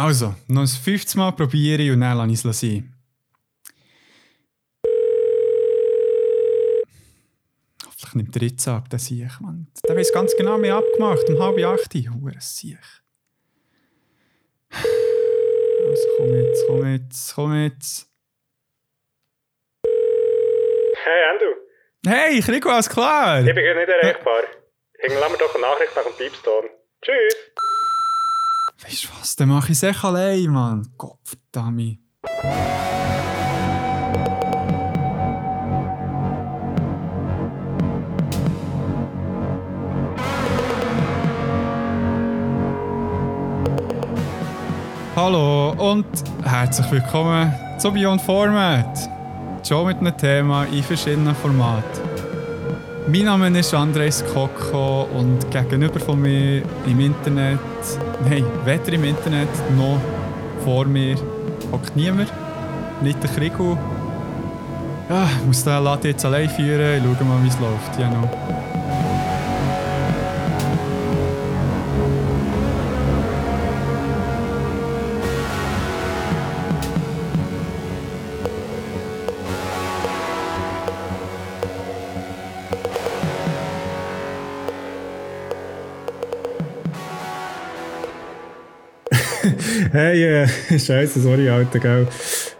Also, noch ein 50 Mal probiere ich und dann lasse ich es sein. Hoffentlich nimmt der jetzt ab, der Sieg. Man. Der weiß ganz genau, mir abgemacht, um halb acht. Hure Sieg. Also, komm jetzt, komm jetzt, komm jetzt. Hey Andrew, Hey, Krigo, alles klar? ich bin gerade nicht erreichbar. Hinterlass mir doch eine Nachricht nach dem Piepston. Tschüss! Weißt du was, dann mache ich es echt allein, Mann. Verdammt. Hallo und herzlich willkommen zu Beyond Format. Schon mit einem Thema in verschiedenen Formaten. Mein Name ist Andres Koko und gegenüber von mir im Internet, nein, weder im Internet noch vor mir hockt niemand. Nicht der Krigo. Ja, ich muss den Laden jetzt allein führen. Ich schaue mal, wie es läuft. Ja, no. Hey, äh, Scheiße, sorry, Alter, gell.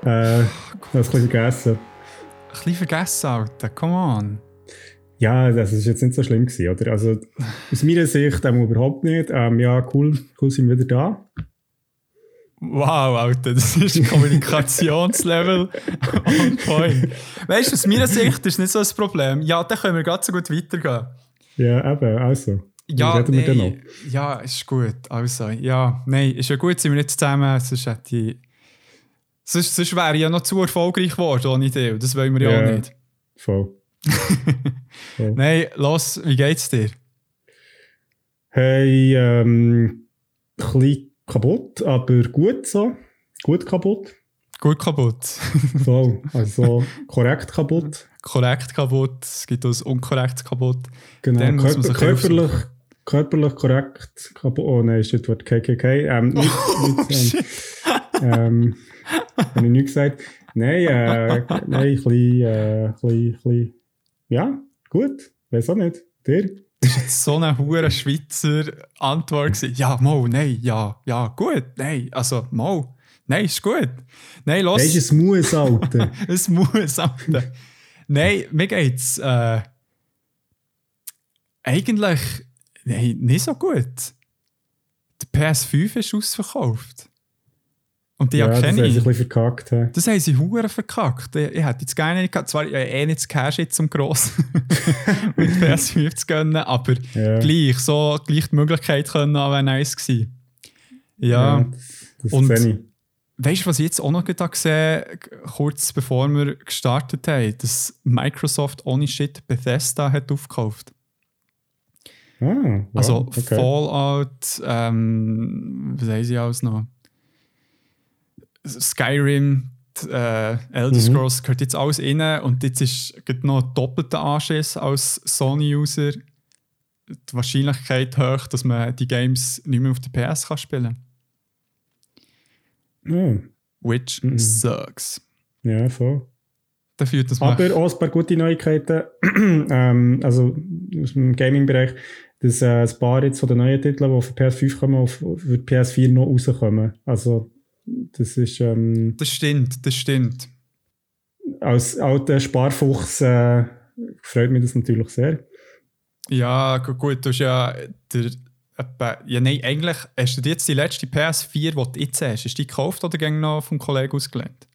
Äh, hab's ein bisschen vergessen. Ein bisschen vergessen, Alter. Come on. Ja, das ist jetzt nicht so schlimm gewesen, oder? Also, aus meiner Sicht ähm, überhaupt nicht. Ähm, ja, cool, cool sind wir wieder da. Wow, Alter, das ist ein Kommunikationslevel on point. Weißt du, aus meiner Sicht ist nicht so ein Problem. Ja, dann können wir ganz so gut weitergehen. Ja, eben, also. Ja, nein, ja, ist gut. Also, ja, nein, ist ja gut, sind wir nicht zusammen. Sonst, hätte ich, sonst, sonst wäre ich ja noch zu erfolgreich geworden ohne dich. Das wollen wir ja, Ja. auch nicht. Voll. Voll. Nein, los, wie geht's dir? Hey, ähm, ein bisschen kaputt, aber gut so. Gut kaputt. Gut kaputt. Voll. Also, korrekt kaputt. Korrekt kaputt. Es gibt auch das unkorrektes kaputt. Genau. Körper, körperlich, körperlich korrekt kaputt. Oh nein, ist das Wort KKK. Ähm, nicht, Oh, nicht, ähm, ähm, habe ich nicht gesagt. Nein, äh, nein, ein bisschen, äh, ein bisschen, ein bisschen, ja, gut, weiß auch nicht. Dir? so eine hure Schweizer Antwort gewesen. Ja, Mo, nein, ja, ja, gut, nein, also Mo, nein, ist gut. Nein, los, Nein, ist ein Muss, Alter. es muss, Alter. nein, mir geht's äh, eigentlich nein, nicht so gut. Der PS5 ist ausverkauft. Und die ja, ja, das haben kenne sie ein ich. bisschen verkackt. hä? Das haben sie hure verkackt. Ich, ich hätte jetzt gerne nicht gehabt. Zwar äh, eh nicht das Cash jetzt zum Gross mit PS5 zu gönnen, aber Ja. gleich, so gleich die Möglichkeit können, wäre nice gewesen. Ja, das, das Und- ich. weißt du, was ich jetzt auch noch gesehen kurz bevor wir gestartet haben, dass Microsoft ohne Shit Bethesda hat aufgekauft. Ah, wow, Also okay. Fallout, ähm, was haben sie alles noch? Skyrim, äh, Elder Mhm. Scrolls gehört jetzt alles rein und jetzt ist noch doppelter Anschiss als Sony-User. Die Wahrscheinlichkeit hoch, dass man die Games nicht mehr auf der PS kann spielen Ah, Which Mhm. sucks. ja, voll. Dafür, dass. Aber auch ein paar gute Neuigkeiten, ähm, also aus dem Gaming-Bereich, dass äh, ein paar jetzt von den neuen Titeln, die für PS5 kommen, auf, für PS4 noch rauskommen. Also, das ist ähm, das stimmt, das stimmt. als alter Sparfuchs äh, freut mich das natürlich sehr. Ja, gu- gut, du hast ja der. Ja, nein, eigentlich hast du jetzt die letzte PS4, die du jetzt hast, ist die gekauft oder ging noch vom Kollegen ausgelehnt?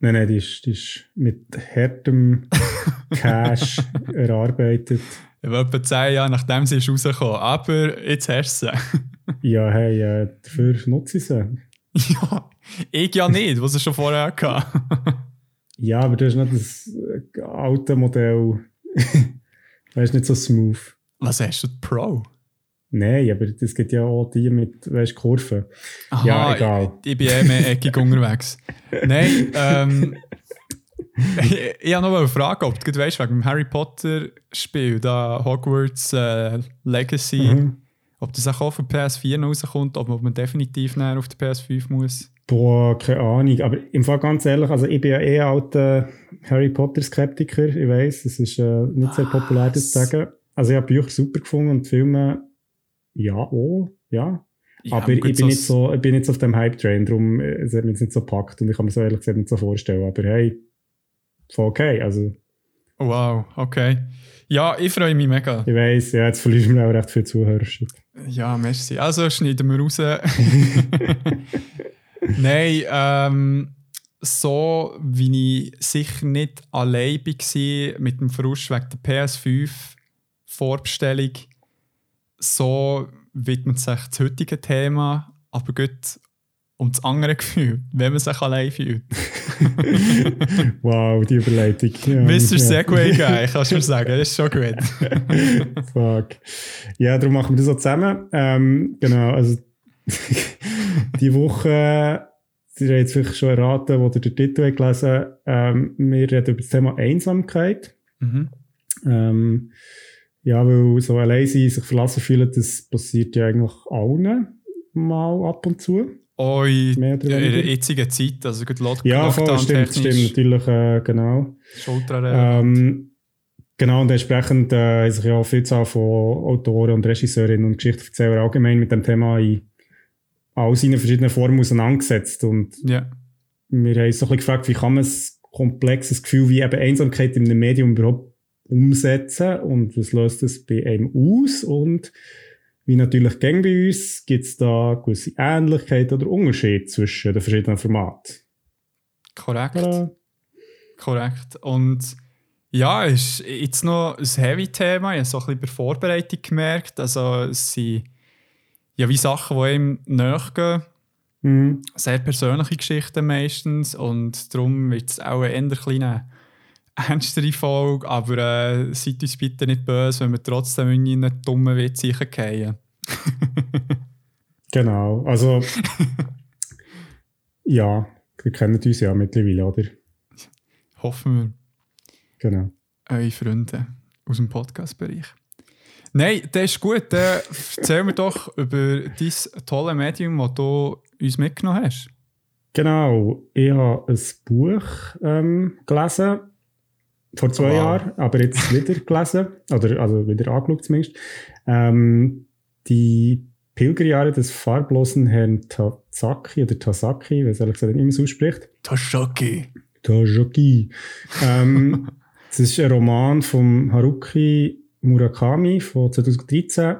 Nein, nein, die ist, die ist mit hartem Cash erarbeitet. Etwa 10 Jahre nachdem sie ist rausgekommen. Aber jetzt hast du sie. Ja, hey, äh, dafür nutze ich sie. ja, ich ja nicht, was ich schon vorher hatte. Ja, aber das ist nicht das äh, alte Modell. weißt nicht so smooth. was hast du, Pro? Nein, aber es gibt ja auch die mit, weißt Kurven. Aha, Ja, egal. Ich, ich bin eh mehr eckig unterwegs. Nein, ähm. Ich, ich habe noch eine Frage, ob du weißt, wegen dem Harry Potter Spiel, da Hogwarts äh, Legacy. Mhm. Ob das auch für PS4 noch rauskommt, ob man definitiv näher auf der PS5 muss. Boah, keine Ahnung. Aber im Fall ganz ehrlich, also ich bin ja eh alter Harry Potter-Skeptiker. Ich weiß, es ist äh, nicht sehr populär, das zu sagen. Also ich habe Bücher super gefunden und Filme, ja, oh, ja. Ja, aber ich bin, nicht so, ich bin nicht so auf dem Hype-Train, darum äh, es hat mich jetzt nicht so gepackt und ich kann mir so ehrlich gesagt nicht so vorstellen. Aber hey, voll okay. Also Wow, okay. Ja, ich freue mich mega. ich weiß, ja, jetzt verlieren wir auch recht viel Zuhörer. Ja, merci. Also schneiden wir raus. Nein, ähm, so wie ich sicher nicht allein war mit dem Frust wegen der PS5-Vorbestellung, so widmet sich das heutige Thema, aber gut um das andere Gefühl, wenn man sich allein fühlt. Wow, die Überleitung. Ja, Mr. Segway Guy, kannst du mir sagen, das ist schon gut. Fuck. Ja, darum machen wir das so zusammen. Ähm, genau, also die Woche, Sie haben jetzt vielleicht schon erraten, wo ihr den Titel habt gelesen ähm, wir reden über das Thema Einsamkeit. Mhm. Ähm, ja, weil so allein sein, sich verlassen fühlen, das passiert ja eigentlich allen mal ab und zu. In der jetzigen Zeit, also gut Lock Ja, voll, stimmt, stimmt, natürlich, äh, genau. Ähm, genau, und entsprechend äh, haben sich ja auch Vielzahl von Autoren und Regisseurinnen und Geschichtserzählern allgemein mit dem Thema in all seinen verschiedenen Formen auseinandergesetzt. Und ja. wir haben uns so ein bisschen gefragt, wie kann man ein komplexes Gefühl wie eben Einsamkeit in einem Medium überhaupt umsetzen und was löst das bei einem aus und wie natürlich gäng bei uns, gibt es da gewisse Ähnlichkeiten oder Unterschiede zwischen den verschiedenen Formaten. Korrekt. Tada. Korrekt. Und ja, es ist jetzt noch ein Heavy-Thema. Ich habe so ein bisschen bei der Vorbereitung gemerkt. Also, es sind ja wie Sachen, die ihm nachgehen. Mhm. Sehr persönliche Geschichten meistens. Und darum wird es auch eher eine kleine ernstere Folge. Aber äh, seid uns bitte nicht böse, wenn wir trotzdem in einen dummen Witz reingehen. Genau, also ja, wir kennen uns ja mittlerweile, oder? Hoffen wir. Genau. eure Freunde aus dem Podcast-Bereich. Nein, das ist gut. Dann erzähl mir doch über dein tolle Medium, das du uns mitgenommen hast. Genau, ich habe ein Buch ähm, gelesen, vor zwei Wow. Jahren, aber jetzt wieder gelesen, oder also wieder angeschaut zumindest. Ähm, die Pilgerjahre des farblosen Herrn Tazaki oder Tasaki, wie ehrlich gesagt nicht mehr so ausspricht. Toshaki. Tajaki. ähm, das ist ein Roman von Haruki Murakami von 2013.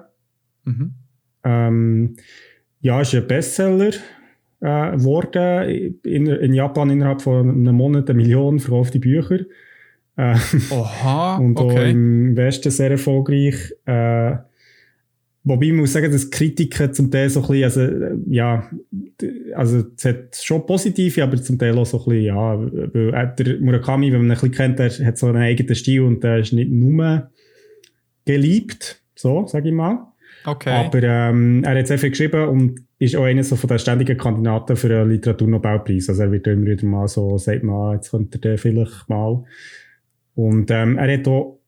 Mhm. Ähm, ja, ist ein Bestseller äh, geworden. In, in Japan innerhalb von einem Monat eine Million verkaufte Bücher. Äh, Oha, und auch okay. im Westen sehr erfolgreich. Äh, wobei ich muss sagen, dass Kritiker zum Teil so ein bisschen, also, äh, ja, also es hat schon positive, aber zum Teil auch so ein bisschen, ja, weil äh, der Murakami, wenn man ihn ein bisschen kennt, der hat so einen eigenen Stil und der ist nicht nur geliebt, so, sage ich mal. Okay. Aber ähm, er hat sehr viel geschrieben und ist auch einer so von den ständigen Kandidaten für einen Literaturnobelpreis. Also er wird immer wieder mal so, sagt man, jetzt könnte er den vielleicht mal. Und ähm, er hat auch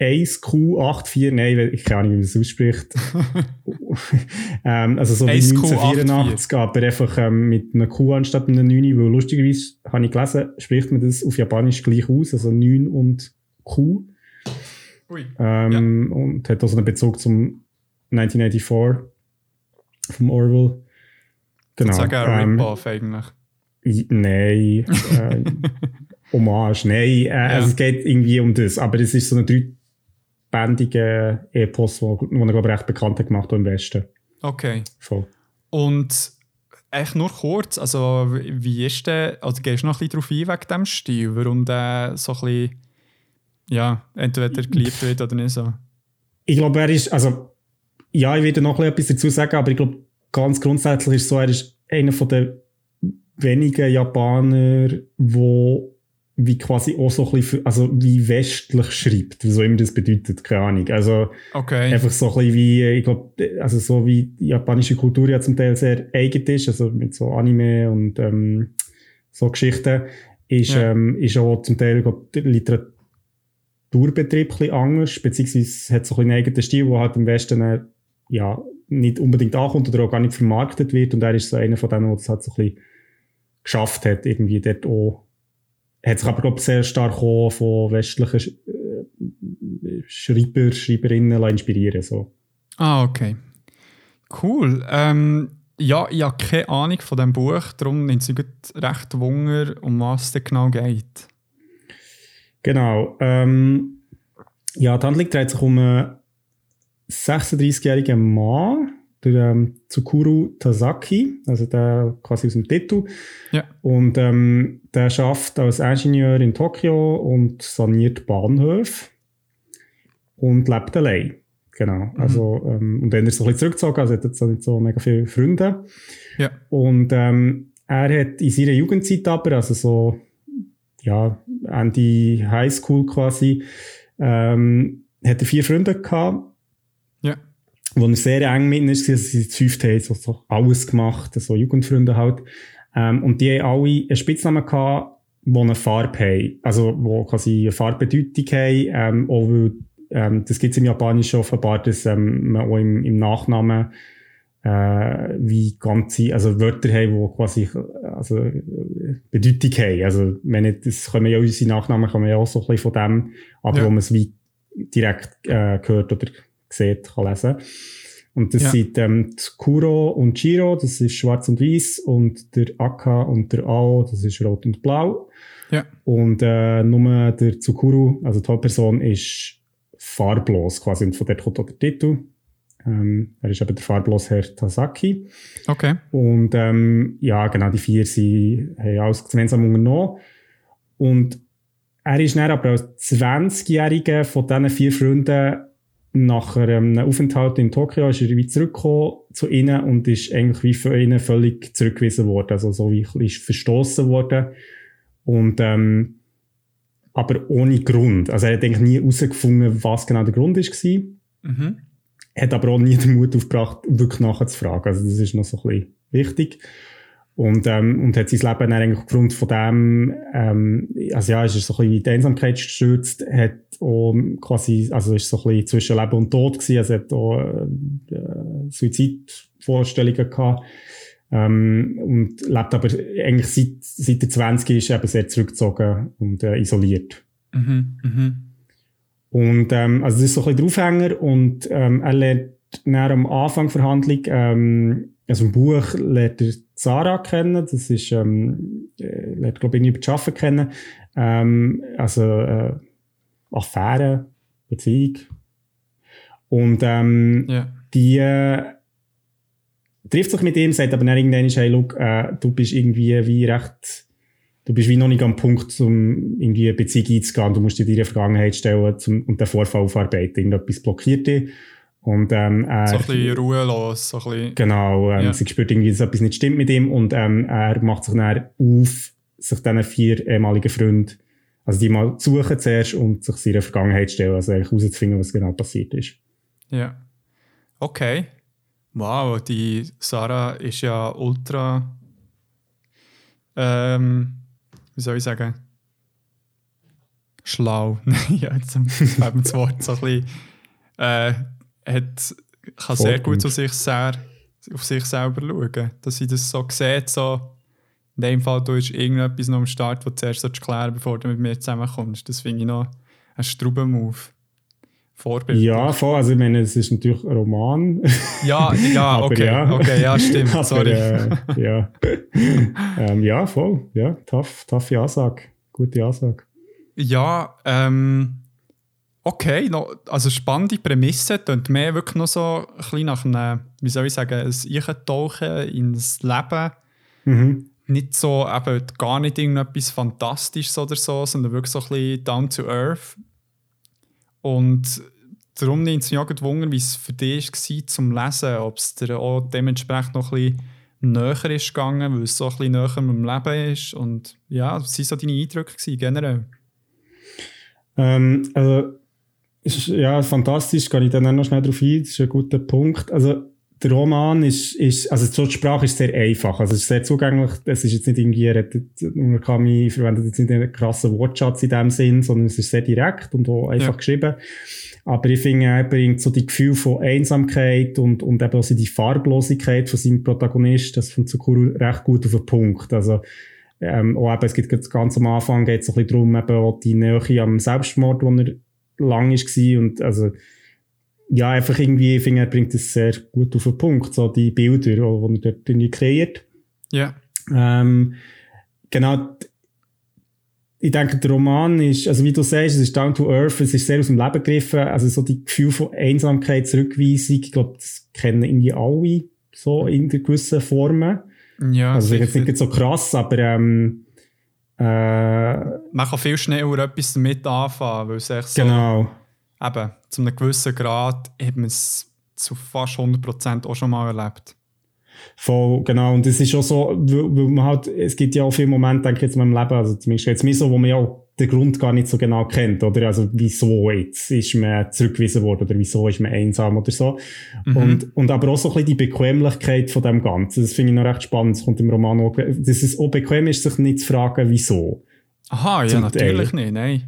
1Q84, nein, ich keine Ahnung, wie man das ausspricht. ähm, also so wie 1Q84. 1984, aber einfach ähm, mit einer Q anstatt einer 9, weil lustigerweise, habe ich gelesen, spricht man das auf Japanisch gleich aus, also 9 und Q. Ui. Ähm, Und hat also einen Bezug zum 1984 vom Orwell. Genau. Genau. Ich sage ein ähm, Rip-Off eigentlich. Nein. äh, Hommage. Nein, äh, also es geht irgendwie um das. Aber es ist so ein dreibändiger Epos, wo, wo er, glaube ich, recht bekannt hat gemacht hat im Westen. Okay. Voll. Und echt nur kurz, also wie ist der, also gehst du noch ein bisschen darauf ein wegen dem Stil, warum der so ein bisschen, ja, entweder geliebt wird oder nicht so? Ich glaube, er ist, also, ja, ich werde noch etwas dazu sagen, aber ich glaube, ganz grundsätzlich ist es so, er ist einer von den wenigen Japaner, wo wie quasi auch so ein bisschen, für, also wie westlich schreibt, was auch immer das bedeutet, keine Ahnung. Also Okay. einfach so ein bisschen wie, ich glaube, also so wie die japanische Kultur ja zum Teil sehr eigen ist, also mit so Anime und ähm, so Geschichten, ist, Ja. ähm, ist auch zum Teil, glaub, der Literaturbetrieb ein bisschen anders, beziehungsweise hat so ein bisschen einen eigenen Stil, der halt im Westen dann ja, nicht unbedingt ankommt oder auch gar nicht vermarktet wird. Und er ist so einer von denen, der es halt so ein bisschen geschafft hat, irgendwie dort auch. Hat sich aber, glaube ich, sehr stark auch von westlichen äh, Schreiber, Schreiberinnen inspirieren so. Ah, okay. Cool. Ähm, ja, ich habe keine Ahnung von diesem Buch, darum nimmt es recht Wunder, um was es genau geht. Genau. Ähm, ja, die Handlung dreht sich um einen 36-jährigen Mann, der ähm, Tsukuru Tasaki, also der quasi aus dem Titel. Ja. Und ähm, der schafft als Ingenieur in Tokio und saniert Bahnhöfe und lebt allein. Genau. Mhm. Also, ähm, und dann ist er so ein bisschen zurückgezogen, also hat jetzt nicht so mega viele Freunde. Ja. Und ähm, er hat in seiner Jugendzeit aber, also so, ja, Ende Highschool quasi, ähm, hat er vier Freunde gehabt. Ja. Wo er sehr eng mit ihnen ist, also sie zu fünft haben so, so alles gemacht, so Jugendfreunde halt. Ähm, und die haben alle einen Spitznamen gehabt, die eine Farbe haben. Also, die quasi eine Farbbedeutung haben, ähm, auch weil ähm, das gibt es im Japanischen offenbar, dass ähm, man auch im, im Nachnamen äh, wie ganze, also Wörter haben, die quasi also, Bedeutung haben. Also, wenn das können ja unsere Nachnamen kann man ja auch so ein bisschen von dem, aber ja. wo man es wie direkt äh, gehört oder sieht, kann lesen. Und das ja. sind ähm, Kuro und Chiro, das ist schwarz und weiß, und der Akka und der Ao, das ist rot und blau. Ja. Und äh, nur der Tsukuru, also die Hauptperson, ist farblos quasi. Und von dort kommt auch der Titel. Ähm, er ist eben der farblos Herr Tasaki. Okay. Und ähm, ja, genau, die vier sie haben alles gemeinsam unternommen. Und er ist dann aber als 20-Jähriger von diesen vier Freunden nach einem Aufenthalt in Tokio ist er wieder zurückgekommen zu ihnen und ist eigentlich wie für ihnen völlig zurückgewiesen worden. Also so wie ist verstoßen worden. Und ähm, aber ohne Grund. Also er hat eigentlich nie herausgefunden, was genau der Grund war. Mhm. Hat aber auch nie den Mut aufgebracht, wirklich nachzufragen. Also das ist noch so ein bisschen wichtig. Und, ähm, und hat sein Leben dann eigentlich aufgrund von dem, ähm, also ja, ist er so ein bisschen in die Einsamkeit gestürzt, hat auch quasi, also ist so ein bisschen zwischen Leben und Tod gewesen, also hat auch äh, Suizidvorstellungen gehabt. Ähm, und lebt aber eigentlich seit, seit der 20 ist eben sehr zurückgezogen und äh, isoliert. Mhm, mh. Und ähm, also das ist so ein bisschen der Aufhänger und ähm, er lernt nach am Anfang der Verhandlung, ähm, also im Buch lernt er Sarah kennen, das ist, ähm, äh, lernt glaube ich über die Arbeiten kennen, ähm, also äh, Affäre, Beziehung. Und ähm, yeah. die äh, trifft sich mit ihm, sagt aber dann irgendwann, hey, look, äh, du bist irgendwie wie recht, du bist wie noch nicht am Punkt, um irgendwie eine Beziehung einzugehen. Du musst dir deine Vergangenheit stellen zum, und den Vorfall aufarbeiten. Irgendetwas blockiert dich. Und, ähm, er, so ein bisschen ruhelos. So ein bisschen, genau, ähm, ja. sie spürt irgendwie, dass etwas nicht stimmt mit ihm und ähm, er macht sich dann auf, sich diesen vier ehemaligen Freunden, also die mal suchen zuerst und sich ihre Vergangenheit stellen, also eigentlich herauszufinden, was genau passiert ist. Ja. Okay. Wow, die Sarah ist ja ultra. Ähm, wie soll ich sagen? Schlau. ja, jetzt fällt mir das Wort so ein bisschen. Äh, hat, kann sehr gut auf sich, sehr, auf sich selber schauen. Dass sie das so sieht, so. In dem Fall, du hast irgendetwas noch am Start, das du zuerst klären bevor du mit mir zusammenkommst. Das finde ich noch ein Struben-Move. Vorbild. Ja, voll. Also, ich meine, es ist natürlich ein Roman. Ja, ja, okay. Ja. Okay, ja, stimmt. Aber, Sorry. Äh, ja. ähm, ja, voll. Ja, tough, toughe Ansage. Gute Ansage. Ja, ähm, okay. No, also, spannende Prämisse. Klingt mehr wirklich noch so ein bisschen nach einem, wie soll ich sagen, ein Eichentauchen ins Leben. Mhm. Nicht so, eben gar nicht irgendetwas Fantastisches oder so, sondern wirklich so ein bisschen down to earth und darum nimmt es mich auch gewundert, wie es für dich war zum Lesen, ob es dir auch dementsprechend noch ein bisschen näher ist gegangen, weil es so ein bisschen näher mit dem Leben ist. Und ja, was waren so deine Eindrücke gewesen, generell? Ähm, also, ist, ja, fantastisch, kann ich dann auch noch schnell darauf ein, das ist ein guter Punkt. Also, der Roman ist, ist, also die Sprache ist sehr einfach, also es ist sehr zugänglich, es ist jetzt nicht irgendwie, Murakami verwendet jetzt nicht einen krassen Wortschatz in dem Sinn, sondern es ist sehr direkt und auch einfach ja. geschrieben. Aber ich finde, er bringt so die Gefühl von Einsamkeit und, und eben also die Farblosigkeit von seinem Protagonist, das von Tsukuru recht gut auf den Punkt. Also, ähm, auch eben, es gibt ganz am Anfang geht es ein bisschen darum, eben auch die Nähe am Selbstmord, wo er lang war und also, ja, einfach irgendwie, ich finde, er bringt es sehr gut auf den Punkt, so die Bilder, die er dort kreiert. Ja. Ähm, genau, ich denke, der Roman ist, also wie du sagst, es ist down to earth, es ist sehr aus dem Leben gegriffen, also so die Gefühl von Einsamkeit, Zurückweisung, ich glaube, das kennen irgendwie alle so in gewissen Formen. Ja, also jetzt nicht so krass, aber ähm, äh, man kann viel schneller etwas damit anfangen, weil es echt so genau eben, zu einem gewissen Grad hat man es zu fast 100% auch schon mal erlebt. Voll, genau. Und es ist auch so, weil, weil man halt, es gibt ja auch viele Momente, denke ich jetzt in meinem Leben, also zumindest jetzt mir so, wo man ja auch den Grund gar nicht so genau kennt, oder? Also, wieso jetzt ist man zurückgewiesen worden oder wieso ist man einsam oder so. Mhm. Und, und aber auch so ein bisschen die Bequemlichkeit von dem Ganzen. Das finde ich noch recht spannend. Das kommt im Roman auch, dass es auch bequem ist, sich nicht zu fragen, wieso. Aha, ja, natürlich nicht, nein.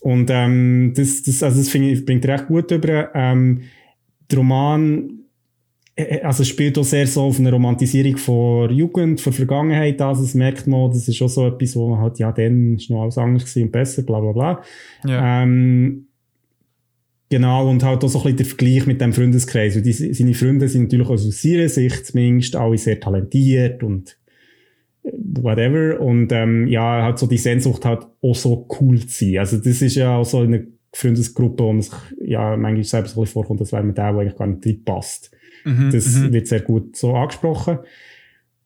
Und ähm, das, das, also das finde ich, bringt recht gut über. Ähm, der Roman äh, also spielt auch sehr so auf eine Romantisierung von Jugend, von Vergangenheit Also das merkt man, das ist auch so etwas, wo man halt, ja, dann ist noch alles anders und besser, bla bla bla. Ja. Ähm, genau, und halt auch so ein bisschen der Vergleich mit dem Freundeskreis. Und die, seine Freunde sind natürlich aus seiner Sicht zumindest alle sehr talentiert und whatever. Und ähm, ja, halt so die Sehnsucht halt auch so cool zu sein. Also das ist ja auch so eine Freundesgruppe, wo man sich ja manchmal selbst so ein bisschen vorkommt, als wäre man der, der eigentlich gar nicht drin passt. Mhm, das mhm. wird sehr gut so angesprochen.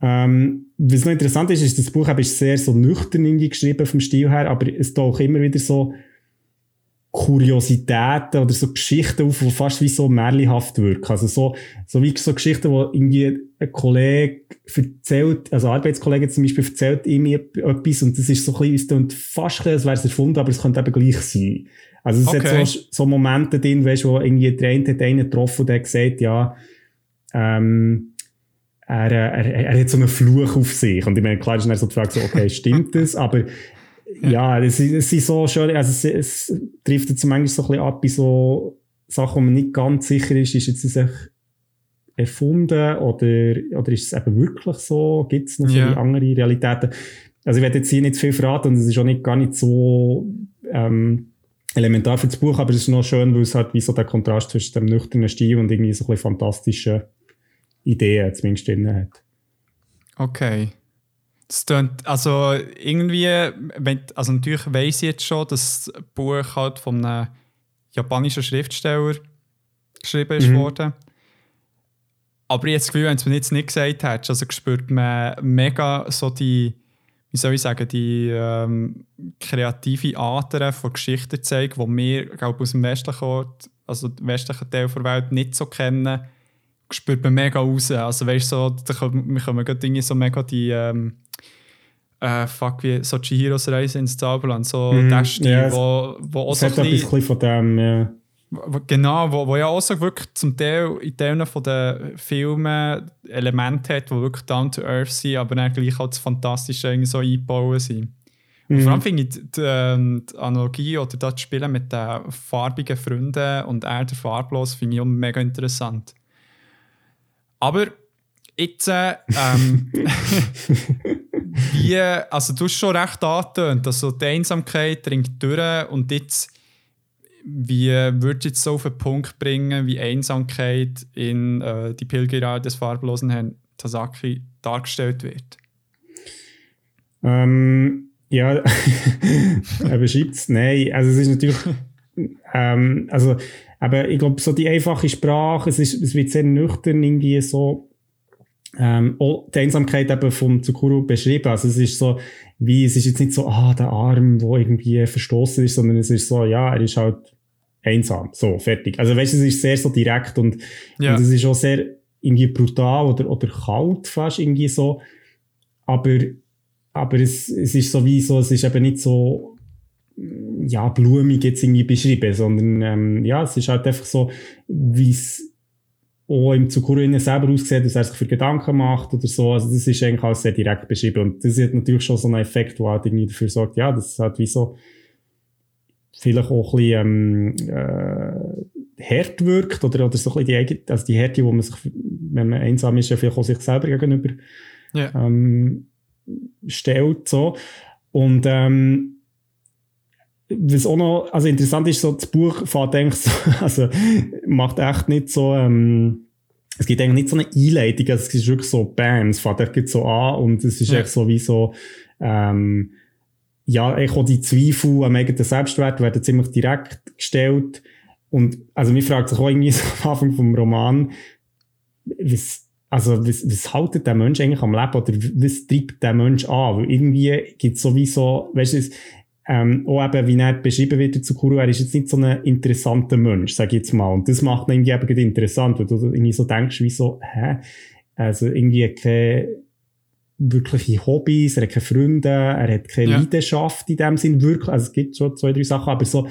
Ähm, was noch interessant ist, ist, das Buch ist sehr so nüchtern irgendwie geschrieben vom Stil her, aber es taucht immer wieder so Kuriositäten oder so Geschichten auf, die fast wie so märchenhaft wirken. Also so, so wie so Geschichten, wo irgendwie ein Kollege erzählt, also ein Arbeitskollege zum Beispiel erzählt ihm etwas und das ist so ein bisschen, fast ein als wäre es erfunden, aber es könnte eben gleich sein. Also es okay. hat so, so Momente drin, weißt, wo irgendwie der eine hat einen getroffen und der hat gesagt, ja, ähm, er, er, er hat so einen Fluch auf sich. Und ich meine, klar ist dann so die Frage, so, okay, stimmt das? Aber ja, es, es ist so schön, also es, es trifft jetzt manchmal so ein bisschen ab bei so Sachen, wo man nicht ganz sicher ist, ist jetzt das erfunden oder, oder ist es eben wirklich so? Gibt es noch so ja. andere Realitäten? Also ich werde jetzt hier nicht viel verraten und es ist auch nicht, gar nicht so ähm, elementar für das Buch, aber es ist noch schön, weil es halt wie so der Kontrast zwischen dem nüchternen Stil und irgendwie so ein bisschen fantastischen Ideen zumindest drin hat. Okay. Das klingt, also irgendwie, also natürlich weiss ich jetzt schon, dass das Buch halt von einem japanischen Schriftsteller geschrieben ist mhm. worden. Aber ich habe das Gefühl, wenn du es mir jetzt nicht gesagt hättest, also spürt man mega so die, wie soll ich sagen, die ähm, kreative Art von Geschichten zeigen, die wir, glaube aus dem westlichen, also westlichen Teil der Welt nicht so kennen, spürt man mega raus. Also weißt du, so, da kommen, wir kommen gerade so mega die ähm, äh, fuck, wie so Chihiros Reise ins Zauberland, so mm, der Stil, yeah, wo, wo auch so ein bisschen von dem, ja. Genau, wo, wo ja auch so wirklich zum Teil in Teilen von den Filmen Elemente hat, die wirklich down to earth sind, aber dann gleich auch das Fantastische irgendwie so eingebaut sind. Und vor allem mhm. finde ich die, ähm, die, Analogie oder das Spielen mit den farbigen Freunden und er der farblos finde ich auch mega interessant. Aber jetzt, äh, ähm, wie, also du hast schon recht angetönt, also die Einsamkeit dringt durch und jetzt, wie würdest du jetzt so auf den Punkt bringen, wie Einsamkeit in äh, die Pilgerei des farblosen Herrn Tasaki dargestellt wird? Ähm, ja, er beschreibt es, nein, also es ist natürlich, ähm, also, aber ich glaube, so die einfache Sprache, es, ist, es wird sehr nüchtern irgendwie so ähm, auch die Einsamkeit eben vom Tsukuru beschrieben. Also es ist so, wie, es ist jetzt nicht so, ah, der Arm, wo irgendwie verstoßen ist, sondern es ist so, ja, er ist halt einsam. So, fertig. Also weißt du, es ist sehr so direkt und, ja. und es ist auch sehr irgendwie brutal oder, oder kalt fast irgendwie so. Aber, aber es, es ist so wie so, es ist eben nicht so, ja, blumig jetzt irgendwie beschrieben, sondern, ähm, ja, es ist halt einfach so, wie es auch im Zukurine selber aussieht, dass er sich für Gedanken macht oder so. Also das ist eigentlich alles sehr direkt beschrieben. Und das hat natürlich schon so einen Effekt, der halt irgendwie dafür sorgt, ja, das hat wie so vielleicht auch ein bisschen ähm, äh, hart wirkt oder, oder so ein bisschen die, also die Härte, wo man sich, wenn man einsam ist, ja vielleicht auch sich selber gegenüber Ja. ähm, stellt. So. Und ähm, was auch noch also interessant ist, so das Buch fährt eigentlich so, also macht echt nicht so, ähm, es gibt eigentlich nicht so eine Einleitung, also es ist wirklich so Bam, es fährt echt so an und es ist Ja. echt so wie so, ähm, ja, eigentlich auch die Zweifel am eigenen Selbstwert werden ziemlich direkt gestellt. Und also mir fragt sich auch irgendwie so am Anfang vom Roman, was, also was, was haltet der Mensch eigentlich am Leben oder was treibt der Mensch an? Weil irgendwie gibt es sowieso, weißt du, ähm, auch eben, wie er beschrieben wird zu Kuru, er ist jetzt nicht so ein interessanter Mensch, sag ich jetzt mal. Und das macht ihn irgendwie eben interessant, weil du irgendwie so denkst, wie so, hä? Also irgendwie keine wirkliche Hobbys, er hat keine Freunde, er hat keine Ja. Leidenschaft in dem Sinn, wirklich. Also es gibt schon zwei, drei Sachen, aber so,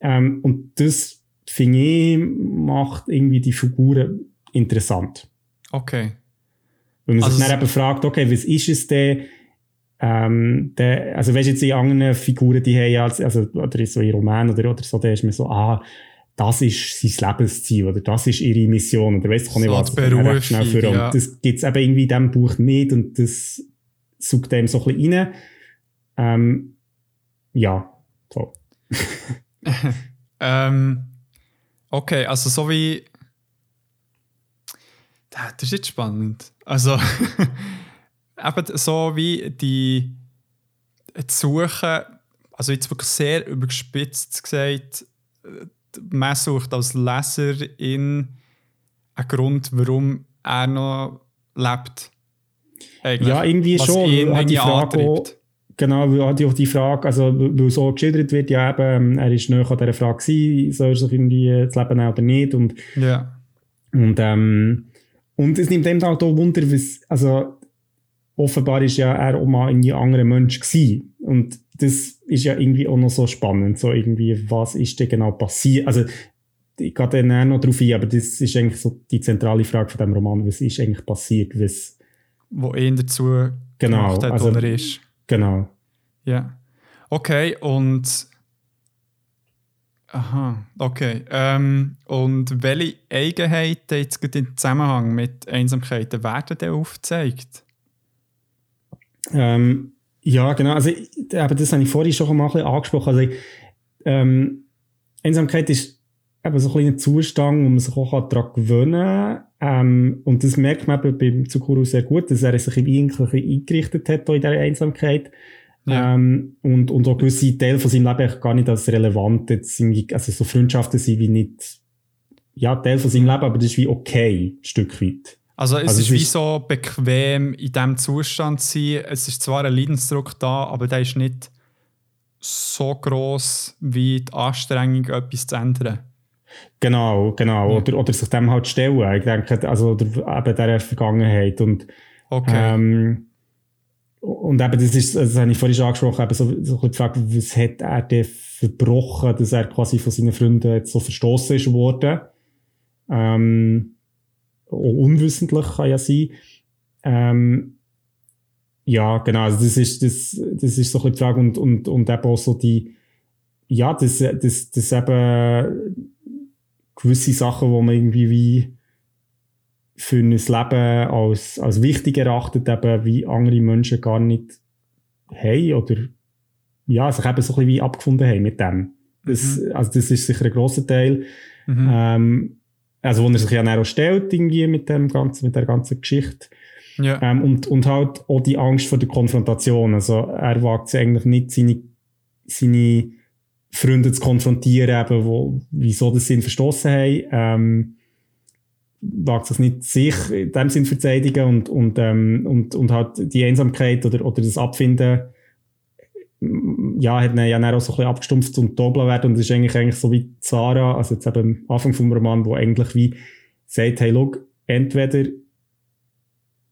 ähm, und das, finde ich, macht irgendwie die Figuren interessant. Okay. Wenn man Also sich dann eben fragt, okay, was ist es denn, ähm, der, also weißt du jetzt in anderen Figuren, die haben ja, als- also, oder so in Roman oder, oder so, da ist mir so, ah, das ist sein Lebensziel oder das ist ihre Mission oder weißt du, kann ich So was kann man recht schnell führen. ja. Und das gibt's eben irgendwie in diesem Buch nicht und das sucht dem so ein bisschen rein. Ähm, ja, so. Ähm, okay, also so wie. Das ist jetzt spannend. Also, eben so wie die, die Suche, also jetzt wirklich sehr überspitzt gesagt, man sucht als Leserin einen Grund, warum er noch lebt. Eigentlich. Ja, irgendwie Was schon. ihn Hat die irgendwie Frage auch. Genau, weil auch die Frage, also weil so geschildert wird, ja eben, ähm, er ist näher an dieser Frage gewesen, soll er sich irgendwie das Leben nehmen oder nicht und, Ja. und, ähm, und es nimmt dem halt auch Wunder, was, also offenbar ist ja er auch mal ein anderer Mensch gewesen und das ist ja irgendwie auch noch so spannend, so irgendwie, was ist denn genau passiert, also ich gehe dann auch noch drauf ein, aber das ist eigentlich so die zentrale Frage von dem Roman, was ist eigentlich passiert, was, Wo ihn dazu Genau, gemacht hat, also- wo er ist. genau. Ja. Okay, und. Aha, okay. Ähm, und welche Eigenheiten jetzt im Zusammenhang mit Einsamkeiten werden denn aufgezeigt? Ähm, ja, genau. Also, eben das habe ich vorhin schon mal ein bisschen angesprochen. Also, ähm, Einsamkeit ist eben so ein kleiner Zustand, wo man sich auch daran gewöhnen kann. Ähm, und das merkt man eben beim Tsukuru sehr gut, dass er sich im Eigentlichen eingerichtet hat in dieser Einsamkeit. Ja. Ähm, und, und auch gewisse Teile von seinem Leben eigentlich gar nicht als relevant jetzt irgendwie, also so Freundschaften sind wie nicht, ja, Teil von seinem Leben, aber das ist wie okay, ein Stück weit. Also, es Also ist es wie ist- so bequem in diesem Zustand zu sein. Es ist zwar ein Leidensdruck da, aber der ist nicht so groß wie die Anstrengung, etwas zu ändern. Genau, genau. Ja. Oder, oder sich dem halt stellen. Ich denke, also, oder eben dieser Vergangenheit. Und, Okay. ähm, und eben, das ist, das habe ich vorhin schon angesprochen, eben so, so die Frage, was hat er denn verbrochen, dass er quasi von seinen Freunden jetzt so verstoßen ist worden. Ähm, unwissentlich kann ja sein. Ähm, ja, genau, also das ist, das, das ist so ein bisschen die Frage und, und, und eben auch so die, ja, das, das, das eben gewisse Sachen, wo man irgendwie wie für ein Leben als, als wichtig erachtet, eben wie andere Menschen gar nicht haben oder ja, sich eben so ein bisschen wie abgefunden haben mit dem. Das, Also das ist sicher ein grosser Teil. Mhm. Ähm, also wo er sich ja dann auch stellt irgendwie mit, dem ganzen, mit der ganzen Geschichte. ja. Ähm, und, und halt auch die Angst vor der Konfrontation. Also er wagt es eigentlich nicht, seine, seine Freunde zu konfrontieren, eben, wo, wieso das sie ihn verstoßen haben. Ähm, wagt es nicht, sich in dem Sinn zu verteidigen und, und, ähm, und, und halt die Einsamkeit oder, oder das Abfinden ja, hat ihn ja dann auch so ein bisschen abgestumpft und dobler werden und es ist eigentlich, eigentlich so wie Zara, also jetzt eben am Anfang vom Roman, wo eigentlich wie sagt, hey, look, entweder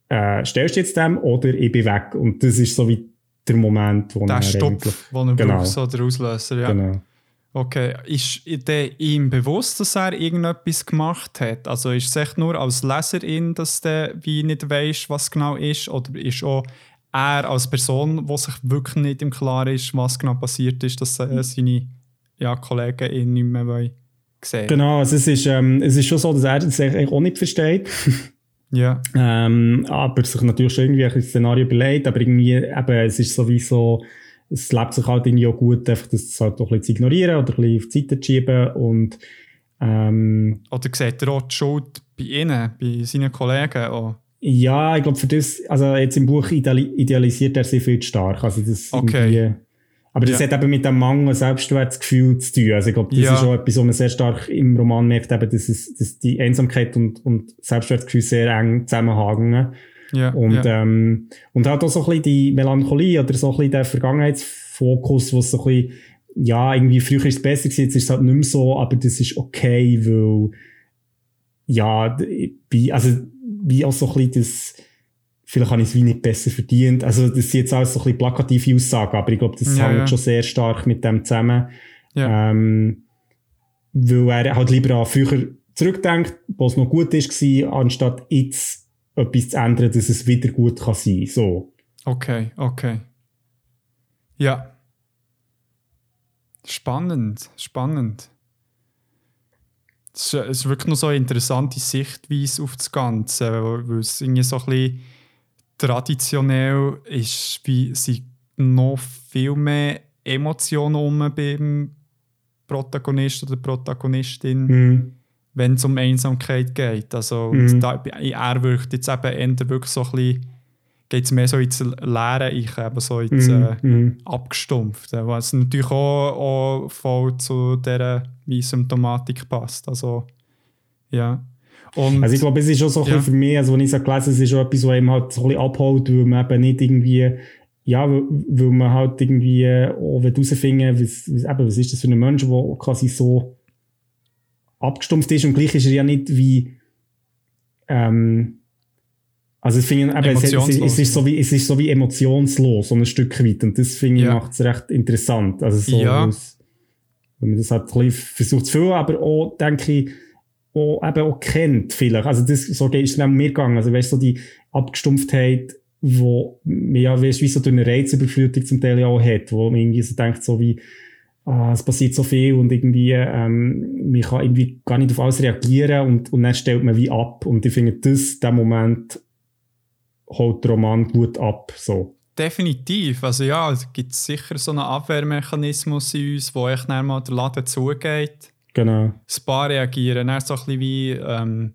äh, stellst du jetzt dem oder ich bin weg. Und das ist so wie der Moment, wo der er Stopp, den er genau. braucht, so der Auslöser. Ja. Genau. Okay, ist der ihm bewusst, dass er irgendetwas gemacht hat? Also ist es echt nur als Leserin, dass der wie nicht weiß, was genau ist? Oder ist auch er als Person, wo sich wirklich nicht im Klaren ist, was genau passiert ist, dass äh, seine ja, Kollegen ihn nicht mehr wollen sehen Genau, also es ist, ähm, es ist schon so, dass er das eigentlich auch nicht versteht. Ja. ähm, aber sich natürlich schon irgendwie ein Szenario überlegt, aber irgendwie eben, es ist sowieso es lebt sich halt irgendwie auch gut, einfach das halt auch ein bisschen zu ignorieren oder ein bisschen auf die Seite zu schieben und ähm, Oder sieht er auch die Schuld bei Ihnen, bei seinen Kollegen auch? Ja, ich glaube für das, also jetzt im Buch idealisiert er sehr viel zu stark, also das okay. aber das ja. hat eben mit dem Mangel Selbstwertgefühl zu tun. Also ich glaube, das ja. ist auch etwas, was man sehr stark im Roman merkt, eben, dass, es, dass die Einsamkeit und, und Selbstwertgefühl sehr eng zusammenhängen. Ja, und. Ähm, und halt auch so ein bisschen die Melancholie oder so ein bisschen der Vergangenheitsfokus, wo so ein bisschen, ja, irgendwie früher ist es besser gewesen, jetzt ist es halt nicht mehr so, aber das ist okay, weil, ja, wie, also, wie auch so ein bisschen das, vielleicht habe ich es wie nicht besser verdient. Also, das sind jetzt alles so ein bisschen plakative Aussagen, aber ich glaube, das ja, hängt ja. schon sehr stark mit dem zusammen. Ja. Ähm, weil er halt lieber an früher zurückdenkt, wo es noch gut ist, war, anstatt jetzt etwas zu ändern, dass es wieder gut kann sein kann. So. Okay, okay. Ja. Spannend, spannend. Es ist, wirklich noch so eine interessante Sichtweise auf das Ganze, weil es irgendwie so ein bisschen traditionell ist, wie sie noch viel mehr Emotionen um beim Protagonist oder Protagonistin. Mhm wenn es um Einsamkeit geht. Also mhm. da, er wirkt jetzt eben eher wirklich so ein bisschen, geht es mehr so ins Leere, ich eben so ins mhm. äh, mhm. Abgestumpfte, was natürlich auch, auch voll zu dieser Symptomatik passt. Also, ja. Und, also ich glaube, es ist schon so ein ja. für mich, also wenn ich es gelesen habe, es ist schon etwas, was einem halt so ein bisschen abholt, weil man eben nicht irgendwie ja, weil man halt irgendwie auch herausfinden was, was, was ist das für ein Mensch, der quasi so abgestumpft ist und gleich ist er ja nicht wie ähm, also ich finde, eben, es, es, es, ist so wie, es ist so wie emotionslos, so ein Stück weit. Und das finde ich ja. macht es recht interessant. Also so, ja. aus, wenn man das halt ein versucht zu fühlen, aber auch, denke ich, auch, eben auch kennt vielleicht. Also das, so ist es mir gegangen. Also weißt du, so die Abgestumpftheit, wo, ja, weißt, wie so durch eine Reizüberflutung zum Teil auch hat, wo man irgendwie so denkt, so wie, ah, es passiert so viel und irgendwie, ähm, man kann irgendwie gar nicht auf alles reagieren und, und dann stellt man wie ab. Und ich finde, das, der Moment holt der Roman gut ab, so. Definitiv. Also ja, es gibt sicher so einen Abwehrmechanismus in uns, wo echt mal der Laden zugeht. Genau. Das Paar reagieren dann so ein bisschen wie, ähm,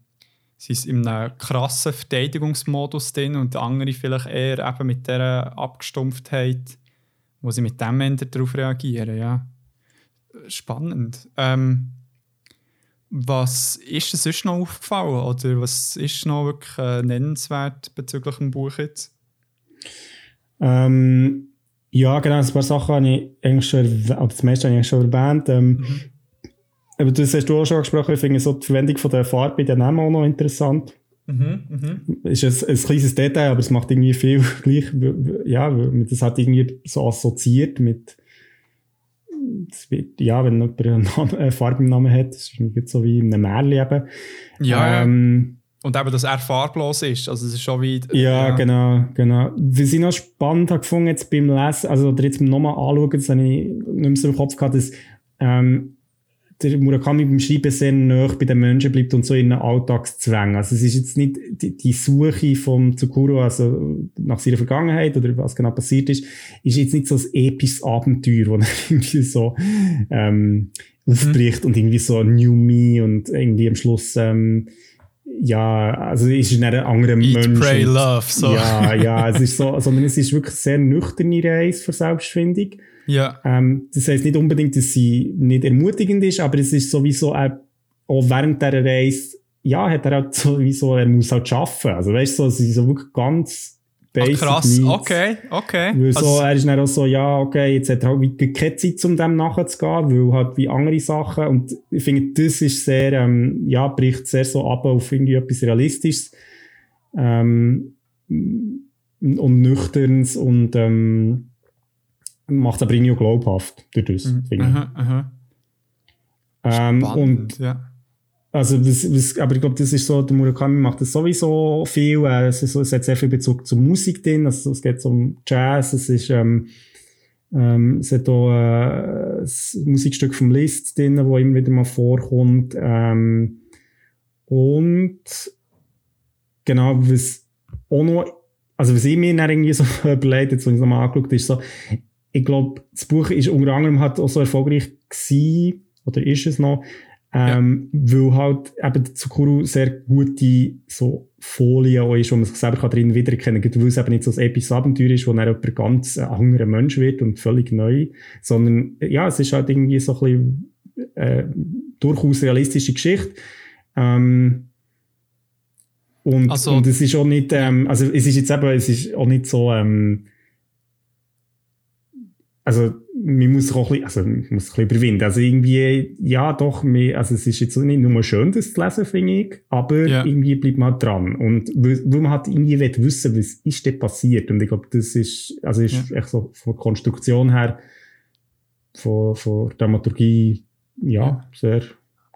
sie sind in einem krassen Verteidigungsmodus drin und andere vielleicht eher eben mit dieser Abgestumpftheit, wo sie mit dem Ende darauf reagieren, ja spannend. Ähm, was ist dir sonst noch aufgefallen oder was ist noch wirklich äh, nennenswert bezüglich dem Buch jetzt? Ähm, ja, genau, ein paar Sachen habe ich eigentlich schon, oder das meiste habe ich schon erwähnt. Ähm, mhm. Aber das hast du auch schon angesprochen, ich finde so die Verwendung von der Farbe bei den Namen auch noch interessant. Mhm, mhm. Ist ein, ein kleines Detail, aber es macht irgendwie viel gleich, ja, das hat irgendwie so assoziiert mit wird, ja, wenn jemand einen Namen, eine Farbe im Namen hat, das ist nicht so wie in einem Märchen eben. Ja, ähm, und eben, dass er farblos ist, also es ist schon wie... Ja, ja. genau, genau. Was ich noch spannend habe gefunden jetzt beim Lesen, also oder jetzt nochmal anschauen, das habe ich nicht mehr so im Kopf gehabt, dass ähm, der Murakami beim Schreiben sehr nah bei den Menschen bleibt und so in einem Alltagszwang. Also es ist jetzt nicht die, die Suche von Tsukuro, also nach seiner Vergangenheit oder was genau passiert ist, ist jetzt nicht so ein episches Abenteuer, wo er irgendwie so ähm, mhm. aufbricht und irgendwie so New Me und irgendwie am Schluss ähm, ja, also es ist ein anderer Eat, Mensch. Pray, Love, so. Ja, ja, es ist so, sondern es ist wirklich sehr nüchterne Reise für Selbstfindung. Ja. Ähm, das heißt nicht unbedingt, dass sie nicht ermutigend ist, aber es ist sowieso auch, auch während dieser Reise, ja, hat er halt sowieso, er muss halt arbeiten. Also weißt du, so, es ist so wirklich ganz basic. Ach, krass, Needs. okay, okay. Weil also, so, er ist dann auch so, ja, okay, jetzt hat er halt keine Zeit, um dem nachzugehen, weil halt wie andere Sachen, und ich finde, das ist sehr, ähm, ja, bricht sehr so ab auf irgendwie etwas Realistisches, ähm, und Nüchternes und, ähm, macht es aber irgendwie glaubhaft durch das. Mhm. Aha, aha. Ähm, Spannend, und ja. Also das, das, aber ich glaube, das ist so, der Murakami macht das sowieso viel. Äh, es, ist es hat sehr viel Bezug zur Musik drin. Also es geht um Jazz, es ist ähm, ähm, es hat auch äh, ein Musikstück vom Liszt drin, wo immer wieder mal vorkommt. Ähm, und genau, was auch noch, also was ich mir dann irgendwie so überlegt, jetzt, wenn ich es nochmal angeschaut ist so, ich glaube, das Buch ist unter anderem halt auch so erfolgreich gewesen, oder ist es noch, ähm, ja. weil halt eben der Tsukuru sehr gute so Folien auch ist, wo man sich selber drin wiedererkennen kann, weil es eben nicht so ein episches Abenteuer ist, wo dann jemand ganz ein anderer Mensch wird und völlig neu, sondern ja, es ist halt irgendwie so ein bisschen äh, durchaus realistische Geschichte. Ähm, und, also, und es ist auch nicht, ähm, also es ist jetzt eben, es ist auch nicht so, ähm, also man muss auch ein bisschen, also man muss ein bisschen überwinden. Also irgendwie, ja doch, mehr, also es ist jetzt nicht nur schön, das zu lesen, finde ich, aber ja. irgendwie bleibt man halt dran. Und weil man halt irgendwie will wissen, was ist denn passiert. Und ich glaube, das ist, also ist ja. echt so von Konstruktion her, von, von Dramaturgie, ja, ja. sehr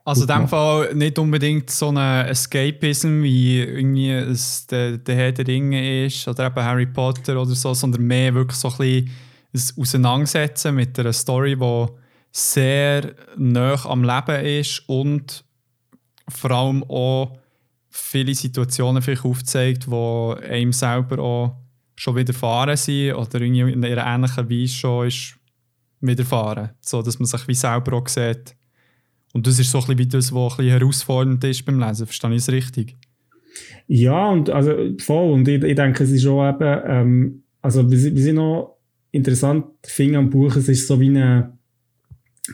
also in dem Fall nicht unbedingt so ein Escapism, wie irgendwie es der, der Herr der Ringe ist oder eben Harry Potter oder so, sondern mehr wirklich so ein bisschen ein Auseinandersetzen mit einer Story, die sehr nah am Leben ist und vor allem auch viele Situationen vielleicht aufzeigt, die einem selber auch schon widerfahren sind oder in einer ähnlichen Weise schon ist widerfahren. So dass man sich wie selber auch sieht, und das ist so ein bisschen wie das, was ein bisschen herausfordernd ist beim Lesen. Verstehe ich es richtig? Ja, und also voll. Und ich, ich denke, es ist auch eben, ähm, also wie, wie ich noch interessant finde am Buch, es ist so wie eine,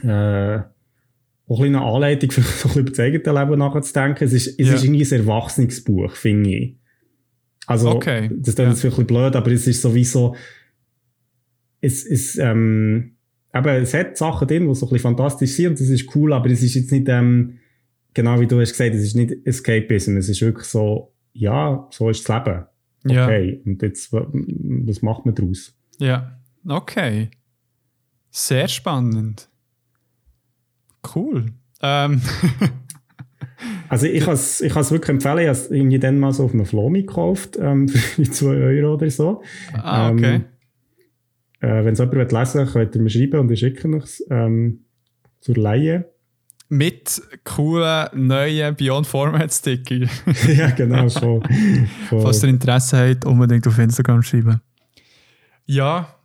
äh, auch ein eine Anleitung für so ein über das eigene Leben nachzudenken. Es ist, es ja. ist irgendwie ein erwachsenes Buch, finde ich. Also, okay. das ist ja. jetzt wirklich blöd, aber es ist sowieso, es ist, ähm, eben, es hat Sachen drin, die so ein bisschen fantastisch sind und das ist cool, aber es ist jetzt nicht, ähm, genau wie du hast gesagt, es ist nicht Escapism, es ist wirklich so, ja, so ist das Leben. Okay, ja. und jetzt, was macht man daraus? Ja, okay. Sehr spannend. Cool. Ähm. also ich kann es ich wirklich empfehlen, ich habe es irgendwie dann mal so auf einem Flomi gekauft, ähm, für 2 Euro oder so. Ah, okay. Ähm, äh, Wenn es jemand lesen will, könnt ihr mir schreiben und ich schicke es ähm, zur Laie. Mit coolen neuen Beyond Format Sticker. ja, genau, schon. Falls ihr Interesse habt, unbedingt auf Instagram schreiben. Ja,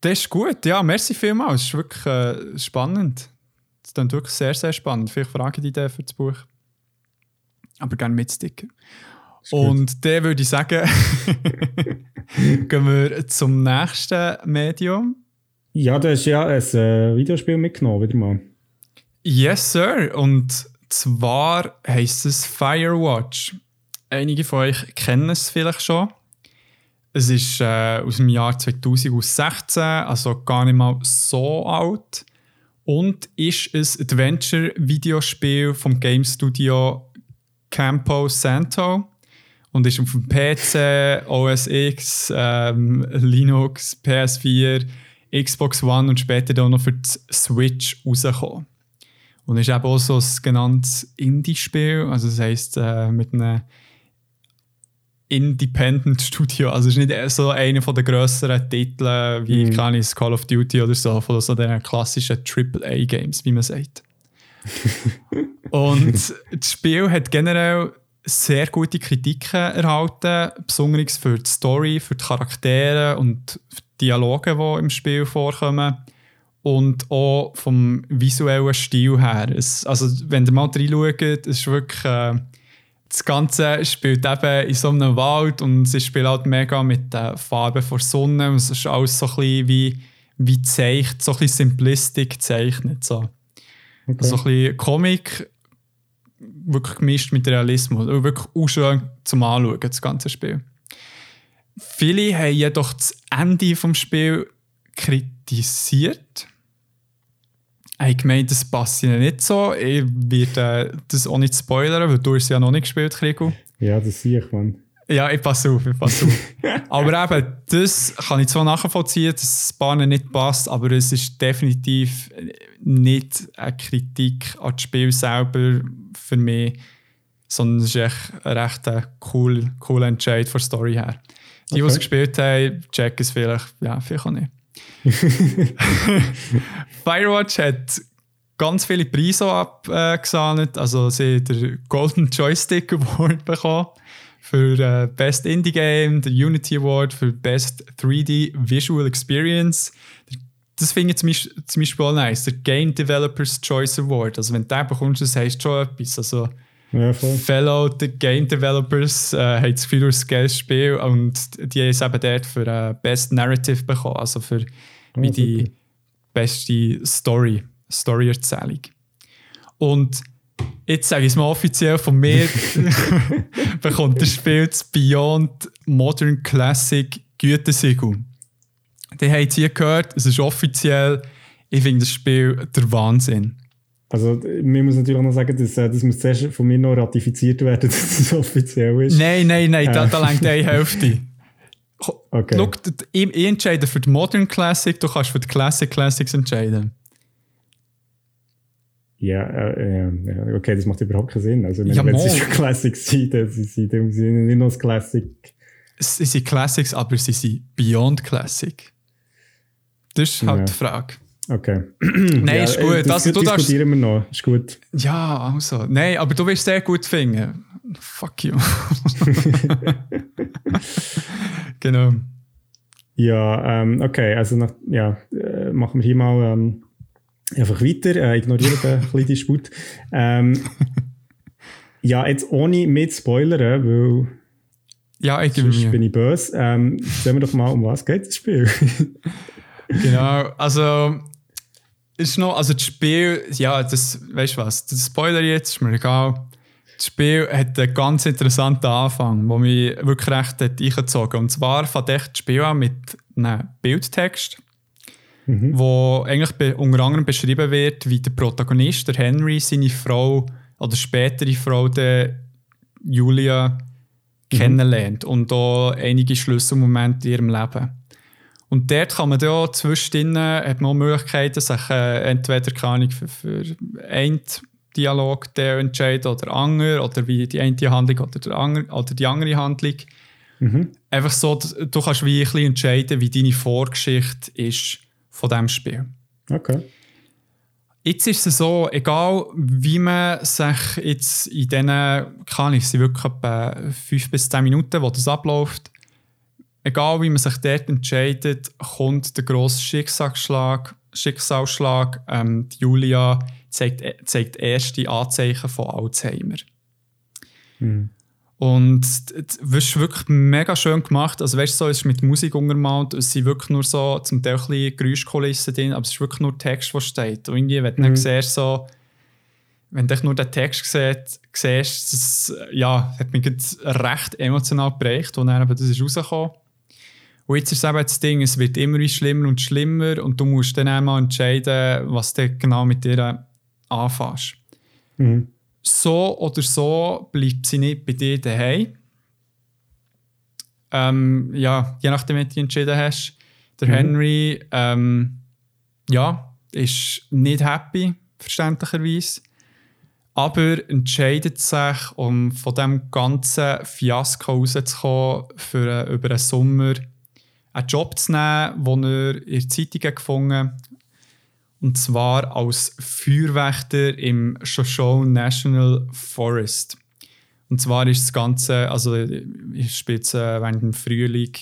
das ist gut. Ja, merci vielmals. Das ist wirklich äh, spannend. Das ist wirklich sehr, sehr spannend. Vielleicht frage ich dich für das Buch. Aber gerne mit Sticker. Und der würde ich sagen, gehen wir zum nächsten Medium. Ja, du hast ja ein äh, Videospiel mitgenommen, wieder mal. Yes, Sir. Und zwar heisst es Firewatch. Einige von euch kennen es vielleicht schon. Es ist äh, aus dem Jahr 2016, also gar nicht mal so alt. Und ist ein Adventure-Videospiel vom Game Studio Campo Santo und ist auf dem PC, OS X, ähm, Linux, PS4, Xbox One und später auch noch für die Switch rausgekommen. Und ist eben auch so ein genanntes Indie-Spiel, also das heisst äh, mit einem Independent Studio, also es ist nicht so einer der grösseren Titel wie mhm. kann ich Call of Duty oder so, von so den klassischen AAA-Games, wie man sagt. und das Spiel hat generell sehr gute Kritiken erhalten, besonders für die Story, für die Charaktere und die Dialoge, die im Spiel vorkommen. Und auch vom visuellen Stil her. Es, also, wenn ihr mal reinschaut, ist wirklich. Äh, das Ganze spielt eben in so einem Wald und es spielt halt mega mit den Farben der Sonne. Und es ist alles so ein bisschen wie, wie zeichnet, so ein bisschen simplistic gezeichnet. So. Okay. so ein bisschen Comic wirklich gemischt mit Realismus. Also wirklich auch schön zum Anschauen, das ganze Spiel. Viele haben jedoch das Ende des Spiels kritisiert. Ich gemeint, das passt ihnen nicht so. Ich werde das auch nicht spoilern, weil du es ja noch nicht gespielt, Krigo. Ja, das sehe ich, man. Ja, ich passe auf, ich passe auf. aber eben, das kann ich zwar nachvollziehen, dass es Bahnen nicht passt, aber es ist definitiv nicht eine Kritik an das Spiel selber für mich, sondern es ist echt ein recht cool, cooler Entscheid von der Story her. Die, okay. die es gespielt haben, checken es vielleicht, ja, vielleicht auch nicht. Firewatch hat ganz viele Preise abgesahnet. Also sie hat den Golden Joystick Award bekommen für äh, Best Indie Game, den Unity Award für Best 3D Visual Experience. Das finde ich zum Beispiel, zum Beispiel auch nice. Der Game Developers Choice Award. Also wenn du den bekommst, das heisst schon etwas. Also ja, Fellow Game Developers äh, haben das Gefühl, ein geiles Spiel und die haben es eben dort für äh, Best Narrative bekommen. Also für oh, wie die beste Story, Story-Erzählung. Und jetzt sage ich es mal offiziell von mir, bekommt das Spiel das Beyond Modern Classic Gütesiegel. Die haben es hier gehört, es ist offiziell. Ich finde das Spiel der Wahnsinn. Also, man muss natürlich auch noch sagen, dass, äh, das muss zuerst von mir noch ratifiziert werden, dass es offiziell ist. Nein, nein, nein, äh. da, da längt eine Hälfte. Okay. Schau, ich, ich entscheide für die Modern Classic, du kannst für die Classic Classics entscheiden. Ja, äh, äh, okay, das macht überhaupt keinen Sinn. Also, wenn, ja, wenn sie schon Classics sind, dann sind sie nicht nur das Classic. Sie sind Classics, aber sie sind Beyond Classic. Das ist halt ja. die Frage. Okay. Nein, ja, ist gut. Das also, du diskutieren darfst, wir noch. Ist gut. Ja, also. Nein, aber du wirst sehr gut finden. Fuck you. genau. Ja, ähm, okay. Also, nach, ja, äh, machen wir hier mal ähm, einfach weiter. Äh, ignorieren den kleinen Disput. Ähm, ja, jetzt ohne mit Spoilern, weil. Ja, ich gebe mir. bin ich böse. Ähm, sehen wir doch mal, um was geht das Spiel. genau, also ist noch, also das Spiel, ja, das, weißt du was, das Spoiler jetzt, ist mir egal. Das Spiel hat einen ganz interessanten Anfang, der mich wirklich recht hat eingezogen Und zwar fängt das Spiel an mit einem Bildtext, mhm. wo eigentlich unter anderem beschrieben wird, wie der Protagonist, der Henry, seine Frau oder spätere Frau, der Julia, mhm. kennenlernt und da einige Schlüsselmomente in ihrem Leben. Und dort kann man ja zwischendrin, hat man Möglichkeiten, sich äh, entweder keine für, für einen Dialog der entscheiden oder andere, oder wie die eine Handlung oder, der andere, oder die andere Handlung. Mhm. Einfach so, du kannst wie ein bisschen entscheiden, wie deine Vorgeschichte ist von diesem Spiel. Okay. Jetzt ist es so, egal wie man sich jetzt in diesen, kann ich, sind wirklich etwa 5 bis 10 Minuten, wo das abläuft, egal wie man sich dort entscheidet, kommt der grosse Schicksalsschlag. Schicksalsschlag. Ähm, Julia zeigt, zeigt erste Anzeichen von Alzheimer. Mhm. Und es ist wirklich mega schön gemacht. Also, weißt du, so, es ist mit Musik untermalt. Es sind wirklich nur so, zum Teil ein Geräuschkulissen drin, aber es ist wirklich nur Text, der steht. Und irgendwie, wenn du mhm. dann siehst, so, wenn du nur den Text siehst, siehst das ja, hat mich recht emotional geprägt, als dann eben das ist rausgekommen und jetzt ist eben das Ding, es wird immer schlimmer und schlimmer und du musst dann einmal entscheiden, was du genau mit dir anfasst. Mhm. So oder so bleibt sie nicht bei dir daheim. Ähm, ja, je nachdem, wie du entschieden hast. Der mhm. Henry, ähm, ja, ist nicht happy, verständlicherweise. Aber entscheidet sich, um von diesem ganzen Fiasko rauszukommen, für, äh, über den Sommer einen Job zu nehmen, den er in der Zeitung gefunden hat. Und zwar als Feuerwächter im Shoshone National Forest. Und zwar ist das Ganze, also ich spiele es äh, während dem Frühling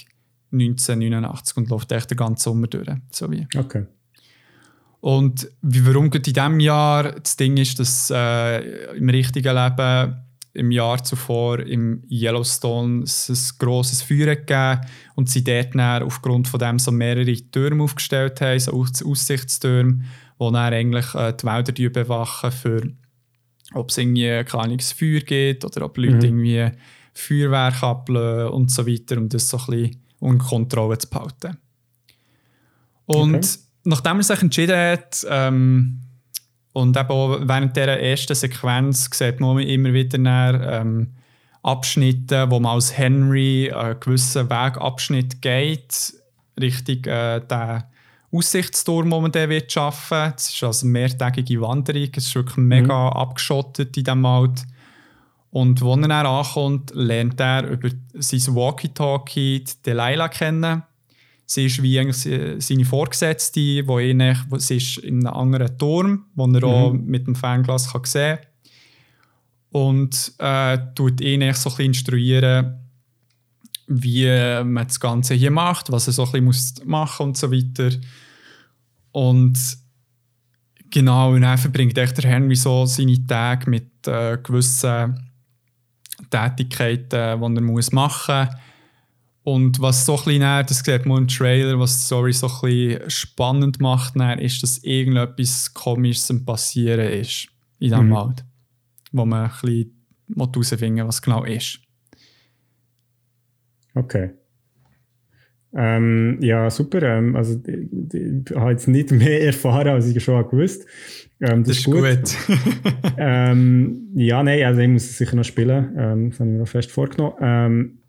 1989 und läuft echt den ganzen Sommer durch. So wie. Okay. Und wie, warum in diesem Jahr das Ding ist, dass äh, im richtigen Leben im Jahr zuvor im Yellowstone ein grosses Feuer gegeben und sie dort dann aufgrund von dem so mehrere Türme aufgestellt haben, so Aussichtstürme, wo dann eigentlich äh, die Wälder bewachen für ob es irgendwie kein Feuer gibt oder ob Leute mhm. irgendwie Feuerwerk ablösen und so weiter, um das so ein bisschen unter Kontrolle zu behalten. Und okay. nachdem er sich entschieden hat, ähm, und eben auch während dieser ersten Sequenz sieht man immer wieder näher, ähm, Abschnitte, wo man als Henry einen gewissen Wegabschnitt geht, Richtung äh, den Aussichtsturm, den man dann wird schaffen. Es ist also eine mehrtägige Wanderung. Es ist wirklich mega mhm. abgeschottet in diesem Wald. Und als er dann ankommt, lernt er über sein Walkie-Talkie Delilah kennen. Sie ist wie seine Vorgesetzte, wo ihn, sie ist in einem anderen Turm, wo er mhm. auch mit dem Fernglas kann sehen kann. Und äh, tut ihn so ein bisschen instruieren, wie man das Ganze hier macht, was er so ein bisschen machen muss und so weiter. Und genau, und dann verbringt echt der Henry so seine Tage mit äh, gewissen Tätigkeiten, die er muss machen muss. Und was so ein bisschen, das sieht man im Trailer, was die Story so ein bisschen spannend macht, ist, dass irgendetwas Komisches am Passieren ist in diesem mhm. Wald. Wo man ein bisschen herausfinden muss, was genau ist. Okay. Ähm, ja, super. Ähm, also, ich, ich, habe jetzt nicht mehr erfahren, als ich schon gewusst ähm, das, das, ist gut. gut. ähm, ja, nein, also ich muss es sicher noch spielen. Ähm, das habe ich mir noch fest vorgenommen.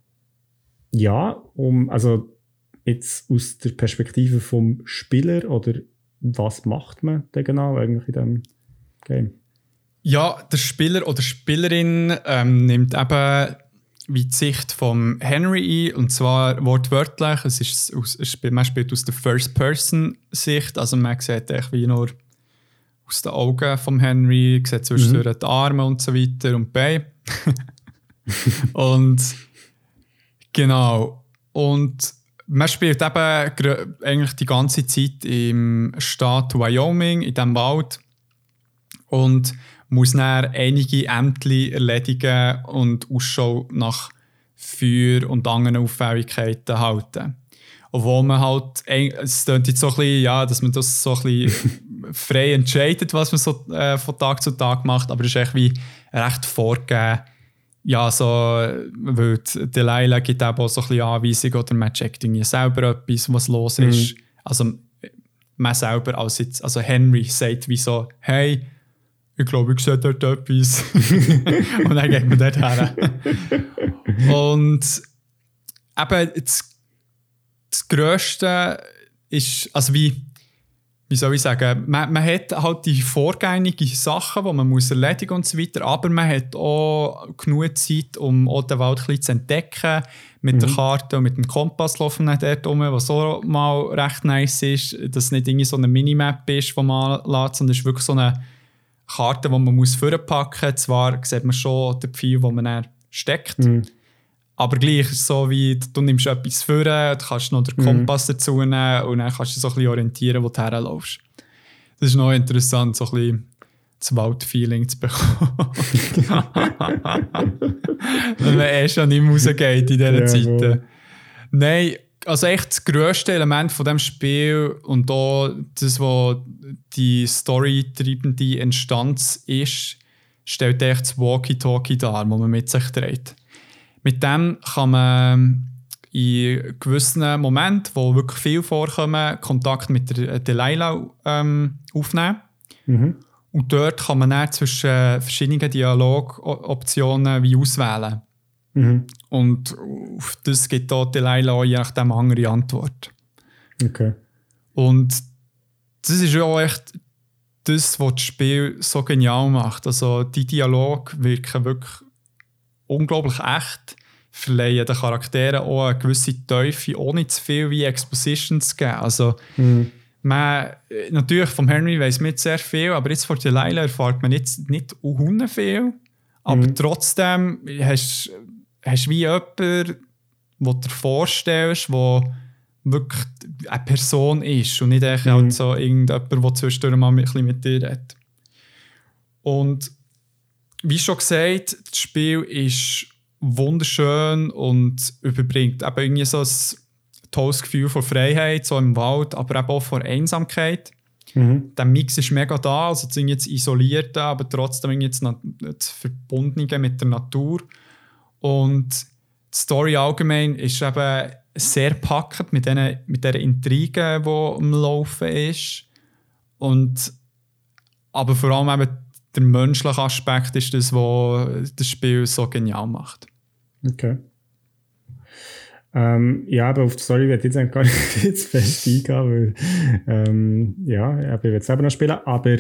Ja, um, also jetzt aus der Perspektive vom Spieler oder was macht man denn genau eigentlich in diesem Game? Ja, der Spieler oder Spielerin ähm, nimmt eben wie die Sicht von Henry ein, und zwar wortwörtlich. Es ist aus, man spielt aus der First-Person-Sicht, also man sieht echt wie nur aus den Augen von Henry, sieht zwischendurch mhm. die Arme und so weiter und Beine. und genau. Und man spielt eben eigentlich die ganze Zeit im Staat Wyoming, in diesem Wald. Und muss dann einige Ämter erledigen und Ausschau nach Feuer und anderen Auffälligkeiten halten. Obwohl man halt, es klingt jetzt so ein bisschen, ja, dass man das so ein bisschen frei entscheidet, was man so äh, von Tag zu Tag macht, aber es ist echt wie recht vorgegeben. Ja, so, weil Delilah gibt eben auch so ein bisschen Anweisungen oder man checkt irgendwie selber etwas, was los mhm. ist. Mhm. Also man selber als jetzt, also Henry sagt wie so, hey, ich glaube, ich sehe dort etwas. und dann geht man dort her. und eben das, das Größte ist, also wie, wie soll ich sagen, man, man hat halt die vorgängigen Sachen, die man muss erledigen und so weiter, aber man hat auch genug Zeit, um auch den Wald ein zu entdecken. Mit mhm. der Karte und mit dem Kompass laufen wir dort rum, was auch mal recht nice ist, dass es nicht irgendwie so eine Minimap ist, die man lässt, sondern es ist wirklich so eine Karte, die man muss vorpacken muss. Zwar sieht man schon den Pfeil, wo man dann steckt, mhm. Aber gleich ist es so, wie du nimmst etwas vor, du kannst noch den mhm. Kompass mhm. dazu nehmen und dann kannst du so ein bisschen orientieren, wo du herläufst. Das ist noch interessant, so ein bisschen das Waldfeeling zu bekommen. Wenn man eh schon nicht rausgeht in diesen ja, Zeiten. Nein, also echt das grösste Element von dem Spiel und da das, was die storytreibende Instanz ist, stellt echt das Walkie-Talkie dar, das man mit sich trägt. Mit dem kann man in gewissen Momenten, wo wirklich viel vorkommen, Kontakt mit der Delilah ähm, aufnehmen. Mhm. Und dort kann man dann zwischen verschiedenen Dialogoptionen wie auswählen. Mhm. Und auf das gibt da Delilah auch je nachdem eine andere Antwort. Okay. Und das ist ja auch echt das, was das Spiel so genial macht. Also die Dialoge wirken wirklich unglaublich echt, verleihen den Charakteren auch eine gewisse Teufel, ohne zu viel wie Exposition zu geben. Also mhm. man, natürlich vom Henry weiß man sehr viel, aber jetzt von Delilah erfahrt man jetzt nicht unheimlich viel. Aber mhm. trotzdem hast du wie jemanden, den du dir vorstellst, der wirklich eine Person ist und nicht mhm. halt so irgendjemand, der zwischendurch mal ein bisschen mit dir redet. Und wie schon gesagt, das Spiel ist wunderschön und überbringt eben irgendwie so ein tolles Gefühl von Freiheit, so im Wald, aber eben auch von Einsamkeit. Mhm. Der Mix ist mega da, also das jetzt isolierte, aber trotzdem jetzt das Verbundene mit der Natur. Und die Story allgemein ist eben sehr packend mit, den, mit der Intrige, die am Laufen ist. Und, aber vor allem eben der menschliche Aspekt ist das, was das Spiel so genial macht. Okay. Ähm, ja, aber auf die Story werde ich jetzt gar nicht jetzt fest eingehen, weil, ähm, ja, ich will selber noch spielen, aber,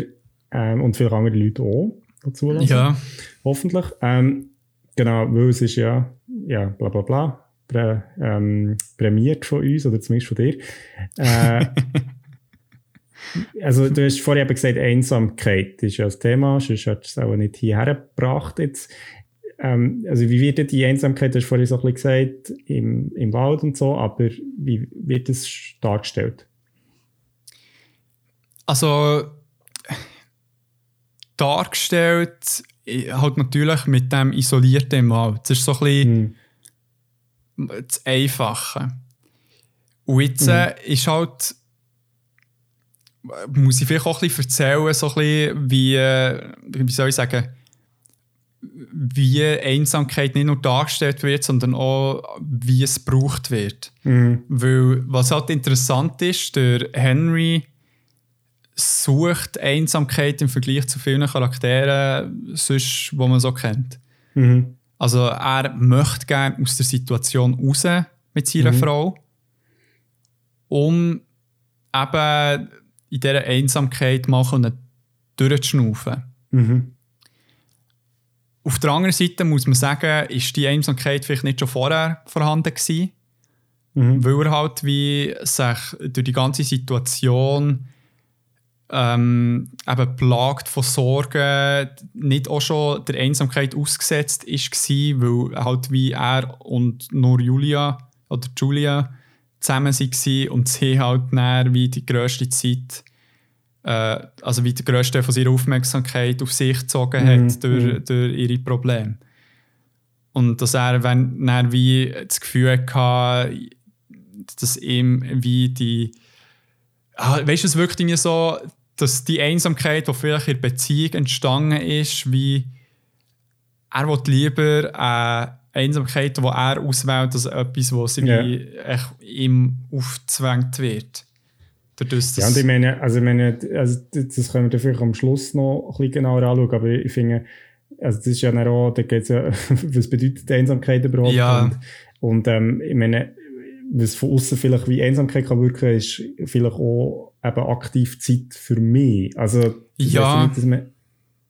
ähm, und viele andere Leute auch dazu lassen. Ja. Hoffentlich. Ähm, genau, weil es ist ja, ja, bla bla bla, prä, ähm, prämiert von uns, oder zumindest von dir. Äh, also du hast vorher eben gesagt, Einsamkeit ist ja das Thema, sonst hättest du es auch nicht hierher gebracht jetzt. Ähm, also wie wird die Einsamkeit, du hast vorhin so ein bisschen gesagt, im, im Wald und so, aber wie wird das dargestellt? Also dargestellt halt natürlich mit dem Isolierten im Wald. Das ist so ein bisschen Hm. das Einfache. Und jetzt äh, ist halt, muss ich vielleicht auch ein bisschen erzählen, so ein bisschen, wie, äh, wie soll ich sagen, wie Einsamkeit nicht nur dargestellt wird, sondern auch, wie es gebraucht wird. Mhm. Weil, was halt interessant ist, der Henry sucht Einsamkeit im Vergleich zu vielen Charakteren, sonst, die man so kennt. Mhm. Also er möchte gerne aus der Situation raus mit seiner Mhm. Frau, um eben in dieser Einsamkeit mal können durchzuschnaufen. Mhm. Auf der anderen Seite muss man sagen, ist die Einsamkeit vielleicht nicht schon vorher vorhanden gewesen, Mhm. weil er halt wie sich durch die ganze Situation ähm, eben plagt von Sorgen, nicht auch schon der Einsamkeit ausgesetzt ist gsi, weil halt wie er und nur Julia oder Julia zusammen waren und sie halt dann wie die grösste Zeit äh, also wie der grösste von ihrer Aufmerksamkeit auf sich gezogen hat Mhm, durch, mhm. durch ihre Probleme. Und dass er wenn, dann wie das Gefühl hatte, dass ihm wie die. Ah, weißt du, es wirkt irgendwie so, dass die Einsamkeit, die vielleicht in der Beziehung entstanden ist, wie er will lieber eine Einsamkeit, die er auswählt, als etwas, was echt ihm aufgezwängt wird. Dadurch, Ja, und ich meine, also ich meine, also das können wir vielleicht am Schluss noch ein bisschen genauer anschauen, aber ich finde, also das ist ja auch, da geht es ja, was bedeutet Einsamkeit überhaupt? Ja. Und, und ähm, ich meine, was von außen vielleicht wie Einsamkeit kann wirken, ist vielleicht auch eben aktiv Zeit für mich. Also, das Ja. nicht, dass man,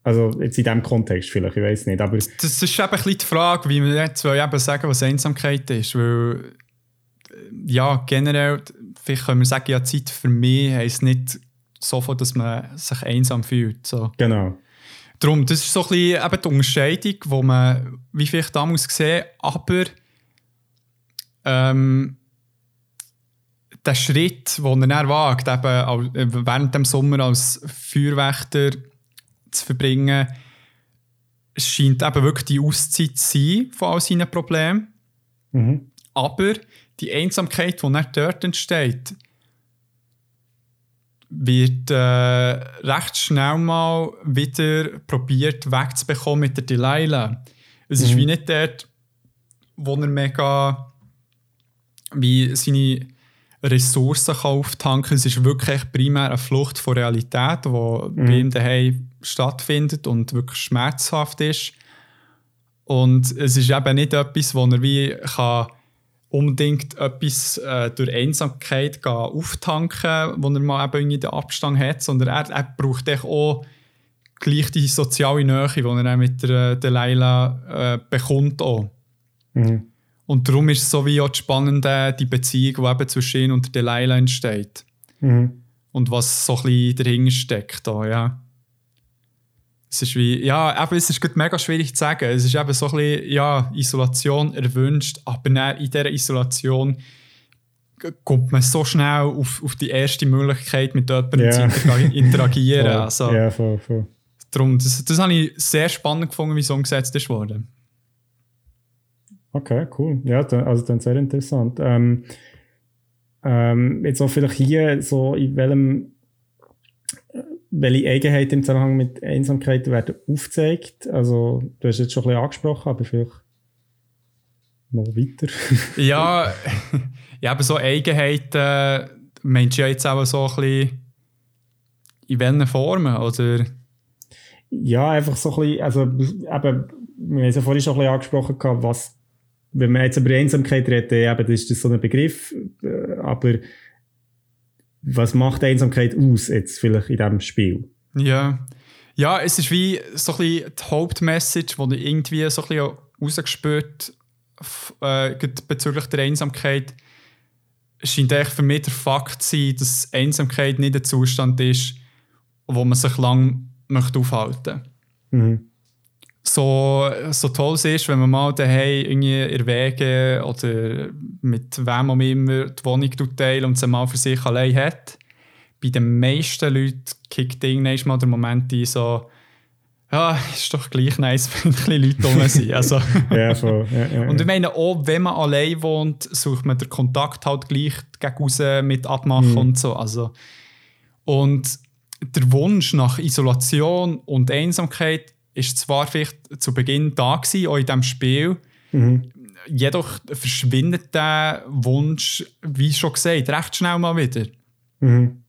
also jetzt in diesem Kontext vielleicht, ich weiß nicht, aber Das ist eben ein bisschen die Frage, wie wir jetzt eben sagen, was Einsamkeit ist. Weil, äh, ja, generell, vielleicht können wir sagen, ja, Zeit für mich heisst nicht sofort, dass man sich einsam fühlt. So. genau. Darum, das ist so ein bisschen eben die Unterscheidung, die man wie vielleicht damals gesehen aber ähm, der Schritt, den er dann wagt, eben äh, während dem Sommer als Feuerwächter zu verbringen, scheint eben wirklich die Auszeit zu sein von all seinen Problemen. Mhm. Aber die Einsamkeit, die dann dort entsteht, wird äh, recht schnell mal wieder probiert wegzubekommen mit der Delilah. Es ist Mhm. wie nicht dort, wo er mega wie seine Ressourcen auftanken kann. Es ist wirklich primär eine Flucht von Realität, die bei ihm daheim stattfindet und wirklich schmerzhaft ist. Und es ist eben nicht etwas, wo er wie kann unbedingt etwas äh, durch Einsamkeit gehen, auftanken wo er mal eben irgendwie den Abstand hat, sondern er, er braucht auch gleich die soziale Nähe, die er mit der Delilah äh, bekommt. Auch. Mhm. Und darum ist es so wie auch die spannende die Beziehung, die eben zwischen ihm und Delilah entsteht. Mhm. Und was so ein bisschen dahinter steckt. Da, ja. Es ist wie, ja, eben, es ist mega schwierig zu sagen. Es ist eben so ein bisschen, ja, Isolation erwünscht, aber dann in dieser Isolation kommt man so schnell auf, auf die erste Möglichkeit, mit jemandem Ja. zu intera- interagieren. Also, Ja, voll, voll. darum, das, das habe ich sehr spannend gefunden, wie es umgesetzt ist worden. Okay, cool. Ja, da, also dann sehr interessant. Ähm, ähm, jetzt auch vielleicht hier so in welchem äh, welche Eigenheiten im Zusammenhang mit Einsamkeit werden aufgezeigt. Also du hast jetzt schon ein bisschen angesprochen, aber vielleicht noch weiter. Ja, ja, aber so Eigenheiten meinst du ja jetzt auch so ein bisschen in welchen Formen, oder? ja, einfach so ein bisschen, also eben, wir haben es ja vorhin schon ein bisschen angesprochen, gehabt, was wenn man jetzt über Einsamkeit redet, eben, das ist das so ein Begriff, äh, aber was macht Einsamkeit aus jetzt vielleicht in diesem Spiel? Ja. Ja, es ist wie so ein bisschen die Hauptmessage, die ich irgendwie so ein bisschen rausgespürt äh, bezüglich der Einsamkeit. Es scheint eigentlich für mich der Fakt zu sein, dass Einsamkeit nicht ein Zustand ist, wo man sich lang möchte aufhalten möchte. Mhm. So, so toll es ist, wenn man mal daheim irgendwie erwägen oder mit wem auch immer die Wohnung teilt und sie mal für sich allein hat bei den meisten Leuten kickt irgendwann mal der Moment ein, so, ja, ist doch gleich nice, wenn ein bisschen Leute rum sind. Also. ja, voll. Ja, ja, und ich meine, auch wenn man allein wohnt, sucht man den Kontakt halt gleich gegen raus mit Abmachen mhm. und so. Also, und der Wunsch nach Isolation und Einsamkeit ist zwar vielleicht zu Beginn da gewesen, auch in diesem Spiel, mhm. jedoch verschwindet der Wunsch, wie schon gesagt, recht schnell mal wieder. Mhm.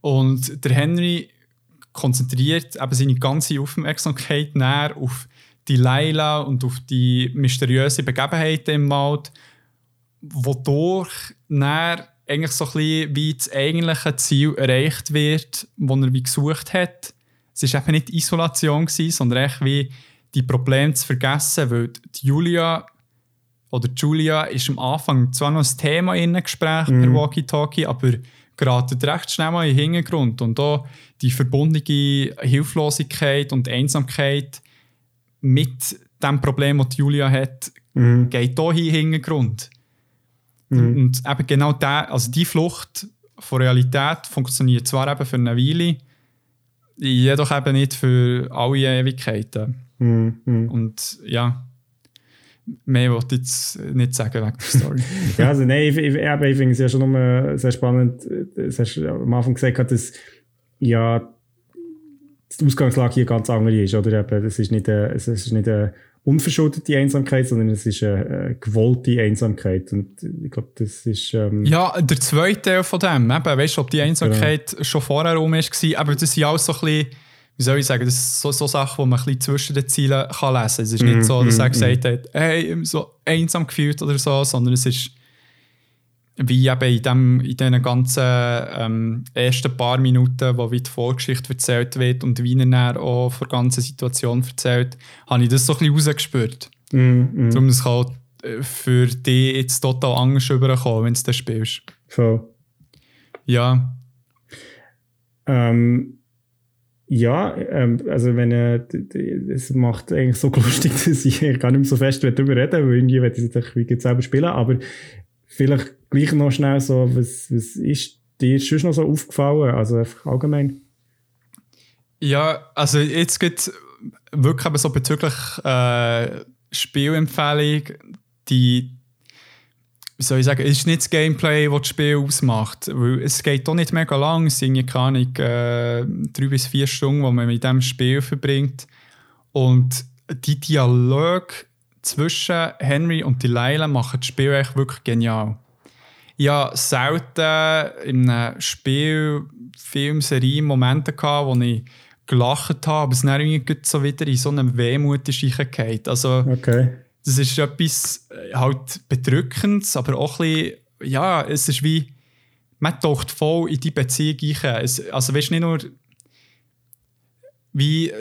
Und der Henry konzentriert eben seine ganze Aufmerksamkeit auf die Leila und auf die mysteriösen Begebenheiten im Wald, wodurch dann eigentlich so ein bisschen wie das eigentliche Ziel erreicht wird, das er wie gesucht hat. Es war eben nicht Isolation, gewesen, sondern echt wie die Probleme zu vergessen, weil die Julia oder Julia ist am Anfang zwar noch ein Thema in einem Gespräch mhm. per Walkie-Talkie, aber geraten recht schnell mal in den Hintergrund. Und auch die verbundene Hilflosigkeit und Einsamkeit mit dem Problem, das Julia hat, mhm. geht hier in den Hintergrund. Mhm. Und eben genau der, also die Flucht von Realität funktioniert zwar eben für eine Weile, jedoch eben nicht für alle Ewigkeiten. Mhm. mhm. Und ja, mehr wollte ich jetzt nicht sagen wegen der Story. ja, also nein, ich, ich, ich finde es ja schon immer sehr spannend. Das hast du am Anfang gesagt, dass ja die Ausgangslage hier ganz andere ist. Oder eben, es ist nicht eine, es ist nicht eine unverschuldete Einsamkeit, sondern es ist eine, eine gewollte Einsamkeit. Und ich glaube, das ist. Ähm ja, der zweite Teil von dem, eben, weißt du, ob die Einsamkeit genau. schon vorher rum war, aber das sind alles so ein bisschen wie soll ich sagen, das ist so, so Sachen, die man ein bisschen zwischen den Zielen kann lesen kann. Es ist nicht mm, so, dass mm, er gesagt mm. hat, hey, so einsam gefühlt oder so, sondern es ist wie eben in, dem, in diesen ganzen ähm, ersten paar Minuten, wo wie die Vorgeschichte erzählt wird und wie er auch von der ganzen Situation erzählt, habe ich das so ein bisschen rausgespürt. Mm, mm. Darum es kann äh, für dich jetzt total anders rüberkommen, wenn du das spielst. So. Ja. Ähm, ja, ähm, also wenn äh, es macht eigentlich so lustig, dass ich gar nicht mehr so fest darüber reden weil irgendwie werde ich es wie selber spielen, aber vielleicht gleich noch schnell so, was, was ist dir schon noch so aufgefallen, also einfach allgemein? Ja, also jetzt geht wirklich aber so bezüglich äh, Spielempfehlung, die wie soll ich sagen, ist nicht das Gameplay, das das Spiel ausmacht. Weil es geht doch nicht mega lang, es sind keine Ahnung, äh, drei bis vier Stunden, die man mit diesem Spiel verbringt. Und die Dialoge zwischen Henry und Delilah machen das Spiel echt wirklich genial. Habe selten in einem Spiel, Film, Serie Momente gehabt, wo ich gelacht habe, aber es dann irgendwie so wieder in so einem Wehmut ist Also, okay das ist etwas äh, halt Bedrückendes, aber auch ein bisschen, ja, es ist wie, man taucht voll in die Beziehung ein. Es, also weißt du, nicht nur, wie,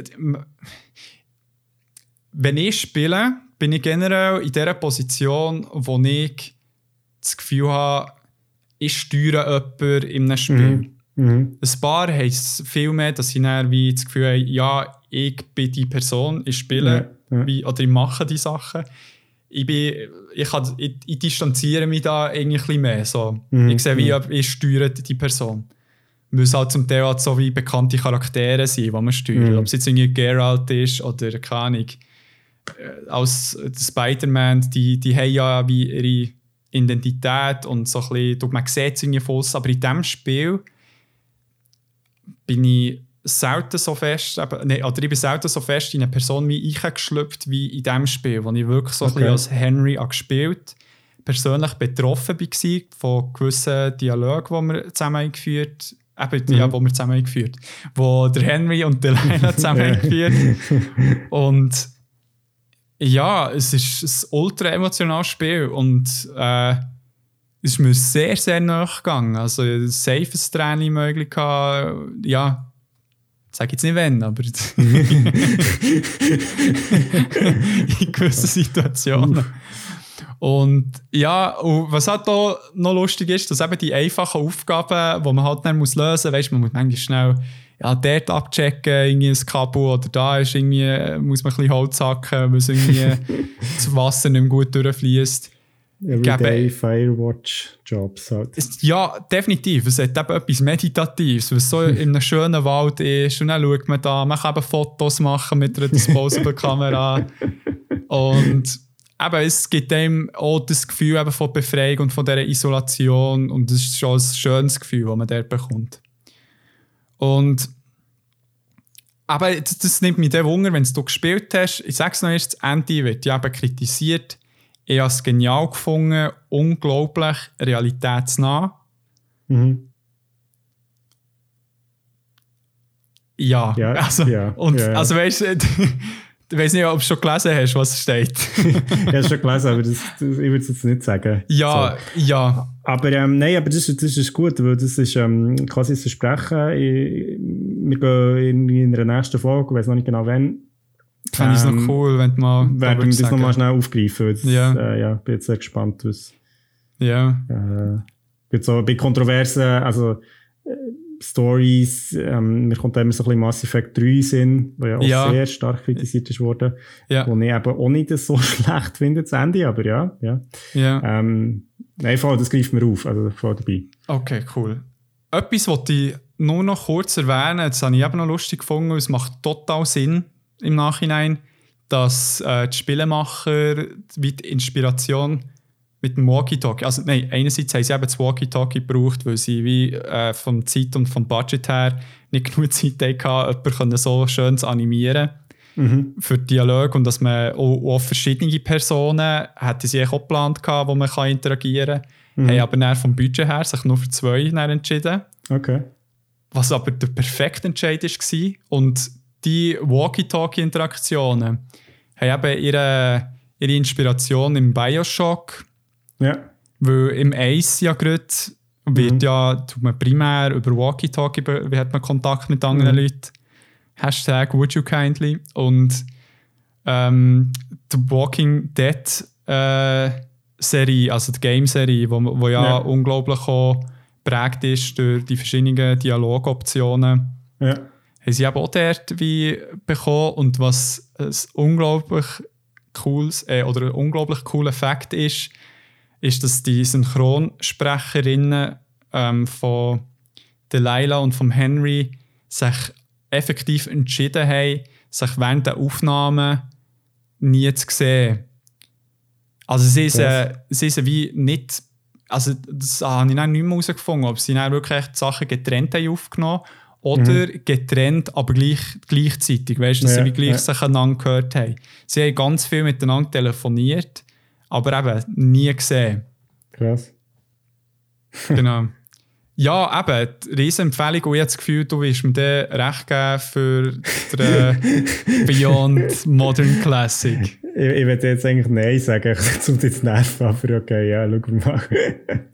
wenn ich spiele, bin ich generell in der Position, wo ich das Gefühl habe, ich steuere jemanden in einem Spiel. Mhm. Mhm. Ein paar heisst viel mehr, dass ich dann wie das Gefühl habe, ja, ich bin die Person, ich spiele. Ja wie, oder ich mache die Sachen. Ich, bin, ich, kann, ich, ich distanziere mich da eigentlich mehr. So. Mhm. Ich sehe, wie mhm. ich steuere die Person. Muss halt zum Teil halt so wie bekannte Charaktere sein, die man steuert. Mhm. Ob es jetzt irgendwie Geralt ist oder keine Ahnung. Äh, als Spider-Man, die, die haben ja wie ihre Identität und so ein bisschen, man sieht es irgendwie voll, aber in diesem Spiel bin ich selten so fest, eben, nee, oder ich bin selten so fest in eine Person wie ich geschlüpft wie in diesem Spiel, wo ich wirklich so okay. ein als Henry gespielt persönlich betroffen war von gewissen Dialogen, die wir zusammen eingeführt eben, mhm. ja, wo wir zusammen eingeführt wo der Henry und der Leila zusammen eingeführt und ja, es ist ein ultra emotionales Spiel und äh, es ist mir sehr, sehr nachgegangen. Also, safes Training möglich gehabt. Ja, ich sage jetzt nicht wenn, aber in gewissen Situationen. Und ja, und was halt da noch lustig ist, dass eben die einfachen Aufgaben, die man halt dann lösen muss, weißt man muss manchmal schnell ja, dort abchecken, irgendwie ein Kabel oder da ist irgendwie, muss man ein bisschen Holz hacken, weil irgendwie das Wasser nicht mehr gut durchfließt. Everyday Firewatch-Jobs halt. Ja, definitiv. Es hat eben etwas Meditatives, was so in einem schönen Wald ist und dann schaut man da, man kann eben Fotos machen mit einer Disposable-Kamera und eben, es gibt einem auch das Gefühl eben von Befreiung und von dieser Isolation und das ist schon ein schönes Gefühl, das man dort bekommt. Und aber das, das nimmt mich der Wunder, wenn du gespielt hast. Ich sage es noch erst, das Ende wird ja eben kritisiert. Ich habe es genial gefunden, unglaublich realitätsnah. Mhm. Ja, Ja, also, ja, und, ja, ja. also weißt du, ich weiß nicht, ob du schon gelesen hast, was steht. Ich habe schon gelesen, aber das, das, ich würde es jetzt nicht sagen. ja, ja, Aber ähm, nein, aber das, ist- das ist gut, weil das ist ähm, quasi ein Versprechen. Ich, wir gehen irgendwie in der nächsten Folge, ich weiß noch nicht genau wann, fände ich es Ähm, noch cool, wenn du mal werden wir das nochmal schnell aufgreifen. Jetzt, Ja. Äh, ja, bin jetzt sehr gespannt, was Ja, äh, so bei Kontroversen, also äh, Stories, ähm, mir kommt da immer so ein bisschen Mass Effect 3 Sinn, der ja auch Ja. sehr stark kritisiert ist worden, ja, wo ich eben auch nicht so schlecht finde, das Ende, aber ja, ja. ja. Ähm, nein, voll, das greift mir auf, also voll dabei. Okay, cool. Etwas, was ich nur noch kurz erwähnen das habe ich eben noch lustig gefunden, und es macht total Sinn im Nachhinein, dass äh, die Spielemacher wie die Inspiration mit dem Walkie-Talkie, also nein, einerseits haben sie eben das Walkie-Talkie gebraucht, weil sie wie äh, vom Zeit und vom Budget her nicht genug Zeit hatten, jemanden so schön zu animieren Mhm. für Dialog und dass man auch, auch verschiedene Personen hätten sie auch geplant gehabt, wo man kann interagieren kann, Mhm. haben aber dann vom Budget her sich nur für zwei entschieden, Okay. was aber der perfekte Entscheid war. Und die Walkie-Talkie-Interaktionen haben eben ihre, ihre Inspiration im Bioshock, Ja. weil im Ace ja gerade wird Mhm. ja, tut man primär über Walkie-Talkie, wie hat man Kontakt mit anderen Mhm. Leuten. Hashtag would you kindly. Und ähm, die Walking Dead äh, Serie, also die Game-Serie, wo, wo ja, Ja. unglaublich auch prägt ist durch die verschiedenen Dialogoptionen, Ja. haben sie eben auch dort wie bekommen. Und was ein unglaublich cooles äh, oder ein unglaublich cooler Fakt ist, ist, dass die Synchronsprecherinnen ähm, von Delilah und vom Henry sich effektiv entschieden haben, sich während der Aufnahmen nie zu sehen. Also sie sind, Krass. sie sind wie nicht, also das habe ich dann nicht mehr herausgefunden, ob sie dann wirklich die Sachen getrennt haben aufgenommen oder getrennt, aber gleich, gleichzeitig, weißt du, dass Mhm. Ja, sie wie gleich ja. sich einander gehört haben. Sie haben ganz viel miteinander telefoniert, aber eben nie gesehen. Krass. Genau. Ja, eben, die Riesenempfehlung und ich habe das Gefühl, du wirst mir dann recht geben für den Beyond Modern Classic. Ich, ich würde jetzt eigentlich Nein sagen, um dich zu nerven, aber okay, ja, schau mal.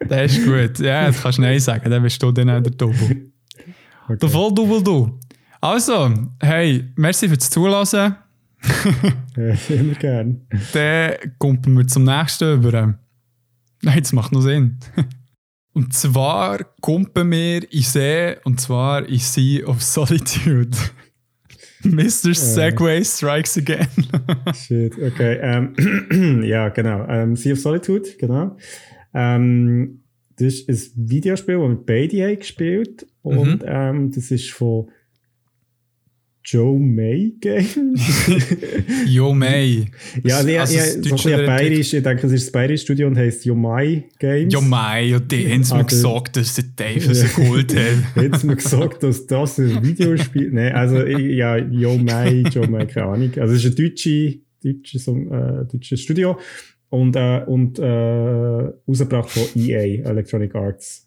Das ist gut. Ja, das kannst du Nein sagen, dann bist du dann auch der Double. Okay. Der Volldouble du. Also, hey, merci fürs Zulassen. Ja, immer gern. Dann kommen wir zum nächsten über. Nein, das macht noch Sinn. Und zwar kommen wir in See, und zwar in Sea of Solitude. Mr. Segway strikes again. Shit, okay. Ähm, ja, genau. Ähm, sea of Solitude, genau. Ähm, das ist ein Videospiel, das beide haben gespielt und ähm, das ist von Joe May Games. Yo, May. ja, ja, also ja, das so ein bayerisch, ich denke, es ist das bayerische Studio und heisst Yomai Games. Ja, Mai, ja, die haben sie mir Aber- gesagt, dass sie Dave so geholt haben. Jetzt mir gesagt, dass das ein Videospiel Nein, also ja, Yomai, Yomai, keine Ahnung. Also es ist ein deutsche, deutsches, äh, deutsches Studio und, äh, und äh, rausgebracht von EA, Electronic Arts.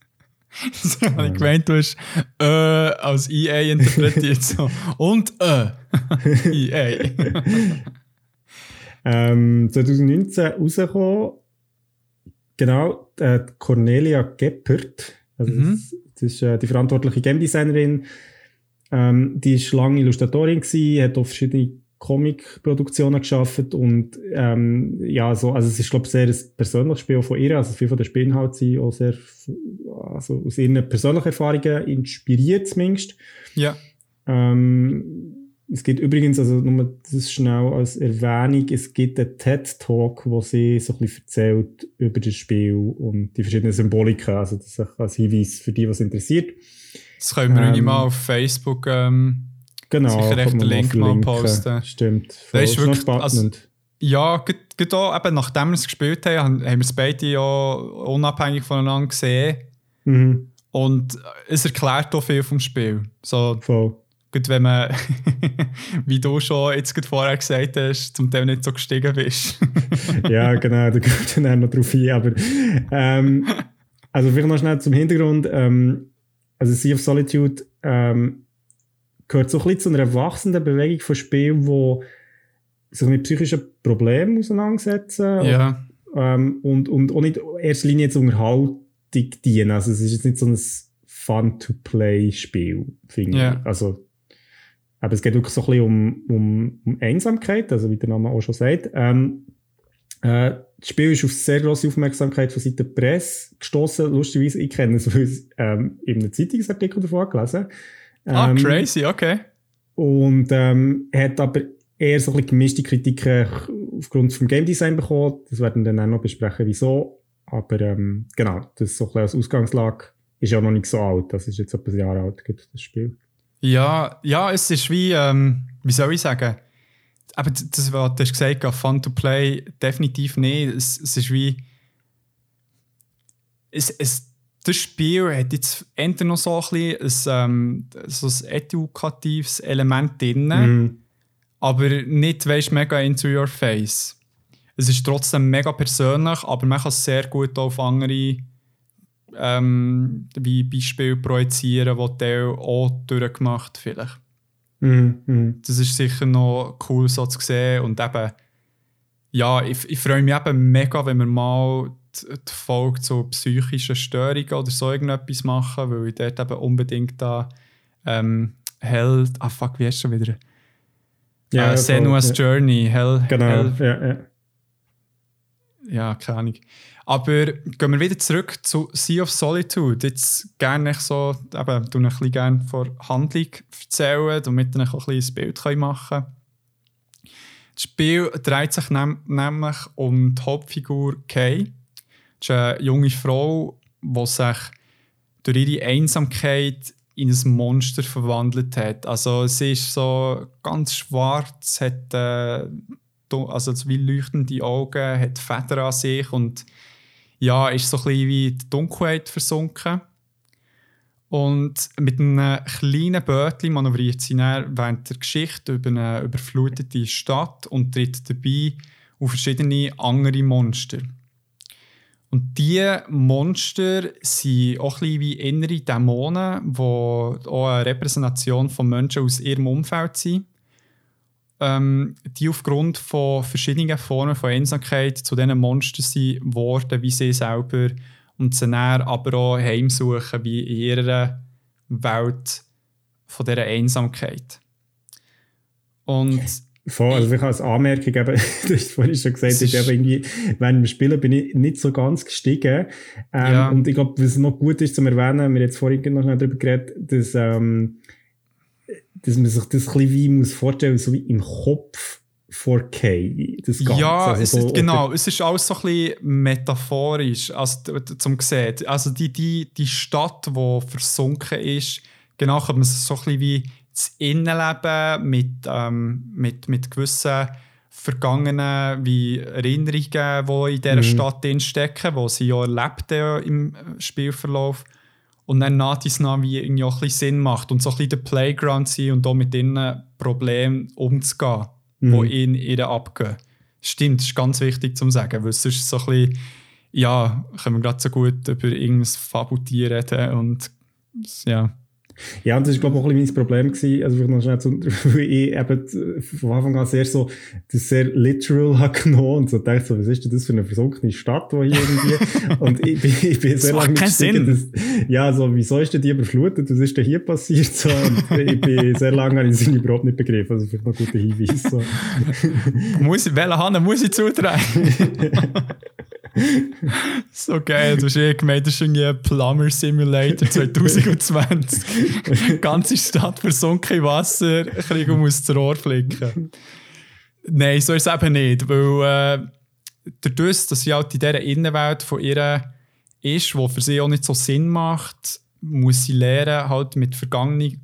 So habe ich gemeint, du hast äh, als EA interpretiert. So. Und äh, EA. Ähm, 2019 rausgekommen, genau, äh, Cornelia Geppert, also Mhm. das, das ist äh, die verantwortliche Game Designerin, ähm, die ist lange Illustratorin gewesen, hat auch verschiedene Comic-Produktionen geschafft und ähm, ja, so, also es ist glaube ich sehr ein persönliches Spiel von ihr, also viele von den Spielinhalten sind auch sehr also aus ihren persönlichen Erfahrungen inspiriert zumindest. Ja. Ähm, es gibt übrigens, also nur das schnell als Erwähnung, es gibt einen TED-Talk, wo sie so ein bisschen erzählt über das Spiel und die verschiedenen Symboliken, also das als Hinweis für die, was interessiert. Das können wir Ähm, mal auf Facebook. Ähm, Genau, Sicher echt den Link mal posten. Stimmt. Das ist wirklich- also- spannend. ja, gerade auch, eben, nachdem wir es gespielt haben, haben wir es beide ja unabhängig voneinander gesehen. mhm, Und es erklärt auch viel vom Spiel. So, voll. gut, wenn man, wie du schon jetzt vorher gesagt hast, zum Teil nicht so gestiegen bist. ja, genau, da kommt dann auch noch drauf ein. Aber, ähm, also vielleicht noch schnell zum Hintergrund. Ähm, also Sea of Solitude ähm, gehört so ein bisschen zu einer wachsenden Bewegung von Spielen, die sich mit psychischen Problemen auseinandersetzen ja, ähm, und, und auch nicht in erster Linie zur Unterhaltung dienen. Also es ist jetzt nicht so ein Fun-to-Play-Spiel, finde Ja. ich. Also, aber es geht wirklich so ein bisschen um, um, um Einsamkeit, also wie der Name auch schon sagt. Ähm, äh, das Spiel ist auf sehr grosse Aufmerksamkeit von Seiten der Presse gestoßen. Lustigerweise, ich kenne es, weil ich ähm, in einem Zeitungsartikel davon gelesen ah, Ähm, crazy, okay. und ähm, hat aber eher so ein bisschen gemischte Kritiken aufgrund vom Game Design bekommen. Das werden wir dann auch noch besprechen, wieso. Aber ähm, genau, das ist so ein bisschen als Ausgangslage. Ist ja noch nicht so alt. Das ist jetzt etwa ein Jahr alt, das Spiel. Ja, ja, es ist wie, ähm, wie soll ich sagen? Aber das, was du hast gesagt hast, Fun to Play, definitiv nicht. Es, es ist wie. Es, es, das Spiel hat jetzt entweder noch so ein, bisschen ein, ähm, so ein edukatives Element drin, Mhm. aber nicht, weißt mega into your face. Es ist trotzdem mega persönlich, aber man kann es sehr gut auf andere ähm, wie Beispiele projizieren, die Teil auch durchgemacht vielleicht. Mhm. Das ist sicher noch cool so zu sehen und eben, ja, ich, ich freue mich eben mega, wenn wir mal die, Folge zu psychischen Störungen oder so irgendetwas machen, weil ich dort eben unbedingt da ähm, Hell, ah fuck, wie heißt schon wieder? Ja, äh, voll, Senua's ja. Journey, Hell, Genau, Hell ja, ja. ja, keine Ahnung. Aber gehen wir wieder zurück zu Sea of Solitude. Jetzt gerne ich so, eben, du ein bisschen gerne von Handlung erzählen, damit auch ein bisschen ein Bild machen kann. Das Spiel dreht sich nämlich um die Hauptfigur Kay. Ist eine junge Frau, die sich durch ihre Einsamkeit in ein Monster verwandelt hat. Also sie ist so ganz schwarz, hat äh, also so wie leuchtende Augen, hat Federn an sich und ja, ist so ein bisschen wie in die Dunkelheit versunken. Und mit einem kleinen Bötchen manövriert sie dann während der Geschichte über eine überflutete Stadt und tritt dabei auf verschiedene andere Monster. Und diese Monster sind auch ein wie innere Dämonen, die auch eine Repräsentation von Menschen aus ihrem Umfeld sind ähm, die aufgrund von verschiedenen Formen von Einsamkeit zu diesen Monstern sind geworden, wie sie selber und sie dann aber auch heimsuchen, wie in ihrer Welt von dieser Einsamkeit. Und Voll, also ich als Anmerkung, eben, du hast vorhin schon gesagt, Es ist ist- eben irgendwie, während dem Spielen bin ich nicht so ganz gestiegen. Ähm, Ja. Und ich glaube, was noch gut ist zum Erwähnen, wir haben jetzt vorhin noch schnell darüber geredet, dass, ähm, dass man sich das ein bisschen wie muss vorstellen, so wie im Kopf 4K, das Ganze. ja, also es so ist, genau, es ist alles so ein bisschen metaphorisch also, zum sehen. Also die, die, die Stadt, die versunken ist, genau kann man es so ein bisschen wie das Innenleben mit, ähm, mit, mit gewissen vergangenen wie Erinnerungen, die in dieser Mhm. Stadt drin stecken, die sie ja erlebt im Spielverlauf. Und dann nach dies nach wie irgendwie auch ein bisschen Sinn macht und so ein bisschen der Playground sein und auch mit ihren Problemen umzugehen, die Mhm. in ihr abgehen. Stimmt, das ist ganz wichtig zu sagen, weil sonst so ein bisschen, ja, können wir gerade so gut über irgendein Fabeltier reden und ja. Ja, und das war, glaube ich, auch ein bisschen mein Problem. Gewesen. Also, vielleicht noch schnell zu, weil ich eben von Anfang an sehr so, das sehr literal habe genommen und so dachte so, was ist denn das für eine versunkene Stadt, die hier irgendwie, und ich bin, ich bin sehr lange nicht Sinn. Dass, ja, so, wieso ist denn die überflutet? Was ist denn hier passiert? So, und ich bin sehr lange an den überhaupt nicht begriffen. Also, vielleicht noch ein guter Hinweis. So. muss ich, welche Hand muss ich zutragen? so geil, du hast eh gemeint, das ist irgendwie Plumber Simulator 2020. Die ganze Stadt versunken in Wasser, krieg und muss das Rohr flicken. Nein, so ist es eben nicht, weil äh, dadurch, dass sie halt in dieser Innenwelt von ihr ist, die für sie auch nicht so Sinn macht, muss sie lernen, halt mit vergangenen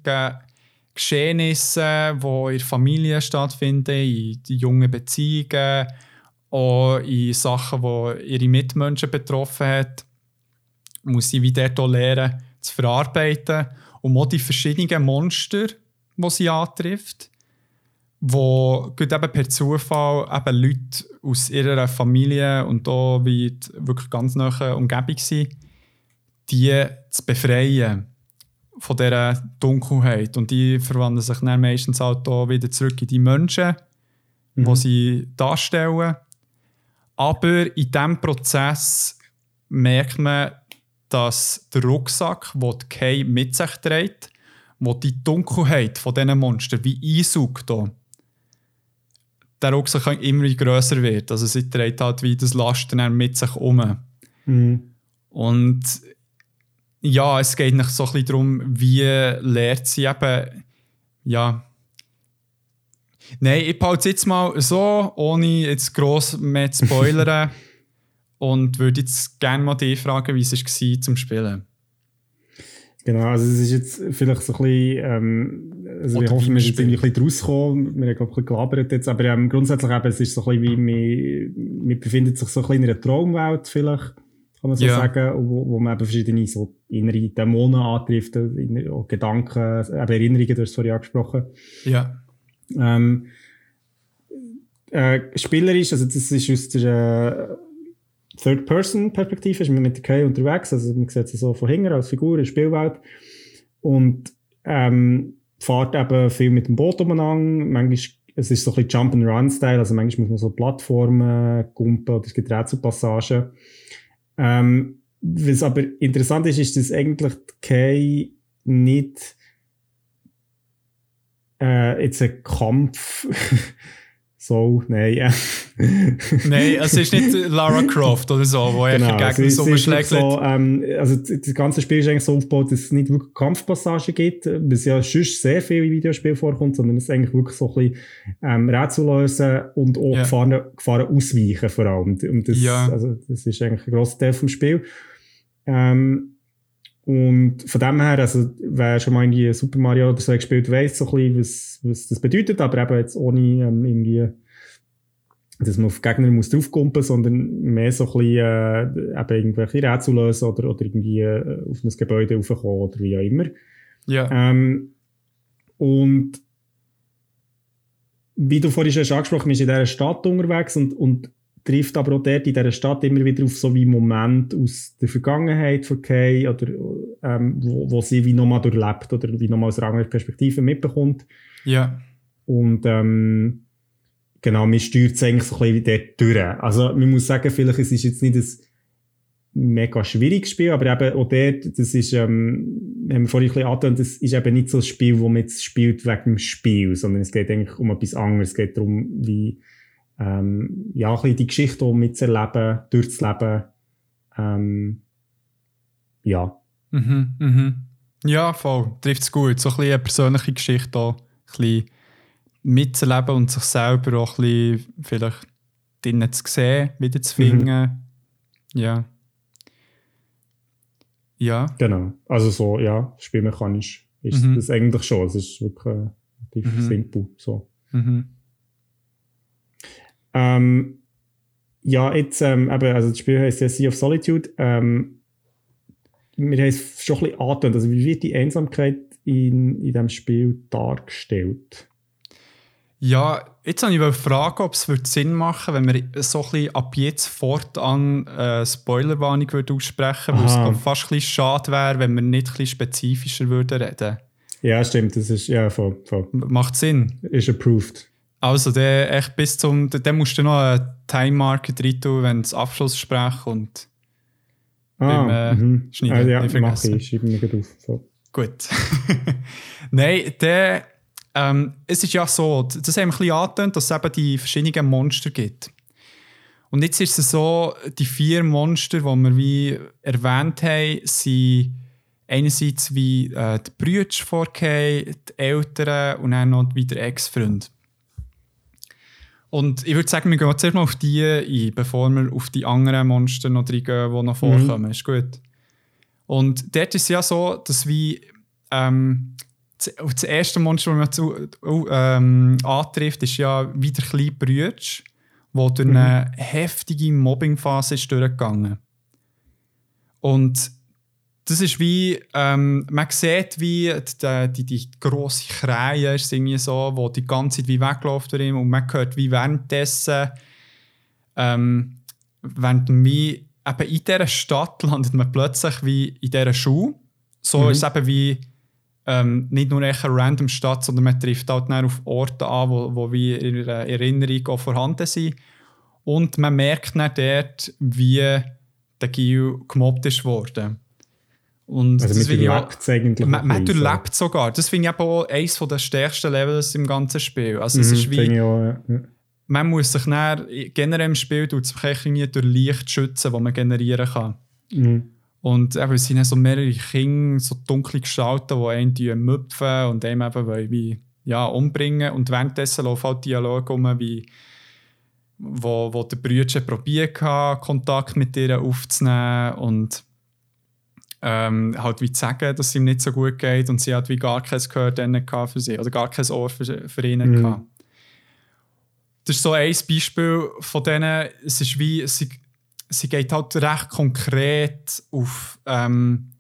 Geschehnissen, die in der Familie stattfinden, in die jungen Beziehungen, auch in Sachen, die ihre Mitmenschen betroffen hat, muss sie wieder lernen zu verarbeiten. Und auch die verschiedenen Monster, die sie antrifft, wo eben per Zufall eben Leute aus ihrer Familie und auch wie wirklich ganz nahe Umgebung sind, die zu befreien von dieser Dunkelheit. Und die verwandeln sich dann meistens halt auch wieder zurück in die Menschen, mhm. die sie darstellen. Aber in diesem Prozess merkt man, dass der Rucksack, den die Kay mit sich trägt, wo die Dunkelheit von diesen Monstern wie einsaugt, der Rucksack immer grösser wird. Also sie trägt halt wie das Lasten mit sich um. Mhm. Und ja, es geht nicht so ein bisschen darum, wie lehrt sie eben, ja, Nein, ich behalte es jetzt mal so, ohne jetzt gross mehr zu spoilern. und würde jetzt gerne mal dich fragen, wie es war zum Spielen. Genau, also es ist jetzt vielleicht so ein bisschen, ähm, also wir hoffen, wir sind irgendwie ein bisschen rausgekommen, wir haben glaube ich ein bisschen gelabert jetzt, aber ähm, grundsätzlich eben, es ist so ein bisschen wie, man, man befindet sich so ein bisschen in einer Traumwelt vielleicht, kann man so ja. sagen, wo, wo man eben verschiedene so innere Dämonen antrifft, Gedanken, eben Erinnerungen, du hast es vorhin angesprochen. Ja. Ähm, äh, spielerisch, also das ist aus der äh, Third-Person-Perspektive, ist man mit der Kay unterwegs, also man sieht sie so von hinten als Figur in der Spielwelt und ähm, fährt eben viel mit dem Boot umeinander, manchmal es ist so ein bisschen Jump-and-Run-Style, also manchmal muss man so Plattformen gumpen oder es gibt Rätselpassagen. Ähm, was aber interessant ist, ist, dass eigentlich Kay nicht äh, jetzt ein Kampf. so, nein, ja. nein, es ist nicht Lara Croft oder so, wo genau, er gegen so umschlägt. So, ähm, also das ganze Spiel ist eigentlich so aufgebaut, dass es nicht wirklich Kampfpassagen gibt, was ja sonst sehr viel in Videospielen vorkommt, sondern es ist eigentlich wirklich so ein bisschen ähm, Rätsel lösen und auch ja. Gefahren, Gefahren ausweichen vor allem. Und das, ja. also, das ist eigentlich ein grosser Teil vom Spiel. Ähm, und von dem her, also, wer schon mal irgendwie Super Mario oder so gespielt, weiss so ein bisschen, was, was das bedeutet, aber eben jetzt ohne ähm, irgendwie, dass man auf Gegner muss draufkumpen, sondern mehr so ein bisschen, äh, eben irgendwelche Rätsel lösen oder, oder irgendwie äh, auf ein Gebäude raufkommen oder wie auch immer. Ja. Ähm, und wie du vorhin schon angesprochen hast, ist in dieser Stadt unterwegs und, und trifft aber auch dort in dieser Stadt immer wieder auf so wie Momente aus der Vergangenheit von Kay oder ähm, wo, wo sie wie nochmal durchlebt oder wie nochmal aus einer anderen Perspektive mitbekommt. Ja. Und ähm, genau, man steuert es eigentlich so ein bisschen dort durch. Also man muss sagen, vielleicht es ist jetzt nicht ein mega schwieriges Spiel, aber eben auch dort, das ist, ähm, haben wir vorhin ein bisschen angetönt, das ist eben nicht so ein Spiel, wo man jetzt spielt wegen dem Spiel, sondern es geht eigentlich um etwas anderes. Es geht darum, wie ähm, ja, ein bisschen die Geschichte auch mitzuerleben, durchzuleben. Ähm, ja. Mhm, mhm. Ja, voll. Trifft es gut. So ein bisschen eine persönliche Geschichte auch. Ein bisschen mitzuerleben und sich selber auch ein bisschen vielleicht drinnen zu sehen, wieder zu finden. Mhm. Ja. Ja. Genau. Also so, ja, spielmechanisch ist mhm. das eigentlich schon. Es ist wirklich relativ mhm. simpel. So. Mhm. Ähm, ja, jetzt, ähm, eben, also das Spiel heißt ja Sea of Solitude. Ähm, wir haben es schon ein bisschen angetönt. Also, wie wird die Einsamkeit in, in diesem Spiel dargestellt? Ja, jetzt habe ich eine Frage, ob es Sinn machen würde, wenn wir so ein bisschen ab jetzt fortan äh, Spoilerwarnung würde aussprechen würden, weil es fast ein bisschen schade wäre, wenn wir nicht ein bisschen spezifischer würden reden. Ja, stimmt, das ist, ja, voll, voll. Macht Sinn. Ist approved. Also, der echt bis zum, dann musst du noch eine Time Market rein tun, wenn es Abschlussgespräch und ah, beim äh, mhm. Schneiden. Ah, ja, nicht mache ich, schreibe mir auf. So. Gut. Nein, der ähm, es ist ja so, das haben wir ein bisschen angetönt, dass es eben die verschiedenen Monster gibt. Und jetzt ist es so, die vier Monster, die wir wie erwähnt haben, sind einerseits wie äh, die Brüder Kay, die Eltern und dann noch wieder Ex-Freund. Und ich würde sagen, wir gehen zuerst mal auf die ein, bevor wir auf die anderen Monster noch reingehen, die noch vorkommen. Mhm. Ist gut. Und dort ist es ja so, dass wie ähm, das erste Monster, das man zu, ähm, antrifft, ist ja wieder kleine Brütsch, wo durch eine mhm. heftige Mobbingphase ist durchgegangen. Und das ist wie, ähm, man sieht wie die, die, die grosse Krähe ist irgendwie so, wo die ganze Zeit wie wegläuft von ihm und man hört wie währenddessen, ähm, während wie eben in dieser Stadt landet man plötzlich wie in dieser Schule. So mhm. ist es eben wie ähm, nicht nur eine random Stadt, sondern man trifft halt auf Orte an, wo, wo wie in ihrer Erinnerung auch vorhanden sind. Und man merkt dann dort, wie der Gil gemobbt ist worden. Und also man es eigentlich. Man, man durchlebt sogar. Das finde ich aber auch eines der stärksten Levels im ganzen Spiel. Also es mhm, ist wie, auch, ja. Man muss sich dann, generell im Spiel tut es durch Licht schützen, das man generieren kann. Mhm. Und eben, es sind so mehrere Kinder, so dunkle Gestalten, die einen müpfen und einem eben wollen, wie, ja, umbringen. Und währenddessen laufen halt Dialoge um, wie wo, wo der Brüder probiert hat, Kontakt mit ihr aufzunehmen und ähm, halt wie zu sagen, dass es ihm nicht so gut geht und sie hat wie gar kein Gehör für sie oder gar kein Ohr für, für ihn mhm. Gehabt. Das ist so ein Beispiel von denen, es ist wie, sie, sie geht halt recht konkret auf ähm,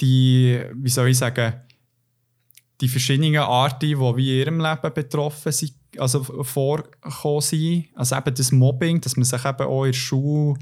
die, wie soll ich sagen, die verschiedenen Arten, die wie in ihrem Leben betroffen sind, also vorkommen sind. Also eben das Mobbing, dass man sich eben auch in der Schule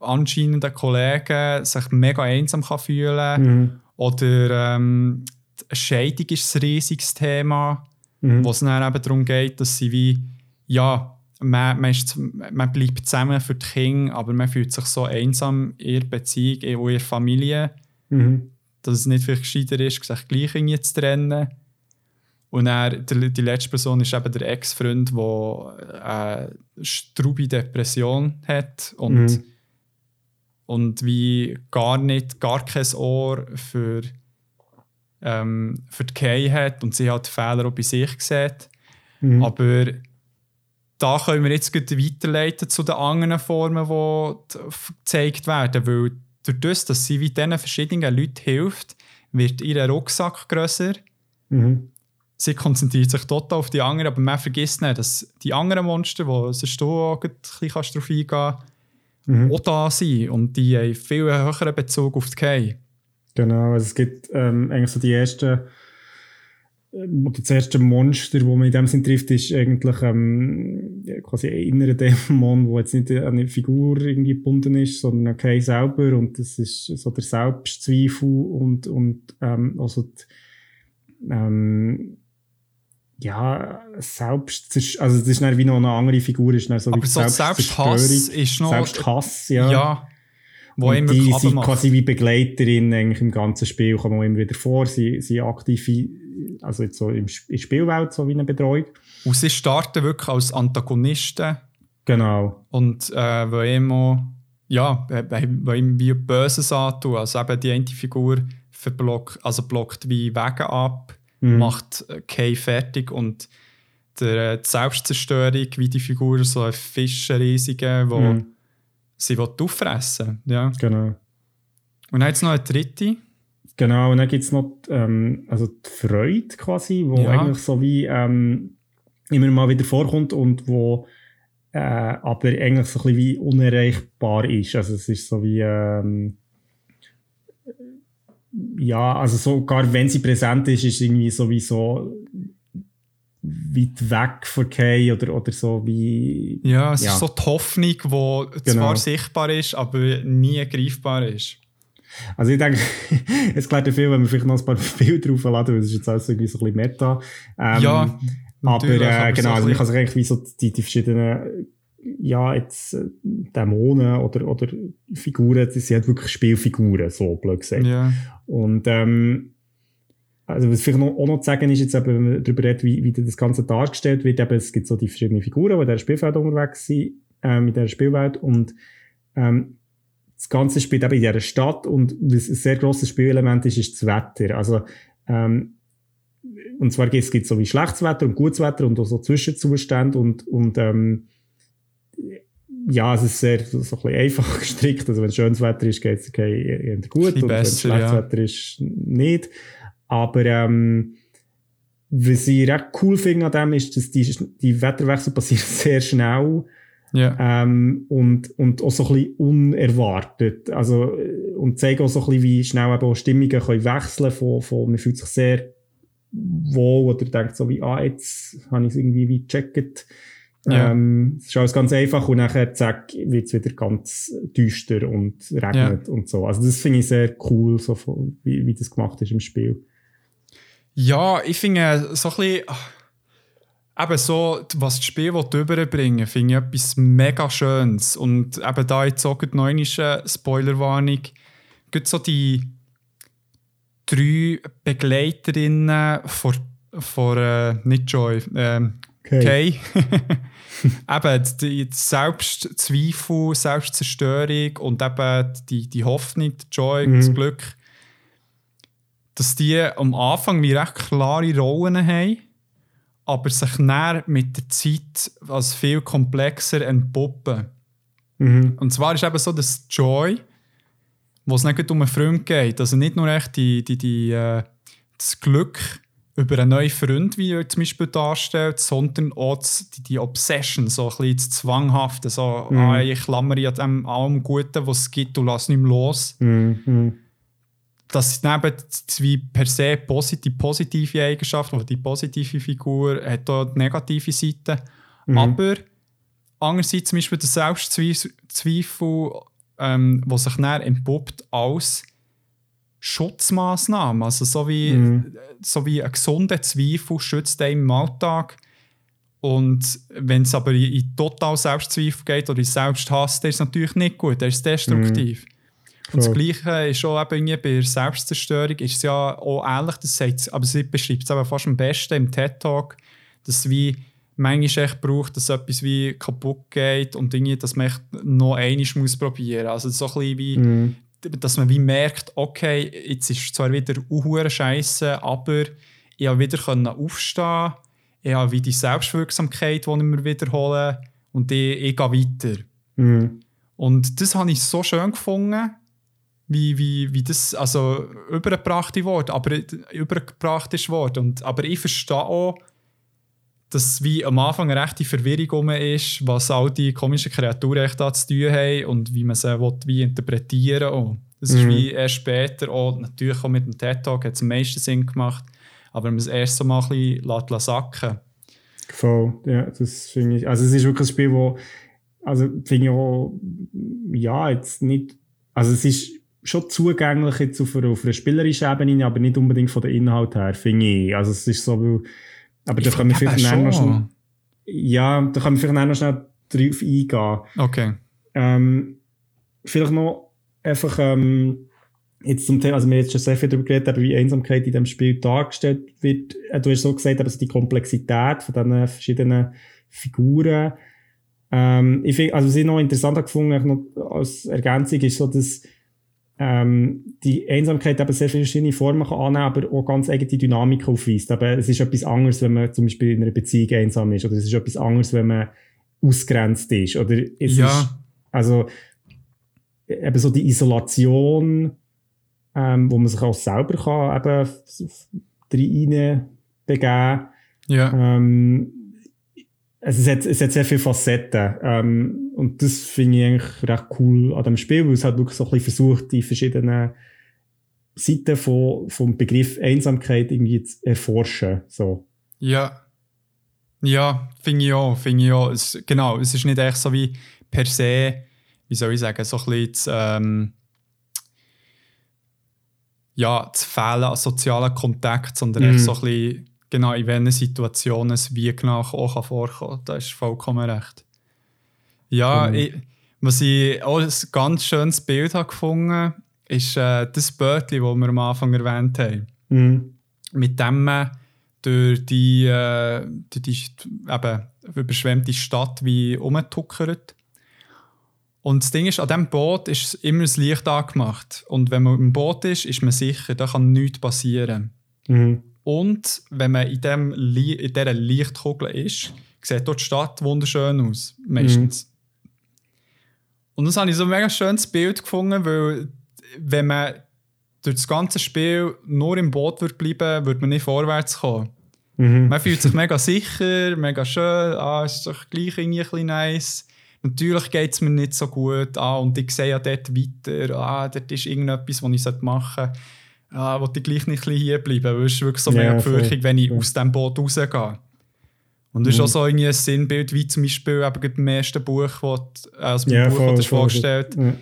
anscheinend Kollegen sich mega einsam kann fühlen kann. Mhm. Oder ähm, Scheidung ist ein riesiges Thema, mhm. wo es dann eben darum geht, dass sie wie, ja, man, man, ist, man bleibt zusammen für die Kinder, aber man fühlt sich so einsam in ihrer Beziehung, in ihrer Familie, mhm. dass es nicht vielleicht gescheiter ist, sich gleich irgendwie zu trennen. Und dann, die, die letzte Person ist eben der Ex-Freund, der eine strube Depression hat und, mhm. Und wie gar nicht, gar kein Ohr für, ähm, für die Kay hat und sie hat Fehler auch bei sich sieht. Mhm. Aber da können wir jetzt weiterleiten zu den anderen Formen, die gezeigt werden. Weil durch das, dass sie wie diesen verschiedenen Leuten hilft, wird ihr Rucksack grösser. Mhm. Sie konzentriert sich total auf die anderen, aber man vergisst nicht, dass die anderen Monster, die sonst du auch ein bisschen darauf eingehen mhm. auch da sind. Und die haben viel höheren Bezug auf die Kei. Genau, also es gibt ähm, eigentlich so die ersten das erste Monster, das man in dem Sinn trifft, ist eigentlich ähm, quasi ein innerer Dämon, der jetzt nicht an eine Figur irgendwie gebunden ist, sondern an Kay selber und das ist so der Selbstzweifel und, und ähm, also die, ähm, ja, selbst, also das ist dann wie noch eine andere Figur, ist so Aber so Selbsthass ist noch... Selbsthass, ja. Ja, wo und die sind quasi wie Begleiterin eigentlich im ganzen Spiel, kommen immer wieder vor, sie, sie aktive also jetzt so im, in Spielwelt so wie eine Betreuung. Und sie starten wirklich als Antagonisten. Genau. Und äh, wo immer, ja, wo ihm wie Böses antun. Also eben die eine Figur verblockt, also blockt wie Wege ab, mhm. macht äh, Kay fertig und der, die Selbstzerstörung, wie die Figur, so ein Fisch, riesige, wo mhm. sie auffressen Ja. Genau. Und dann jetzt noch eine dritte. Genau, und dann gibt es noch ähm, also die Freude quasi, wo ja. eigentlich so wie ähm, immer mal wieder vorkommt und wo äh, aber eigentlich so ein bisschen wie unerreichbar ist. Also es ist so wie ähm, ja, also sogar wenn sie präsent ist, ist irgendwie sowieso weit weg von Kay oder, oder so wie. Ja, es ja. ist so die Hoffnung, die genau. zwar sichtbar ist, aber nie greifbar ist. Also ich denke, es klärt ja viel, wenn wir vielleicht noch ein paar Bilder draufladen, weil es ist jetzt alles irgendwie so ein bisschen Meta. Ähm, ja, aber, äh, genau, also man kann sich eigentlich wie so die, die verschiedenen ja, jetzt äh, Dämonen oder, oder Figuren, das sind halt wirklich Spielfiguren, so blöd gesagt. Ja. Und ähm, also was vielleicht noch, auch noch zu sagen ist, jetzt eben, wenn man darüber redet, wie, wie das Ganze dargestellt wird, eben, es gibt so die verschiedenen Figuren, die in dieser Spielwelt unterwegs sind, ähm, in dieser Spielwelt und ähm, das Ganze spielt eben in dieser Stadt und was ein sehr grosses Spielelement ist, ist das Wetter. Also ähm, und zwar gibt es so wie schlechtes Wetter und gutes Wetter und auch so Zwischenzustände und, und ähm, ja, es ist sehr so ein bisschen einfach gestrickt. Also wenn es schönes Wetter ist, geht es okay, gut und wenn es schlechtes ja. Wetter ist, nicht. Aber ähm, was ich recht cool finde an dem ist, dass die, die Wetterwechsel passieren sehr schnell. Ja. Ähm, und, und auch so ein bisschen unerwartet. Also, und zeigen auch so ein bisschen, wie schnell eben auch Stimmungen können wechseln von, von, man fühlt sich sehr wohl oder denkt so wie, ah, jetzt habe ich es irgendwie wie gecheckt. Ja. Ähm, es ist alles ganz einfach und nachher zack, wird es wieder ganz düster und regnet ja. und so. Also das finde ich sehr cool, so wie, wie das gemacht ist im Spiel. Ja, ich finde so ein bisschen, eben so, was das Spiel überbringen finde ich etwas mega Schönes. Und eben da jetzt auch noch eine Spoilerwarnung, gibt so die drei Begleiterinnen von, von äh, nicht Joy, ähm, Kay. eben die Selbstzweifel, Selbstzerstörung und eben die, die Hoffnung, die Joy, mhm. das Glück, dass die am Anfang wie recht klare Rollen haben, aber sich dann mit der Zeit als viel komplexer entpuppen. Mhm. Und zwar ist eben so, dass Joy, wo es nicht um einen Freund geht, also nicht nur echt die, die, die, äh, das Glück über einen neuen Freund, wie er zum Beispiel darstellt, sondern auch die, die Obsession, so ein bisschen das Zwanghafte, so mhm. ah, ich klammere an dem allem Guten, was es gibt und lasse nicht mehr los. Mhm. Das ist neben wie per se positive, positive Eigenschaften, oder die positive Figur hat auch die negative Seite. Mhm. Aber andererseits zum Beispiel der Selbstzweifel, ähm, was sich dann entpuppt als Schutzmaßnahmen. Also so wie, mhm. so wie ein gesunder Zweifel schützt einen im Alltag. Und wenn es aber in, in total Selbstzweifel geht oder in Selbsthass, dann ist es natürlich nicht gut, der ist destruktiv. Mhm. Und das Gleiche ist auch eben bei der Selbstzerstörung, ist es ja auch ähnlich, das sagt, aber sie beschreibt es aber fast am besten im TED-Talk, dass wie manchmal echt braucht, dass etwas wie kaputt geht und Dinge, dass man echt noch einmal muss probieren. Also so ein bisschen wie mhm dass man wie merkt, okay, jetzt ist zwar wieder uhure Scheiße, aber ich habe wieder aufstehen, ich habe wieder die Selbstwirksamkeit, die ich mir wiederhole und ich, ich gehe weiter. Mhm. Und das habe ich so schön gefunden, wie, wie, wie das also übergebracht wurde, aber übergebracht ist worden. Und, aber ich verstehe auch, dass wie am Anfang eine rechte Verwirrung ist, was all die komischen Kreaturen echt da zu tun haben und wie man sie will, wie interpretieren will. Das mhm. ist wie erst später, auch, natürlich auch mit dem TED-Talk hat es am meisten Sinn gemacht, aber man es erst so mal ein bisschen sacken Voll, ja, das finde ich, also es ist wirklich ein Spiel, wo, also finde ich auch, ja, jetzt nicht, also es ist schon zugänglich jetzt auf einer, auf einer spielerischen Ebene, aber nicht unbedingt von der Inhalt her, finde ich. Also es ist so, weil aber da können wir vielleicht nachher noch schnell, ja, da können wir vielleicht noch schnell drauf eingehen. Okay. Ähm, vielleicht noch einfach, ähm, jetzt zum Thema, also wir haben jetzt schon sehr viel darüber geredet, aber wie Einsamkeit in dem Spiel dargestellt wird. Äh, du hast so gesagt, aber die Komplexität von diesen verschiedenen Figuren. Ähm, ich finde, also was ich noch interessant gefunden noch als Ergänzung ist so, dass ähm, die Einsamkeit eben sehr viele verschiedene Formen kann annehmen, aber auch ganz eigene Dynamik aufweist. Aber es ist etwas anderes, wenn man zum Beispiel in einer Beziehung einsam ist, oder es ist etwas anderes, wenn man ausgrenzt ist, oder es ja. ist, also, eben so die Isolation, ähm, wo man sich auch selber kann, eben rein begeben. Ja. Ähm, es, hat, es hat sehr viele Facetten. Ähm, und das finde ich eigentlich recht cool an dem Spiel, weil es hat wirklich so ein bisschen versucht, die verschiedenen Seiten von, vom Begriff Einsamkeit irgendwie zu erforschen. So. Ja. Ja, finde ich auch. Find ich auch. Es, genau, es ist nicht echt so wie per se, wie soll ich sagen, so ein bisschen das, ähm, ja, das Fehlen an sozialen Kontakt, sondern Mhm. echt so ein bisschen, genau, in welchen Situationen es wie genau auch vorkommen kann. Da ist vollkommen recht. Ja, Genau. ich, was ich auch ein ganz schönes Bild habe gefunden ist äh, das Bötli, das wir am Anfang erwähnt haben Mhm. mit dem man durch die, äh, durch die eben, überschwemmte Stadt wie umtuckert. Und das Ding ist, an diesem Boot ist immer das Licht angemacht. Und wenn man im Boot ist, ist man sicher, da kann nichts passieren. Mhm. Und wenn man in, dem in dieser Lichtkugel ist, sieht dort die Stadt wunderschön aus. Meistens. Und das habe ich so ein mega schönes Bild gefunden, weil wenn man durch das ganze Spiel nur im Boot würde bleiben, würde man nicht vorwärts kommen. Mhm. Man fühlt sich mega sicher, mega schön, ah, ist doch gleich irgendwie ein bisschen nice. Natürlich geht es mir nicht so gut, ah, und ich sehe ja dort weiter, ah, dort ist irgendetwas, was ich machen sollte. Ah, will ich gleich nicht ein bisschen hier bleiben, weil es ist wirklich so Ja, mega voll, befürchtig, wenn ich voll. aus dem Boot rausgehe. Und das ist Mhm. auch so irgendwie ein Sinnbild, wie zum Beispiel eben beim ersten Buch, das, äh, also beim Ja, Buch, voll, das voll. vorgestellt Ja.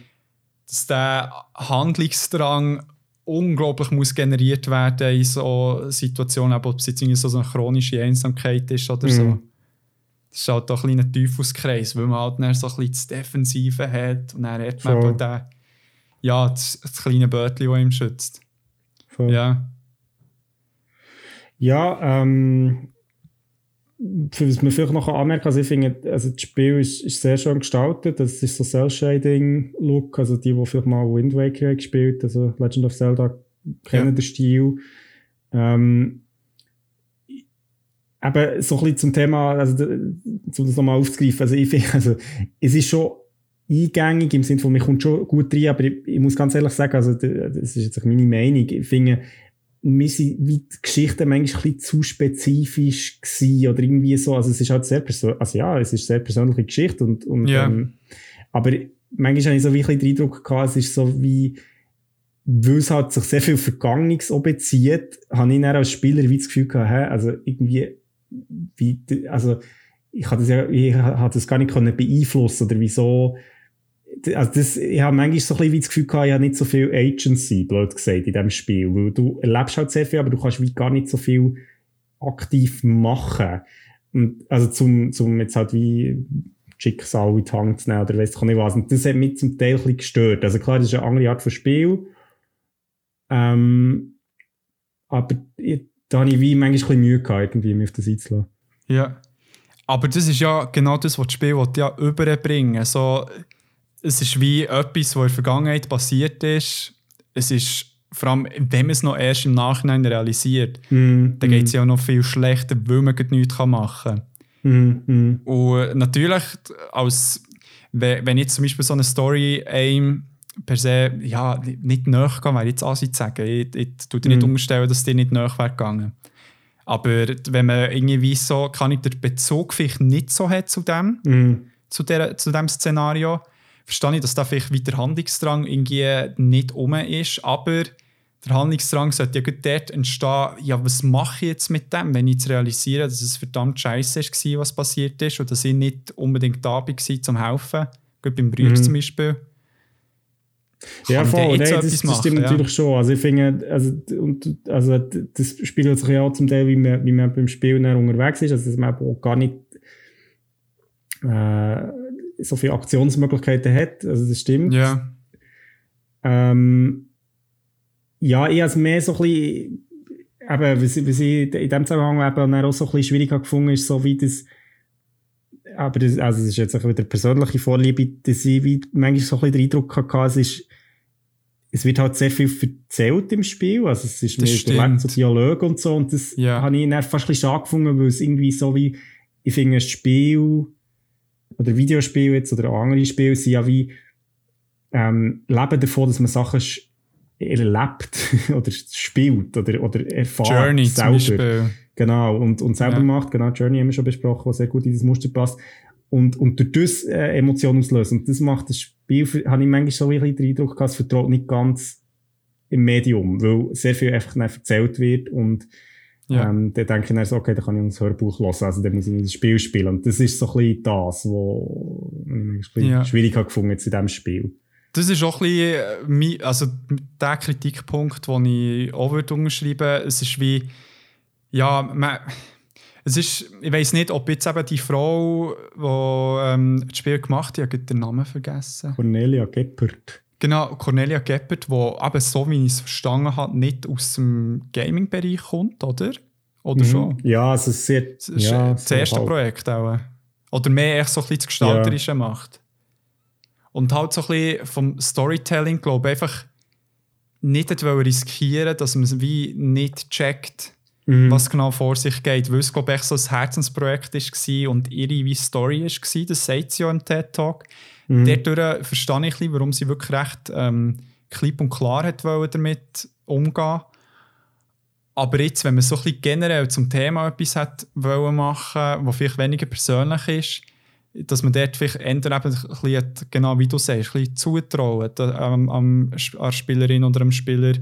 dass der Handlungsdrang unglaublich muss generiert werden in so Situationen, ob es jetzt irgendwie so eine chronische Einsamkeit ist oder so. Mhm. Das ist halt auch ein kleiner Teufelskreis, weil man halt dann so ein bisschen das Defensive hat und dann hat man Voll. eben den, ja, das, das kleine Bötchen, das ihm schützt. Voll. Ja. Ja, ähm, für was man vielleicht noch anmerken kann, also ich finde, also das Spiel ist, ist sehr schön gestaltet. Das ist so Cell-Shading-Look, also die, die vielleicht mal Wind Waker gespielt, also Legend of Zelda, kennen Ja. den Stil. Ähm, eben so ein bisschen zum Thema, also um das nochmal aufzugreifen, also ich finde, also es ist schon eingängig im Sinne von, mir kommt schon gut rein, aber ich, ich muss ganz ehrlich sagen, also das ist jetzt meine Meinung, ich finde, wir sind wie die Geschichten manchmal ein bisschen zu spezifisch gewesen oder irgendwie so, also es ist halt sehr persönlich, also ja, es ist sehr persönliche Geschichte und, und Ja. ähm, aber manchmal habe ich so wie ein bisschen den Eindruck gehabt, es ist so wie, weil es halt sich sehr viel Vergangenes auch bezieht, habe ich dann als Spieler wie das Gefühl gehabt, hä, also irgendwie, wie, also ich habe das ja, ich habe das gar nicht können beeinflussen oder wieso, also das, ich habe manchmal so ein bisschen das Gefühl gehabt, ich habe nicht so viel Agency, blöd gesagt, in diesem Spiel, weil du erlebst halt sehr viel, aber du kannst wie gar nicht so viel aktiv machen. Und also zum, zum jetzt halt wie Schicksal in die Hand zu nehmen oder weiss ich nicht was. Und das hat mich zum Teil ein bisschen gestört. Also klar, das ist eine andere Art von Spiel. Ähm, aber ich, da habe ich wie manchmal ein bisschen Mühe gehabt, irgendwie mich auf das einzulassen. Ja. Aber das ist ja genau das, was das Spiel ja überbringen so, Es ist wie etwas, was in der Vergangenheit passiert ist. Es ist, vor allem, wenn man es noch erst im Nachhinein realisiert, Mm, dann geht es ja noch viel schlechter, weil man nichts machen kann. Mm, mm, Und natürlich, als, wenn jetzt zum Beispiel so eine Story einem per se ja, nicht nachgehen wäre, jetzt Asi zu sagen. Ich, ich tue dir nicht Mhm. unterstellen, dass dir nicht nach wäre gegangen. Aber wenn man irgendwie so, kann ich den Bezug vielleicht nicht so hat zu dem, mm. zu, der, zu dem Szenario, verstehe ich, dass da vielleicht wieder Handlungsdrang irgendwie nicht um ist, aber der Handlungsdrang sollte ja dort entstehen, ja, was mache ich jetzt mit dem, wenn ich jetzt realisiere, dass es verdammt scheiße war, was passiert ist und dass ich nicht unbedingt da war, um zu helfen. Gerade beim Bruder Mhm. zum Beispiel. Ja, voll. jetzt das, das stimmt machen, ja? natürlich schon. Also ich finde, also, und, also das spiegelt sich ja auch zum Teil, wie man, wie man beim Spiel unterwegs ist, also dass man auch gar nicht äh, so viele Aktionsmöglichkeiten hat. Also das stimmt. Ja, Ähm, ja, ich habe es mehr so ein bisschen, eben, was, was ich in dem Zusammenhang eben auch so ein bisschen schwierig habe gefunden, ist so wie das, aber das, also das ist jetzt auch wieder persönliche Vorliebe, dass ich wie manchmal so ein bisschen den Eindruck hatte, es ist, es wird halt sehr viel erzählt im Spiel, also es ist Das mehr überlegt, so Dialog und so, und das Ja. habe ich dann fast ein bisschen schade gefunden, weil es irgendwie so wie, ich finde, ein Spiel, oder Videospiel jetzt, oder andere Spiele sind ja wie, ähm, leben davon, dass man Sachen erlebt oder spielt oder, oder erfahrt Journey zum selber. Beispiel. Genau, und, und selber Ja. macht. Genau, Journey haben wir schon besprochen, was sehr gut in das Muster passt. Und, und durch das äh, Emotionen auslösen. Und das macht das Spiel, für, habe ich manchmal so ein bisschen den Eindruck gehabt, es vertraut nicht ganz im Medium, weil sehr viel einfach erzählt wird und Ja. ähm, dann denke ich dann so, okay, dann kann ich das Hörbuch hören, also dann muss ich das Spiel spielen. Und das ist so ein bisschen das, wo ich Ja. schwierig habe gefunden jetzt in diesem Spiel. Das ist auch ein bisschen äh, also der Kritikpunkt, den ich auch würde unterschreiben würde. Es ist wie, ja, man, es ist, ich weiß nicht, ob jetzt eben die Frau, die ähm, das Spiel gemacht hat, ich habe den Namen vergessen. Cornelia Geppert. Genau, Cornelia Geppert, die eben so, wie ich es verstanden habe, nicht aus dem Gaming-Bereich kommt, oder? Oder schon? Mhm. Ja, also es ist Das ist ja, äh, das erste halb. Projekt auch. Oder mehr echt so ein bisschen das Gestalterische macht. Und halt so ein bisschen vom Storytelling, glaube ich, einfach nicht hat riskieren, dass man es wie nicht checkt, Mhm. was genau vor sich geht. Weil es, glaube ich, so ein Herzensprojekt war und ihre wie Story war. Das sagt sie ja im TED-Talk. Mhm. Dadurch verstehe ich ein bisschen, warum sie wirklich recht ähm, klipp und klar hat wollen damit umgehen aber jetzt, wenn man so ein bisschen generell zum Thema etwas hat wollen machen, was vielleicht weniger persönlich ist, dass man dort vielleicht eher eben ein bisschen, genau wie du sagst, ein bisschen zutrauen da- am, an der Spielerin oder am Spieler,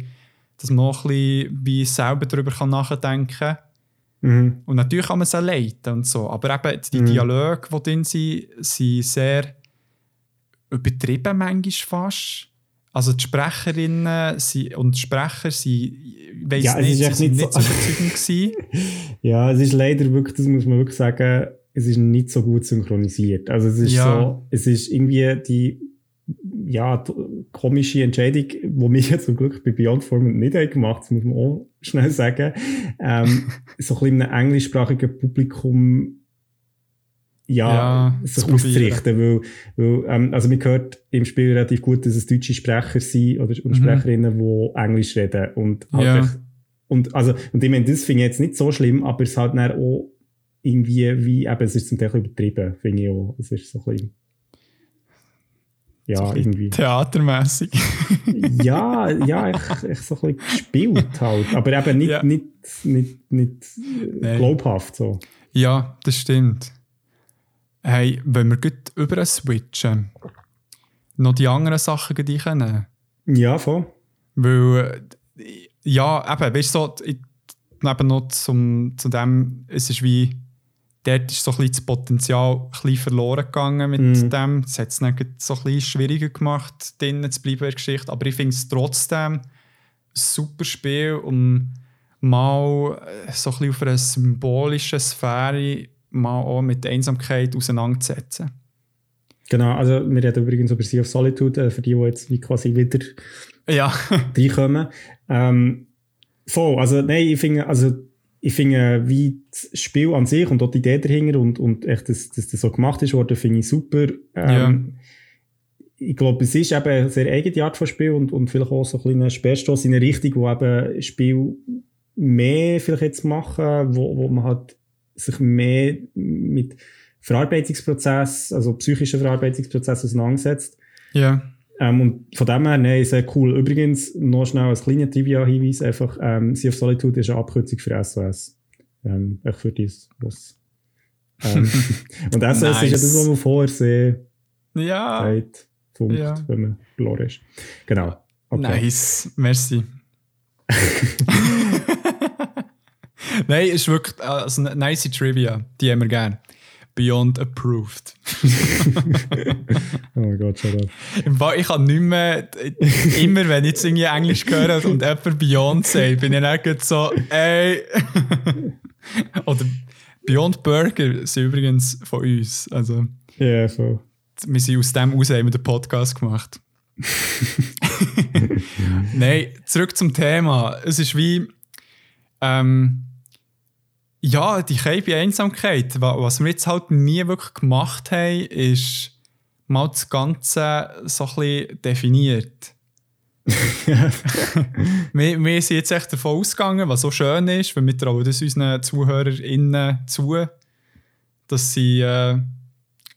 dass man auch ein bisschen wie selber darüber kann nachdenken kann. Mhm. Und natürlich kann man es auch leiten und so. Aber eben die Mhm. Dialoge, die drin sind, sind sehr übertrieben manchmal fast. Also die Sprecherinnen sind, und die Sprecher sind, ich weiss Ja, es nicht, sie echt sind nicht nicht so- so überzeugend gewesen. Ja, es ist leider wirklich, das muss man wirklich sagen, es ist nicht so gut synchronisiert. Also es ist Ja. so, es ist irgendwie die, ja, die komische Entscheidung, die wir jetzt zum Glück bei Beyond Format nicht haben gemacht, das muss man auch schnell sagen, ähm, so ein bisschen in einem englischsprachigen Publikum ja, Ja, sich auszurichten, weil, weil ähm, also man hört im Spiel relativ gut, dass es deutsche Sprecher sind oder und Mhm. Sprecherinnen, die Englisch reden und halt Ja. und, also, und ich meine, das finde ich jetzt nicht so schlimm, aber es halt dann auch irgendwie, wie, eben, es ist zum Teil übertrieben, finde ich auch. Es ist so ein bisschen, ja, So irgendwie. Theatermässig. ja, ja, echt, echt so ein bisschen gespielt halt. Aber eben nicht, Ja. nicht, nicht, nicht glaubhaft so. ja, das stimmt. Hey, wenn wir gut über switchen, noch die anderen Sachen gleich nehmen. Ja, voll. Weil, äh, ja, eben, weißt du, so, ich, eben noch zum, zu dem, es ist wie, dort ist so ein bisschen das Potenzial ein bisschen verloren gegangen mit Mhm. dem. Das hat es dann so ein bisschen schwieriger gemacht, drinnen zu bleiben in der Geschichte. Aber ich finde es trotzdem ein super Spiel, um mal äh, so ein bisschen auf einer symbolischen Sphäre mal auch mit der Einsamkeit auseinanderzusetzen. Genau, also wir reden übrigens über Sea of Solitude, äh, für die, die jetzt wie quasi wieder Ja, reinkommen. Ähm, voll, also nein, ich finde, also ich finde, wie das Spiel an sich und auch die Idee dahinter und, und echt, dass, dass das so gemacht ist worden, finde ich super. Ähm, Ich glaube, es ist eben eine sehr eigene Art von Spiel und, und vielleicht auch so ein kleiner Sperrstoß in eine Richtung, wo eben Spiel mehr vielleicht jetzt machen, wo, wo man halt sich mehr mit Verarbeitungsprozess, also psychischen Verarbeitungsprozess auseinandersetzt. ja. Ähm, und von dem her, nein, sehr cool. Übrigens, noch schnell als kleiner Trivia-Hinweis, einfach, ähm, Sea of Solitude ist eine Abkürzung für SOS. Ähm, echt für dies, was. Ähm, und SOS ist ja Nice. das, was man vorher sehr Ja, sagt, funkt, Ja. wenn man verloren ist. Genau. Okay. Nice, merci. Nein, ist wirklich also, eine nice Trivia. Die haben wir gerne. Beyond approved. Oh mein Gott, shut up. Im Fall, ich kann nicht mehr, immer wenn ich jetzt irgendwie Englisch höre und jemand Beyond sagt, bin ich dann so, ey. Oder Beyond Burger sind übrigens von uns. Also, Ja, yeah, so. wir sind aus dem raus, haben wir den Podcast gemacht. Nein, zurück zum Thema. Es ist wie, ähm, ja, die Kälte Einsamkeit. Wa- Was wir jetzt halt nie wirklich gemacht haben, ist mal das Ganze so ein bisschen definiert. wir, wir sind jetzt echt davon ausgegangen, was so schön ist, weil wir trauen das unseren ZuhörerInnen zu, dass sie äh,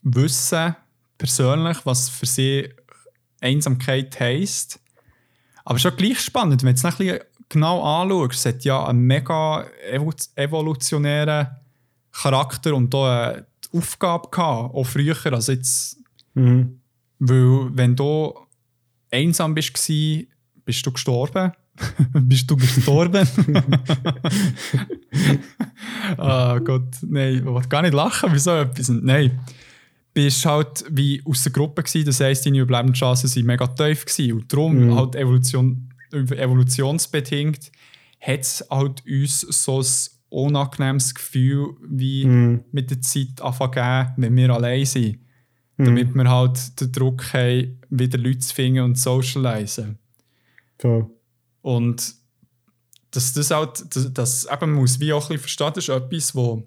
wissen, persönlich, was für sie Einsamkeit heisst. Aber schon gleich spannend, wenn du es noch ein bisschen genau anschaust. Es hat ja einen mega evo- evolutionären Charakter und auch eine Aufgabe gehabt, auch früher. Also jetzt, Mhm. weil wenn du einsam bist, bist du gestorben. bist du gestorben? Ah Gott, nein, ich will gar nicht lachen, wieso etwas? Nein. Bist halt wie aus der Gruppe gewesen, das heisst, deine Überlebenschancen sind mega tief gewesen. Und darum, Mhm. halt Evolution, evolutionsbedingt, hat es halt uns so ein unangenehmes Gefühl wie Mhm. mit der Zeit anfangen, wenn wir allein sind. Mhm. Damit wir halt den Druck haben, wieder Leute zu finden und zu socialisen. Voll. Und dass das halt, das, das eben muss wie auch ein bisschen verstehen, ist etwas, wo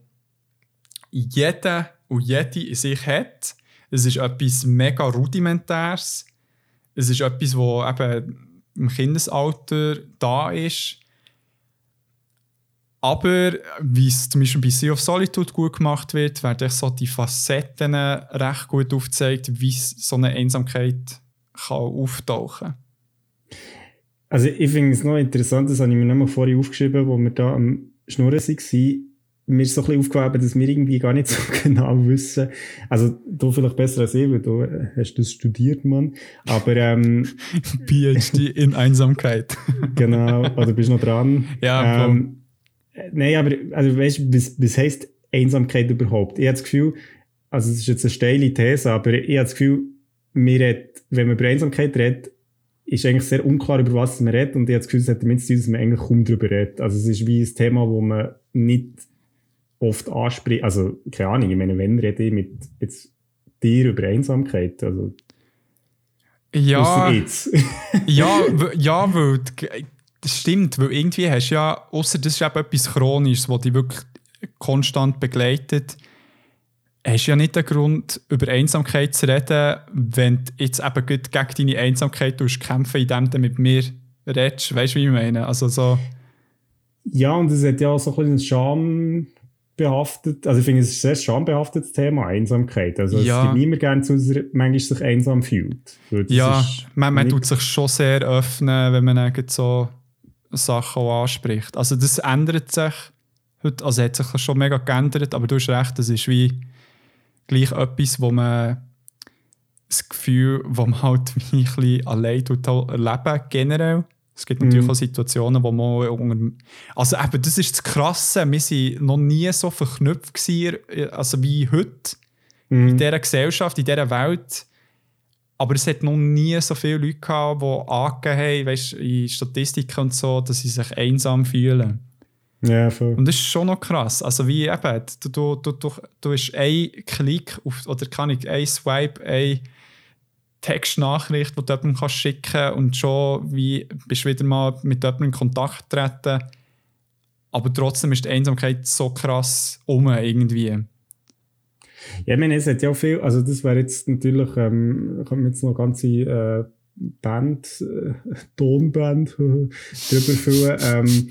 jeder und jede in sich hat. Es ist etwas mega rudimentäres. Es ist etwas, wo eben im Kindesalter da ist. Aber wie es zum Beispiel bei Sea of Solitude gut gemacht wird, werden so die Facetten recht gut aufgezeigt, wie so eine Einsamkeit kann auftauchen kann. Also ich finde es noch interessant, das habe ich mir noch mal vorhin aufgeschrieben, wo wir da am Schnurren waren. Mir ist so ein bisschen aufgefallen, dass wir irgendwie gar nicht so genau wissen. Also du vielleicht besser als ich, weil du äh, hast das studiert, Mann. Aber ähm, PhD in Einsamkeit. genau, oder bist noch dran? Ja, ähm, äh, Nein, aber also weißt du, was, was heisst Einsamkeit überhaupt? Ich habe das Gefühl, also es ist jetzt eine steile These, aber ich habe das Gefühl, wir reden, wenn man über Einsamkeit redet, ist eigentlich sehr unklar, über was man redet und ich habe das Gefühl, es hat damit zu tun, dass man eigentlich kaum darüber redet. Also es ist wie ein Thema, wo man nicht oft anspricht, also keine Ahnung, ich meine, wenn rede ich mit jetzt dir über Einsamkeit, also Ja, ja, ja, weil das stimmt, weil irgendwie hast du ja, außer das ist eben etwas Chronisches, was dich wirklich konstant begleitet, hast du ja nicht den Grund, über Einsamkeit zu reden, wenn du jetzt eben gegen deine Einsamkeit kämpfen, indem du mit mir redest. Weißt du, wie ich meine? Also so, Ja, und es hat ja auch so ein bisschen Scham behaftet, also ich finde, es ist ein sehr schambehaftetes Thema, Einsamkeit. Also Ja. es gibt niemand gerne zu, dass er manchmal sich einsam fühlt. Ja, man, man tut sich schon sehr öffnen, wenn man so Sachen auch anspricht. Also das ändert sich heute, also hat sich das schon mega geändert, aber du hast recht, das ist wie gleich etwas, wo man das Gefühl, wo man halt wie ein bisschen allein tut erleben, generell. Es gibt natürlich Mhm. auch Situationen, wo man unter... Also eben, das ist das Krasse, wir waren noch nie so verknüpft gewesen, also wie heute in Mhm. dieser Gesellschaft, in dieser Welt. Aber es hat noch nie so viele Leute gehabt, die angegeben haben, weißt, in Statistiken und so, dass sie sich einsam fühlen. Ja, voll. Und das ist schon noch krass. Also wie eben, du, du, du, du, hast einen Klick auf, oder kann ich ein Swipe, eine Textnachricht, die du jemandem kannst schicken und schon wie bist du wieder mal mit jemandem in Kontakt treten. Aber trotzdem ist die Einsamkeit so krass um irgendwie. Ja, ich meine, es hat ja auch viel, also das wäre jetzt natürlich, ähm, kommt jetzt noch eine ganze äh, Band, äh, Tonband drüber füllen. Ähm,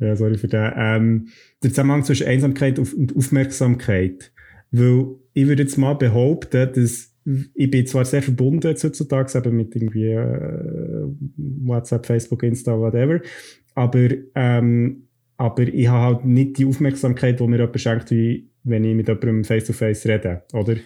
ja, sorry für den. Ähm, der Zusammenhang zwischen Einsamkeit und Aufmerksamkeit. Weil ich würde jetzt mal behaupten, dass ich bin zwar sehr verbunden jetzt heutzutage eben mit irgendwie äh, WhatsApp, Facebook, Insta, whatever, aber, ähm, aber ich habe halt nicht die Aufmerksamkeit, die mir jemand schenkt, wie wenn ich mit jemandem face-to-face rede, oder?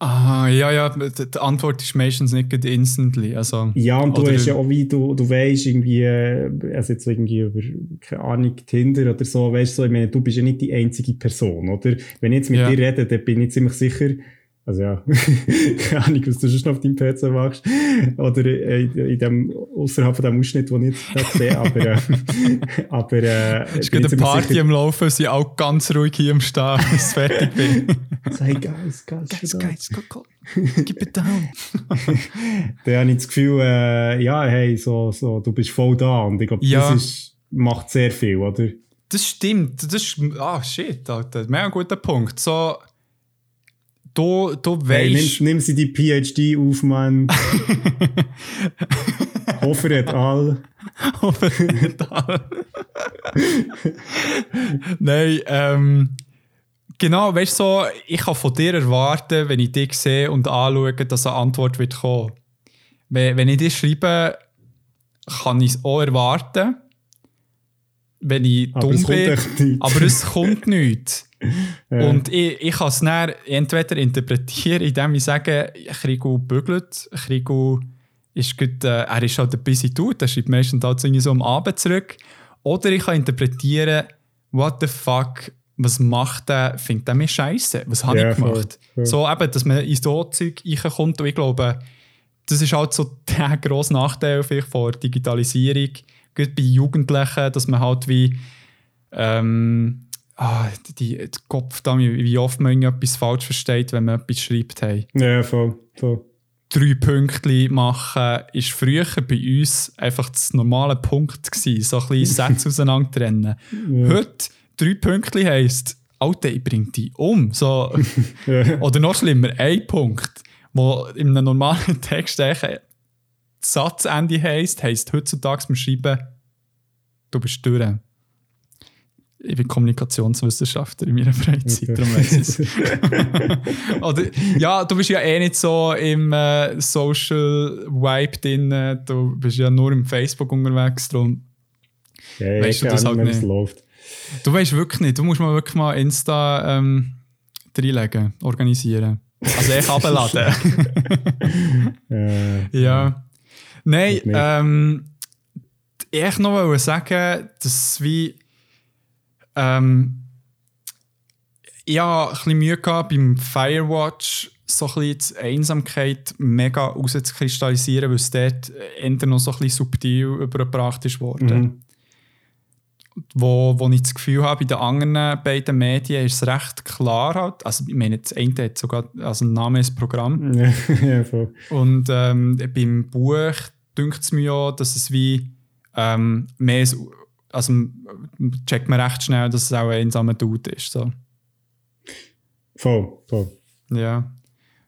Ah, ja, ja, die Antwort ist meistens nicht instantly. Also, Ja, und du hast ja auch wie, du, du weißt irgendwie, äh, also jetzt irgendwie über, keine Ahnung, Tinder oder so, weißt du, so, ich meine, du bist ja nicht die einzige Person, oder? Wenn ich jetzt mit Ja. dir rede, dann bin ich ziemlich sicher, also ja, keine Ahnung, was du schon auf deinem PC machst, oder äh, in dem, außerhalb von dem Ausschnitt, den ich jetzt gerade sehe, aber, äh, aber, äh, es gibt ich eine Party sicher- am Laufen, sind auch ganz ruhig hier am Stehen, bis ich fertig bin. Hey, guys, guys, go, go. Keep it down. Dann habe ich das Gefühl, äh, ja, hey, so, so, du bist voll da, und ich glaube, Ja. das ist, macht sehr viel, oder? Das stimmt. Das ist. Ah, shit, Alter. Mega guter Punkt. So. Du, du Hey, nimm, weißt. nimm sie die PhD auf, Mann. Hoffe, et al. Nein, ähm. Genau, weißt du, so, ich kann von dir erwarten, wenn ich dich sehe und anschaue, dass eine Antwort wird kommen. Wenn, wenn ich dir schreibe, kann ich es auch erwarten, wenn ich Aber dumm bin. Aber es kommt nichts. Ja. Und ich, ich kann es dann entweder interpretieren, indem ich sage, gebügelt, ich kriege ist gut, äh, er ist halt ein busy Dude, er schreibt meistens halt irgendwie so am Abend zurück. Oder ich kann interpretieren, what the fuck, was macht der, findet der mir scheiße? Was habe Ja, ich voll, gemacht? voll. So eben, dass man in so Zeug reinkommt und ich glaube, das ist halt so der grosse Nachteil vielleicht von Digitalisierung, gerade bei Jugendlichen, dass man halt wie ähm, ah, die, die Kopf wie oft man etwas falsch versteht, wenn man etwas schreibt. Hey Ja, voll, voll. drei Punkte machen, ist früher bei uns einfach das normale Punkt gewesen. So ein bisschen Sätze auseinander trennen. Ja. Heute, drei Punkte heisst, Alter, ich bring dich um. So, Ja. oder noch schlimmer, ein Punkt, wo in einem normalen Text eigentlich Satzende heisst, heisst heutzutage beim Schreiben, du bist durch. Ich bin Kommunikationswissenschaftler in meiner Freizeit, Okay. darum weiss ich es. Oder, ja, du bist ja eh nicht so im äh, Social Vibe drin, du bist ja nur im Facebook unterwegs, darum Ja, Weißt du ich das halt nicht, läuft. Du weißt wirklich nicht, du musst mal wirklich mal Insta ähm, reinlegen, organisieren. Also echt abladen. Äh, ja. Nein, Ich ähm, ich noch sagen, dass wie ähm, ich habe ein bisschen Mühe gehabt beim Firewatch so ein bisschen die Einsamkeit mega rauszukristallisieren, weil es dort eher noch so ein bisschen subtil übergebracht ist worden. Mhm. wo, wo ich das Gefühl habe, bei den anderen beiden Medien ist es recht klar. Halt. Also, ich meine, das eine hat sogar also ein Name ist Programm. ja, ja, voll. Und ähm, beim Buch dünkt es mir ja, dass es wie ähm, mehr also checkt man recht schnell, dass es auch ein einsamer Dude ist. So. Voll, voll. Ja.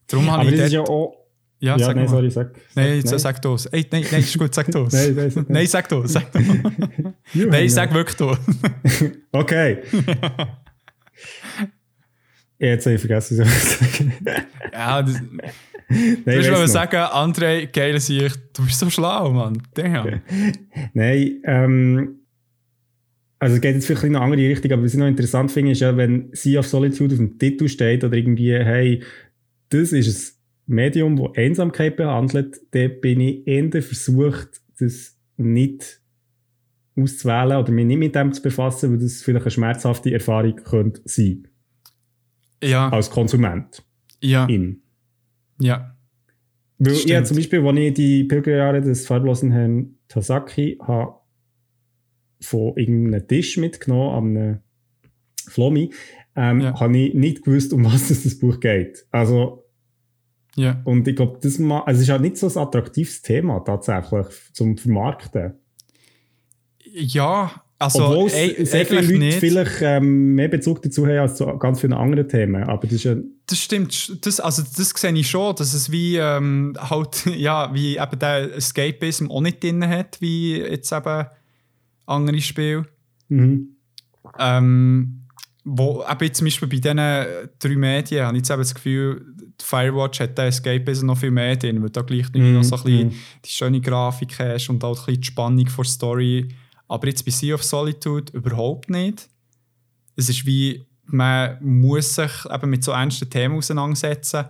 Darum habe ich das ist ja auch. ja, Ja, sag nein, mal. sorry, sag. Nein, sag, sag du es. Ey, nein, nein, ist gut, sag du es. Nein, nein, sag- nein, sag du es. Sag. Ja, nein, sag wirklich du. Okay. Jetzt habe ich vergessen, was ich sagen ja, das, Nein, Du ich willst mal sagen, André, geile Sicht, du bist so schlau, Mann. Damn. Nein, ähm, also es geht jetzt vielleicht in eine andere Richtung, aber was ich noch interessant finde, ist ja, wenn Sea of Solitude auf dem Titel steht oder irgendwie, hey, das ist ein Medium, das Einsamkeit behandelt, dann bin ich eher versucht, das nicht auszuwählen oder mich nicht mit dem zu befassen, weil das vielleicht eine schmerzhafte Erfahrung könnte sein, Ja, als Konsument. ja, In. ja. Weil Stimmt. ja, zum Beispiel, als ich die Pilgerjahre des farblosen Herrn Tasaki habe von irgendeinem Tisch mitgenommen, an einem Flomi, ähm, Ja. habe ich nicht gewusst, um was es das Buch geht. Also, Ja, und ich glaube, das ma- also es ist halt nicht so ein attraktives Thema tatsächlich zum Vermarkten. ja also Obwohl es ey, sehr viele Leute nicht. vielleicht ähm, mehr Bezug dazu haben als zu ganz vielen anderen Themen. Aber das ist ja, Das stimmt. Das, also das sehe ich schon, dass es wie ähm, halt, ja, wie eben der Escapism auch nicht drin hat, wie jetzt eben andere Spiele. mhm. Ähm, wo, eben zum Beispiel bei diesen drei Medien habe ich jetzt eben das Gefühl, die Firewatch hat der Escapism noch viel mehr drin, weil da gleich irgendwie noch so ein bisschen Mhm. die schöne Grafik hast und auch ein bisschen die Spannung der Story. Aber jetzt bei Sea of Solitude überhaupt nicht. Es ist wie, man muss sich eben mit so ernsten Themen auseinandersetzen.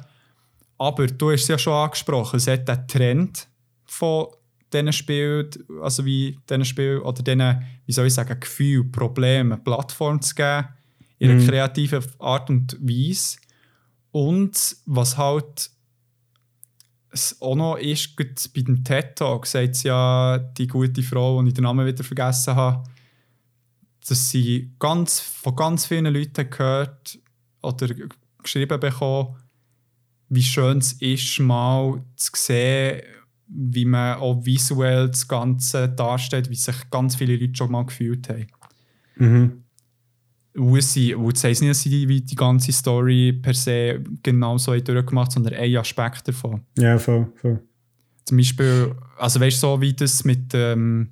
Aber du hast es ja schon angesprochen, es hat den Trend von diesen Spielen, also wie diesen Spielen, oder diesen, wie soll ich sagen, Gefühl, Problemen, eine Plattform zu geben, in einer Mhm. kreativen Art und Weise. Und was halt es auch noch ist, bei dem TED Talk sagt ja die gute Frau, die ich den Namen wieder vergessen habe, dass sie ganz, von ganz vielen Leuten gehört oder geschrieben bekommen, wie schön es ist, mal zu sehen, wie man auch visuell das Ganze darstellt, wie sich ganz viele Leute schon mal gefühlt haben. Mhm. Wo sie, wo das heisst nicht, dass sie die, wie die ganze Story per se genau so durchgemacht sondern ein Aspekt davon. Ja, voll, voll. Zum Beispiel, also weißt du, so wie das mit ähm,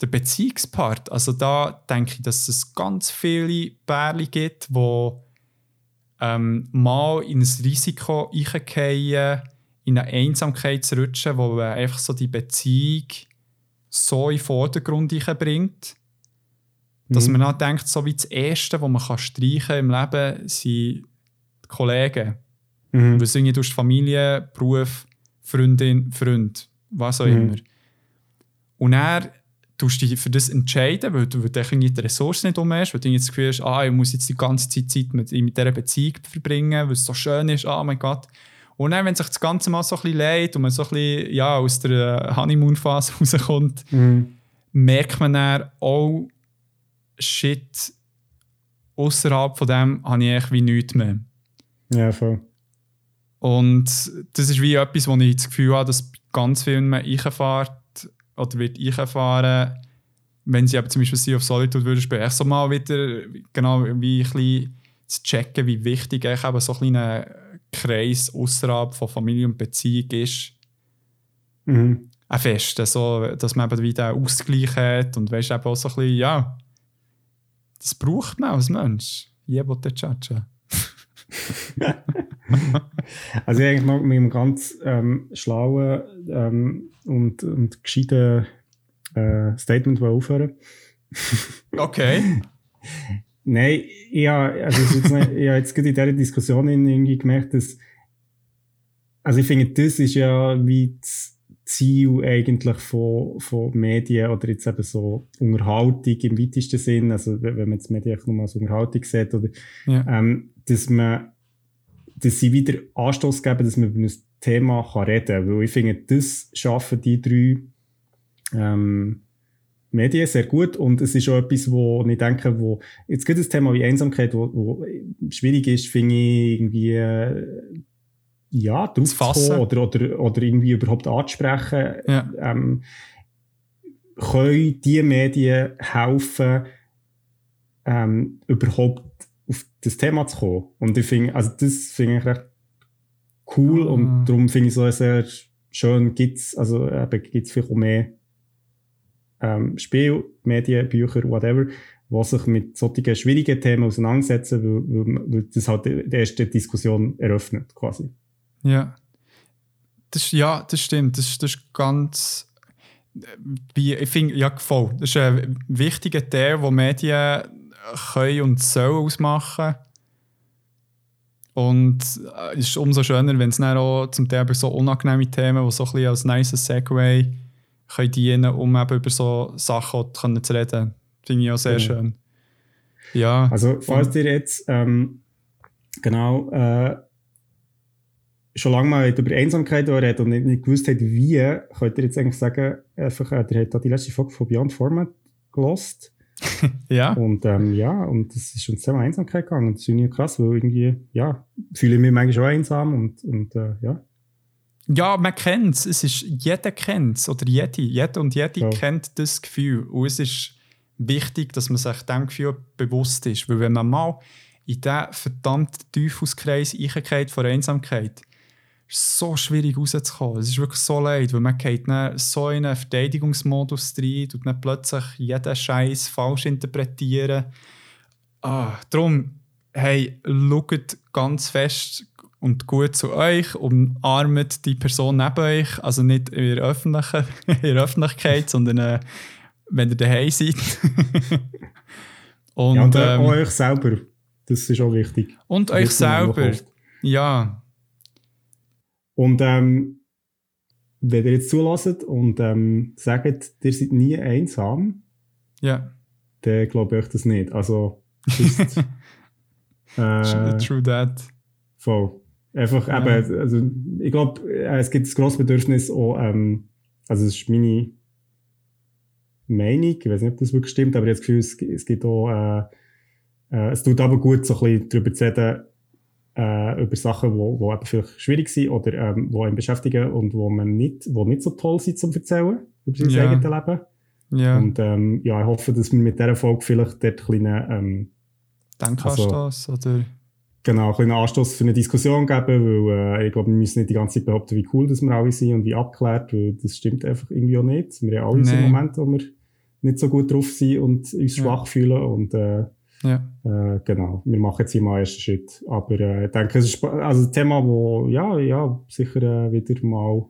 der Beziehungspart. Also da denke ich, dass es ganz viele Pärchen gibt, die ähm, mal in ein Risiko reingehen, in eine Einsamkeit zu rutschen, wo man einfach so die Beziehung so in den Vordergrund bringt, dass Mhm. man dann denkt, so wie das Erste, was man kann streichen im Leben, sind die Kollegen. Mhm. Es irgendwie durch Familie, Beruf, Freundin, Freund. was auch Mhm. immer. Und er tust dich für das entscheiden, weil du, weil du irgendwie die Ressourcen nicht um hast, weil du irgendwie das Gefühl hast, ah, ich muss jetzt die ganze Zeit Zeit mit, mit dieser Beziehung verbringen, weil es so schön ist, oh mein Gott. Und dann, wenn sich das Ganze mal so ein bisschen leid und man so ein bisschen ja, aus der Honeymoon-Phase rauskommt, Mhm. merkt man dann, oh, shit, außerhalb von dem habe ich eigentlich wie nichts mehr. Ja, voll. Und das ist wie etwas, wo ich das Gefühl habe, dass ganz vielen man einfahrt oder wird einfahren, wenn sie eben zum Beispiel Sea of Solitude würden spielen, echt so mal wieder genau wie ein bisschen zu checken, wie wichtig echt eben so ein kleiner Kreis außerhalb von Familie und Beziehung ist. Mhm. Ein Fest, so, dass man eben wieder einen Ausgleich hat und weißt eben auch so ein bisschen, ja, das braucht man als Mensch. Jebo te Chacha. Also ich eigentlich noch mit einem ganz ähm, schlauen ähm, und, und gescheiten äh, Statement aufhören. Okay. Nein, ja, also es ist jetzt nicht, ich habe jetzt gerade in dieser Diskussion irgendwie gemerkt, dass also ich finde, das ist ja wie das Ziel eigentlich von, von Medien oder jetzt eben so Unterhaltung im weitesten Sinn, also wenn wenn man jetzt Medien nur als Unterhaltung sieht, oder, Ja. ähm, dass man, dass sie wieder Anstoß geben, dass man über ein Thema kann reden kann, weil ich finde, das schaffen die drei ähm, Medien sehr gut und es ist auch etwas, wo ich denke, wo jetzt gibt es ein Thema wie Einsamkeit, wo, wo schwierig ist, finde ich irgendwie äh, ja, drauf zu fassen. kommen oder, oder, oder irgendwie überhaupt anzusprechen. Ja. Ähm, können die Medien helfen, ähm, überhaupt auf das Thema zu kommen? Und ich finde, also das finde ich recht cool Ah. und darum finde ich so sehr schön, gibt's also eben, gibt's vielleicht auch mehr ähm, Spiel, Medien, Bücher, whatever, die sich mit solchen schwierigen Themen auseinandersetzen, weil, weil, weil das halt die erste Diskussion eröffnet, quasi. Ja. Das, ja, das stimmt. Das, das ist ganz. Wie, ich finde, ja, voll. Das ist ein wichtiger Teil, den Medien können und sollen ausmachen. Und äh, es ist umso schöner, wenn es dann auch zum Teil so unangenehme Themen, die so ein bisschen als nice Segway können dienen, um eben über so Sachen zu reden. Finde ich auch sehr Genau. schön. Ja. Also, falls ihr jetzt ähm, genau äh, schon lange mal über Einsamkeit redet und nicht, nicht gewusst habt, wie, könnt ihr jetzt eigentlich sagen, einfach, äh, ihr habt da die letzte Folge von Beyond Format gelost. ja. Und ähm, ja, und das ist uns Thema Einsamkeit gegangen. Und das ist irgendwie krass, weil irgendwie, ja, fühle ich mich manchmal auch einsam und, und äh, ja. Ja, man kennt es. Es ist, jeder kennt es. Oder jede. Jeder und jede Ja. kennt das Gefühl. Und es ist wichtig, dass man sich dem Gefühl bewusst ist. Weil wenn man mal in diesen verdammten Teufelskreis reingeht von Einsamkeit, ist es so schwierig rauszukommen. Es ist wirklich so leid, weil man geht dann so in einen Verteidigungsmodus rein und dann plötzlich jeden Scheiß falsch interpretieren. Ah, darum, hey, schaut ganz fest und gut zu euch, umarmt die Person neben euch, also nicht in der, öffentlichen, in der Öffentlichkeit, sondern äh, wenn ihr daheim seid. und ja, und äh, ähm, auch euch selber. Das ist auch wichtig. und euch selber. Ja, Und ähm, wenn ihr jetzt zulasst und ähm, sagt, ihr seid nie einsam, ja, dann glaube ich euch das nicht. Also, just, äh, true that. voll. Einfach Ja. eben, also ich glaube, äh, es gibt ein grosses Bedürfnis auch, ähm, also es ist meine Meinung, ich weiß nicht, ob das wirklich stimmt, aber ich habe das Gefühl, es, es gibt auch, äh, äh, es tut aber gut, so ein bisschen darüber zu reden, äh, über Sachen, die wo, wo eben vielleicht schwierig sind oder ähm, die einen beschäftigen und wo man nicht, wo nicht so toll sind zum Erzählen über sein Ja. eigenes Leben. Ja, Und ähm, ja, ich hoffe, dass wir mit dieser Folge vielleicht dort einen kleinen, ähm, Denkanstoß oder genau, einen kleinen Anstoß für eine Diskussion geben, weil äh, ich glaube, wir müssen nicht die ganze Zeit behaupten, wie cool dass wir alle sind und wie abgeklärt, weil das stimmt einfach irgendwie auch nicht. Wir haben alle unsere Nein. Momente, wo wir nicht so gut drauf sind und uns Ja. schwach fühlen und äh, ja, äh, genau, wir machen jetzt mal einen ersten Schritt. Aber äh, ich denke, es ist also ein Thema, wo ja, ja, sicher äh, wieder mal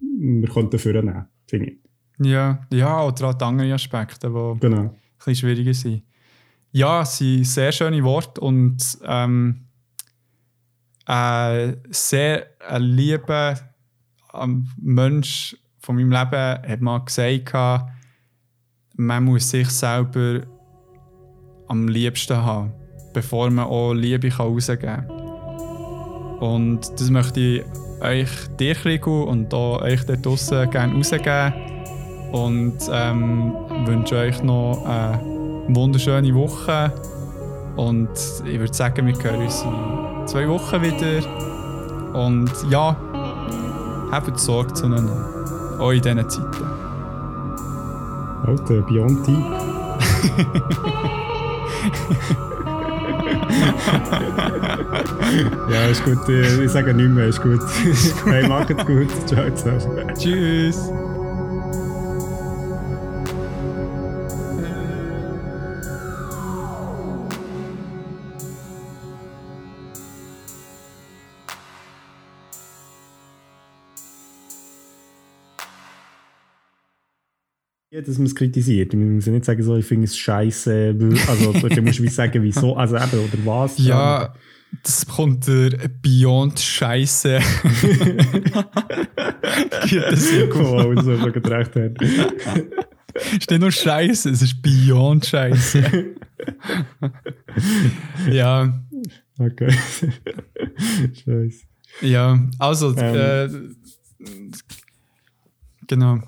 wir könnten vornehmen, finde ich. ja, ja, oder auch die anderen Aspekte, die Genau. ein bisschen schwieriger sind. Ja, es sind sehr schöne Worte und ähm, äh, sehr ein lieber ein Mensch von meinem Leben hat mal gesagt, man muss sich selber am liebsten haben, bevor man auch Liebe rausgeben kann. Und das möchte ich euch, dir, Rico, und auch euch dort draussen gerne rausgeben. Und ähm, wünsche euch noch eine wunderschöne Woche. Und ich würde sagen, wir hören uns in zwei Wochen wieder. Und ja, habt Sorge zueinander. Auch in diesen Zeiten. Alter, Deep. ja, ist gut. Ich sage nicht mehr, ist gut. hey, macht's gut. Ciao zusammen. Tschüss. Dass man es kritisiert. Man muss ja nicht sagen, so, ich finde es scheiße. Also, du musst wie sagen, wieso, also eben, oder was. Ja, das kommt der Beyond Scheiße. Gibt es ja Oh, so gedacht hat. Steht nur Scheiße, es ist Beyond Scheiße. ja. Okay. Scheiße. Ja, also, Ähm. äh, genau.